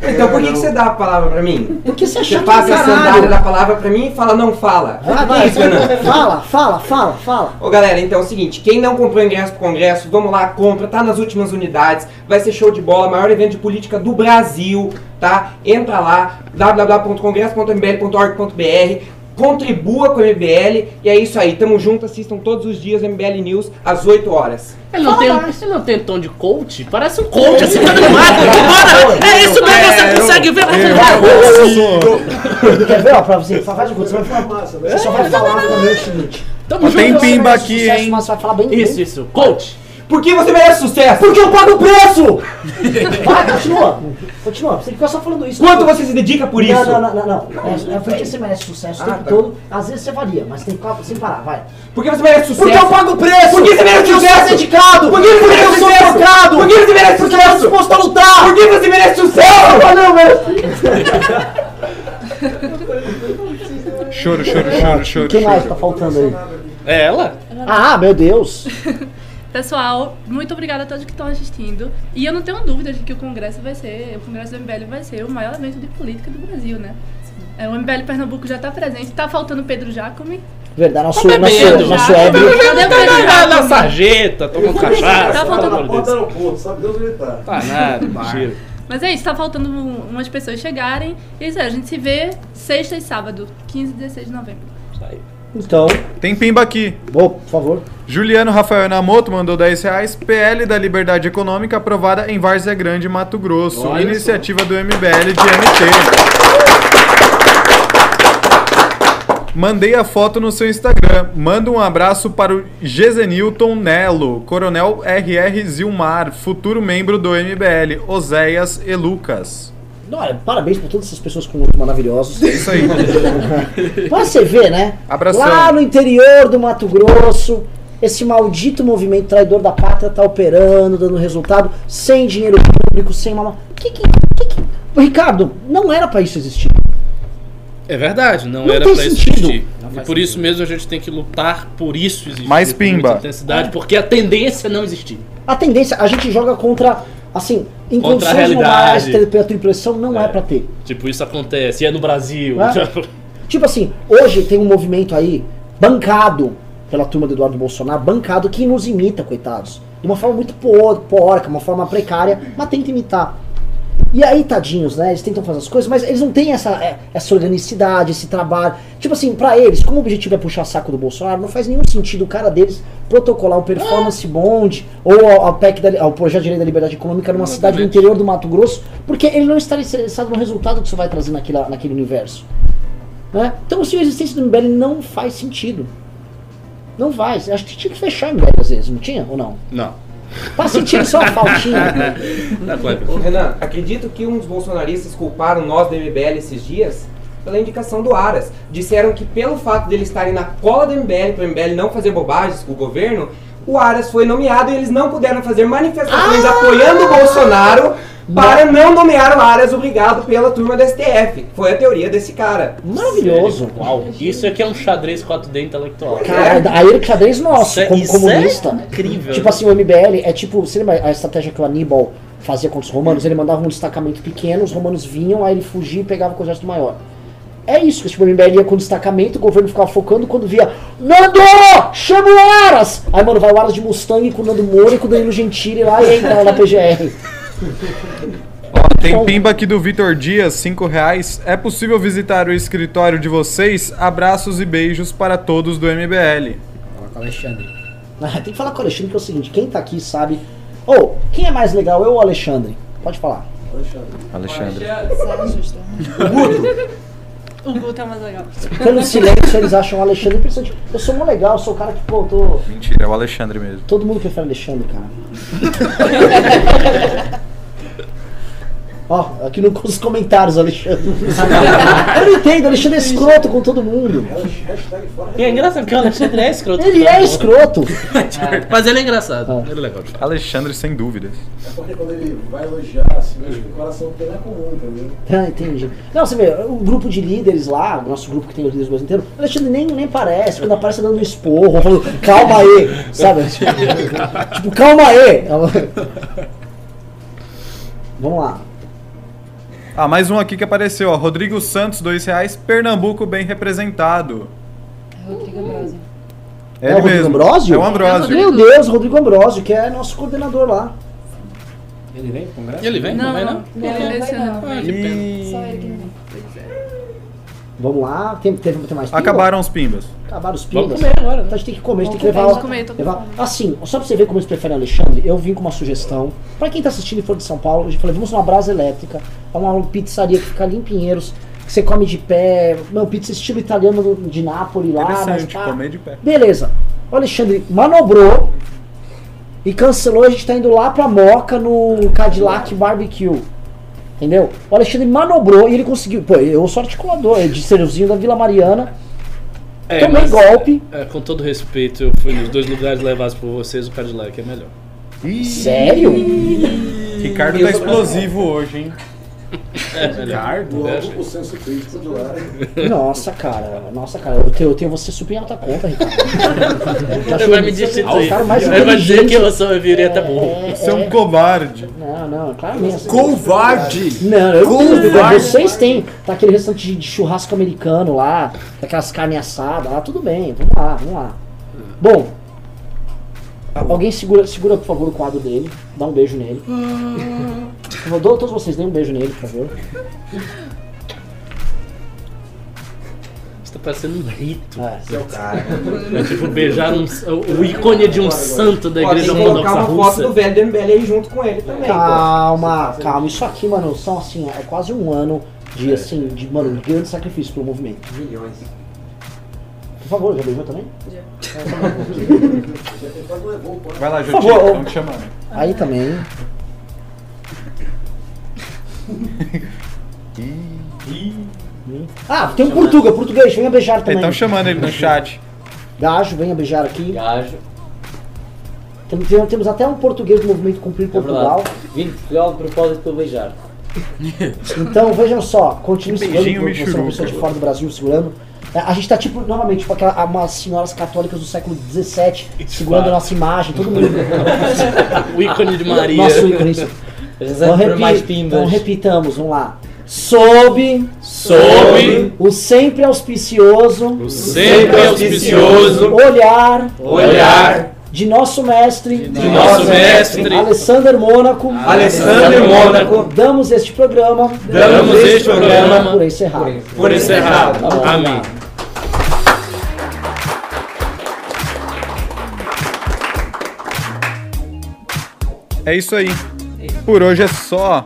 S6: Então por que, que você dá a palavra pra mim?
S1: Porque você é
S6: Você passa
S1: pra
S6: a sandália
S1: caralho.
S6: da palavra pra mim e fala, não fala.
S1: Vai, vai, fala, fala, fala, fala.
S6: Ô galera, então é o seguinte, quem não comprou ingresso pro congresso, vamos lá, compra, tá nas últimas unidades, vai ser show de bola, maior evento de política do Brasil, tá? Entra lá, www.congresso.mbl.org.br, contribua com o MBL, e é isso aí, tamo junto, assistam todos os dias MBL News às 8 horas.
S3: Ele não,
S1: Fala
S3: tem, ele não tem tom de coach? Parece um coach, assim, tá animado. Bora! É isso mesmo, você consegue ver?
S1: Quer ver, ó, pra você, faz de conta, você vai falar, você só vai falar também o seguinte.
S3: Tamo
S2: Ó, tem
S3: junto.
S2: pimba aqui, hein?
S1: Mas você vai falar bem
S3: Isso, isso. Coach.
S6: Por que você merece sucesso?
S1: Porque eu pago o preço! Vai, continua. Continua. Você fica só falando isso.
S6: Quanto você se dedica por isso?
S1: Não, não, não, não. não. É, é porque você merece sucesso o
S6: Ah,
S1: tempo
S6: tá.
S1: todo. Às vezes você varia, mas tem que sem parar, vai.
S6: Por que você merece sucesso?
S1: Porque eu pago o preço!
S6: Por que você merece
S1: Porque eu
S6: sucesso?
S1: sou dedicado!
S6: Por que você
S1: Porque
S6: merece
S1: eu sou
S6: sucesso?
S1: focado!
S6: Por que você merece
S1: Porque eu
S6: sucesso?
S1: disposto a lutar!
S6: Por que você merece sucesso?
S1: Ah, não, meu!
S2: Choro, choro, choro, choro.
S1: Quem mais
S2: choro.
S1: tá faltando aí?
S3: É ela?
S1: Ah, meu Deus!
S9: Pessoal, muito obrigada a todos que estão assistindo. E eu não tenho dúvida de que o Congresso vai ser, o Congresso do MBL vai ser o maior evento de política do Brasil, né? É, o MBL Pernambuco já está presente, tá faltando o Pedro Jacome.
S1: Verdade, nosso,
S3: Tá
S1: nosso, nosso ébrio.
S9: Cadê o Pedro
S3: Na, sarjeta, tomando
S9: Tá
S3: cachaça.
S9: faltando-
S3: amor de Deus.
S5: aeroporto, sabe Deus onde ele tá.
S3: Tá nada, mentira.
S9: Mas é isso, tá faltando um- umas pessoas chegarem. E é isso aí, a gente se vê sexta e sábado, 15 e 16 de novembro.
S3: Isso aí.
S1: Então,
S2: Tem pimba aqui.
S1: bom, por favor.
S2: Juliano Rafael Namoto mandou 10 reais. PL da Liberdade Econômica aprovada em Várzea Grande, Mato Grosso.
S3: Olha
S2: Iniciativa do MBL de MT. Mandei a foto no seu Instagram. Manda um abraço para o Gezenilton Nelo, Coronel RR Zilmar, futuro membro do MBL, Oséias e Lucas.
S1: Olha, parabéns pra todas essas pessoas com nomes maravilhosos.
S2: É isso aí.
S1: Pra você ver, né?
S2: Abração.
S1: Lá no interior do Mato Grosso, esse maldito movimento traidor da pátria tá operando, dando resultado, sem dinheiro público, sem uma. Que que, que, que... Ricardo, não era pra isso existir.
S3: É verdade, não,
S1: Não
S3: era
S1: tem
S3: pra isso
S1: sentido.
S3: existir.
S4: Não
S3: E por isso mesmo a gente tem que lutar por isso existir.
S2: Mais
S3: com
S2: pimba.
S3: muita intensidade, porque a tendência é não existir.
S1: A tendência, a gente joga contra, assim, em
S3: Contra a
S1: condições normais,
S3: realidade.
S1: ter a tua impressão, não é,
S3: É.
S1: pra ter.
S3: Tipo, isso acontece, e é no Brasil.
S1: Ah. Tipo assim, hoje tem um movimento aí, bancado pela turma do Eduardo Bolsonaro, bancado que nos imita, coitados. De uma forma muito por- porca, uma forma precária, mas tenta imitar. E aí, tadinhos, né? Eles tentam fazer as coisas, mas eles não têm essa, é, essa organicidade, esse trabalho. Tipo assim, pra eles, como o objetivo é puxar saco do Bolsonaro, não faz nenhum sentido o cara deles protocolar um performance bond ou ao, ao PEC da, ao Projeto de Lei da Liberdade Econômica numa cidade do interior do Mato Grosso, porque ele não está interessado no resultado que isso vai trazer naquela, naquele universo. Né? Então, assim, a existência do MBL não faz sentido. Não faz. Acho que tinha que fechar o MBL às vezes, não tinha? Ou não?
S3: Não.
S1: Pra sentir só a faltinha.
S3: Tá.
S10: Ô, Renan, acredito que uns bolsonaristas culparam nós do MBL esses dias pela indicação do Aras. Disseram que pelo fato dele estarem na cola do MBL, para o MBL não fazer bobagens com o governo, o Aras foi nomeado e eles não puderam fazer manifestações apoiando o Bolsonaro para não nomear o Aras obrigado pela turma do STF. Foi a teoria desse cara.
S1: Maravilhoso.
S3: Uau, isso aqui é um xadrez 4D intelectual.
S1: Cara, aí ele xadrez nosso,
S3: Isso é-
S1: como
S3: isso é
S1: comunista.
S3: incrível.
S1: Tipo assim, o MBL é tipo, você lembra a estratégia que o Aníbal fazia contra os romanos? Ele mandava um destacamento pequeno, os romanos vinham, aí ele fugia e pegava com o exército maior. É isso, que tipo, o MBL ia com destacamento, o governo ficava focando quando via Nando! Chama o Aras! Aí, mano, vai o Aras de Mustang com o Nando Moura e com o Danilo Gentili lá e entra lá na PGR.
S2: Ó, tem pimba aqui do Vitor Dias, 5 reais. É possível visitar o escritório de vocês? Abraços e beijos para todos do MBL.
S4: Fala com o Alexandre.
S1: Ah, Tem que falar com o Alexandre que é o seguinte, quem tá aqui sabe. Ou, quem é mais legal, eu ou o Alexandre? Pode falar.
S2: Alexandre.
S8: Sabe, justo.
S9: O Guto é mais legal.
S1: Pelo silêncio, eles acham o Alexandre interessante. Eu sou mó legal, eu sou o cara que, pô, tô.
S2: Mentira, é o Alexandre mesmo.
S1: Todo mundo prefere Alexandre, cara. Ó, aqui nos comentários, Alexandre. Eu não entendo, Alexandre é escroto com todo mundo.
S3: E é engraçado porque o Alexandre é escroto.
S1: Ele é escroto.
S3: Mas ele é engraçado.
S1: Ah.
S3: Ele é legal.
S2: Alexandre, sem dúvidas.
S11: É porque quando ele vai elogiar, assim, o coração dele é comum, entendeu?
S1: Ah, entendi. Não, você vê, o grupo de líderes lá, o nosso grupo que tem os líderes do Brasil inteiro, o Alexandre nem, nem parece, quando aparece dando um esporro, falando, calma aí, sabe? tipo, calma aí. Vamos lá.
S2: Ah, mais um aqui que apareceu, ó. Rodrigo Santos, 2 reais. Pernambuco bem representado.
S8: Rodrigo Ambrosio.
S2: É,
S1: É o Rodrigo
S2: mesmo.
S1: Ambrósio?
S2: É o Ambrósio.
S1: Meu Deus, Rodrigo Ambrosio, que é nosso coordenador lá.
S4: Ele vem pro congresso?
S3: Ele vem? Não,
S9: Não,
S3: vem
S9: não.
S3: não?
S8: Não,
S9: Ele
S8: não vai não.
S3: Ah, que pena.
S8: Só ele que não vem.
S1: Vamos lá, tem, teve, tem mais pimba?
S2: Acabaram os pimbas.
S1: Acabaram os
S3: Vamos
S1: pimbas.
S3: comer agora, né?
S1: Então a gente tem que comer, a gente tem que
S9: Vamos
S1: levar.
S9: comer,
S1: levar. Assim, só pra você ver como eles preferem Alexandre, eu vim com uma sugestão. Pra quem tá assistindo e for de São Paulo, eu falei, vamos numa brasa elétrica, uma pizzaria que fica ali em Pinheiros, que você come de pé, não, pizza estilo italiano de Nápoles lá, mas pá.
S2: comer de pé.
S1: Beleza. O Alexandre manobrou e cancelou, a gente tá indo lá pra Moca no Cadillac Barbecue. Entendeu? O Alexandre manobrou e ele conseguiu. Pô, eu sou articulador, é de serzinho da Vila Mariana.
S3: É,
S1: Tomei
S3: mas,
S1: golpe.
S3: é, com todo respeito, eu fui nos dois lugares levados por vocês, o Cadillac é melhor.
S1: Sério?
S2: Ricardo tá explosivo hoje, hein?
S3: É achei.
S11: o senso crítico do lado.
S1: Nossa, cara. Nossa, cara. Eu tenho, eu tenho você super em alta conta, Ricardo. Eu acho
S3: Ele vai me
S1: você-
S3: destituir.
S1: o cara mais
S3: Ele vai dizer que eu sou eu virei até burro.
S2: Você é um covarde.
S1: Não, não, claramente.
S5: Covarde!
S1: Não, eu
S5: Covarde.
S1: Vocês têm. Tá aquele restaurante de- de churrasco americano lá, aquelas carnes assadas lá, tudo bem. Vamos lá, vamos lá. Bom. Alguém segura, segura, por favor, o quadro dele. Dá um beijo nele. Por favor, todos vocês deem um beijo nele, por favor.
S3: Isso tá parecendo um rito.
S1: É.
S6: Seu cara.
S3: É tipo beijar um, o ícone de um santo da
S10: Pode
S3: igreja
S10: colocar
S3: ortodoxa
S10: uma foto do
S3: russa.
S10: velho do MBL aí junto com ele também. pô.
S1: Calma, calma. Isso aqui, mano, são assim, é quase um ano de, assim, de, mano, de grande sacrifício pelo movimento.
S6: Milhões.
S1: Por favor, já beijou também?
S2: Vai lá,
S1: Por
S2: Joti,
S1: favor, ô.
S2: estão te chamando.
S1: Aí também. Ah, tem um portuga, português, venha beijar também.
S2: Estão chamando ele no chat.
S1: Gajo, venha beijar aqui.
S6: Gajo.
S1: Tem- tem- temos até um português do movimento Cumprir
S6: É
S1: Portugal.
S6: verdade. Vim de Portugal de propósito para beijar.
S1: Então vejam só, continue segurando você é uma
S2: Michuruca.
S1: pessoa de fora do Brasil segurando. É, A gente tá tipo, novamente, tipo aquela, umas senhoras católicas do século XVII segurando a nossa imagem, todo mundo.
S3: O ícone de Maria.
S1: Nosso ícone. isso. Então,
S6: mais
S1: repi então repitamos, vamos lá. Sob
S3: Sob
S1: o sempre auspicioso
S3: o sempre auspicioso
S1: olhar
S3: olhar
S1: de nosso mestre,
S3: De nosso mestre,
S1: Alessander Mônaco,
S10: Alessander Mônaco,
S1: damos este programa,
S10: damos este programa
S1: por encerrado.
S10: por encerrado.
S1: Tá bom.
S3: Amém.
S2: É isso aí. Por hoje é só.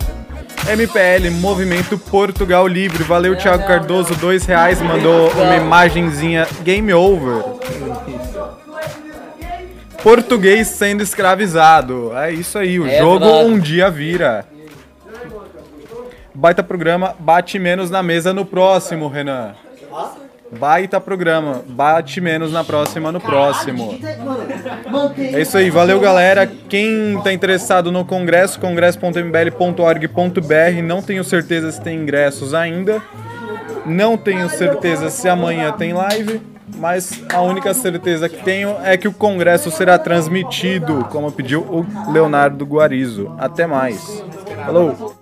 S2: MPL, Movimento Portugal Livre. Valeu, Thiago Cardoso, dois reais, mandou uma imagenzinha Game Over. Português sendo escravizado. É isso aí, o
S12: É
S2: jogo
S12: verdade.
S2: um dia vira. Baita programa, bate menos na mesa no próximo, Renan. Baita programa, bate menos na próxima no próximo. É isso aí, valeu galera. Quem tá interessado no congresso, congresso.mbl.org.br, não tenho certeza se tem ingressos ainda. Não tenho certeza se amanhã tem live, mas a única certeza que tenho é que o congresso será transmitido, como pediu o Leonardo Guarizo. Até mais. Falou!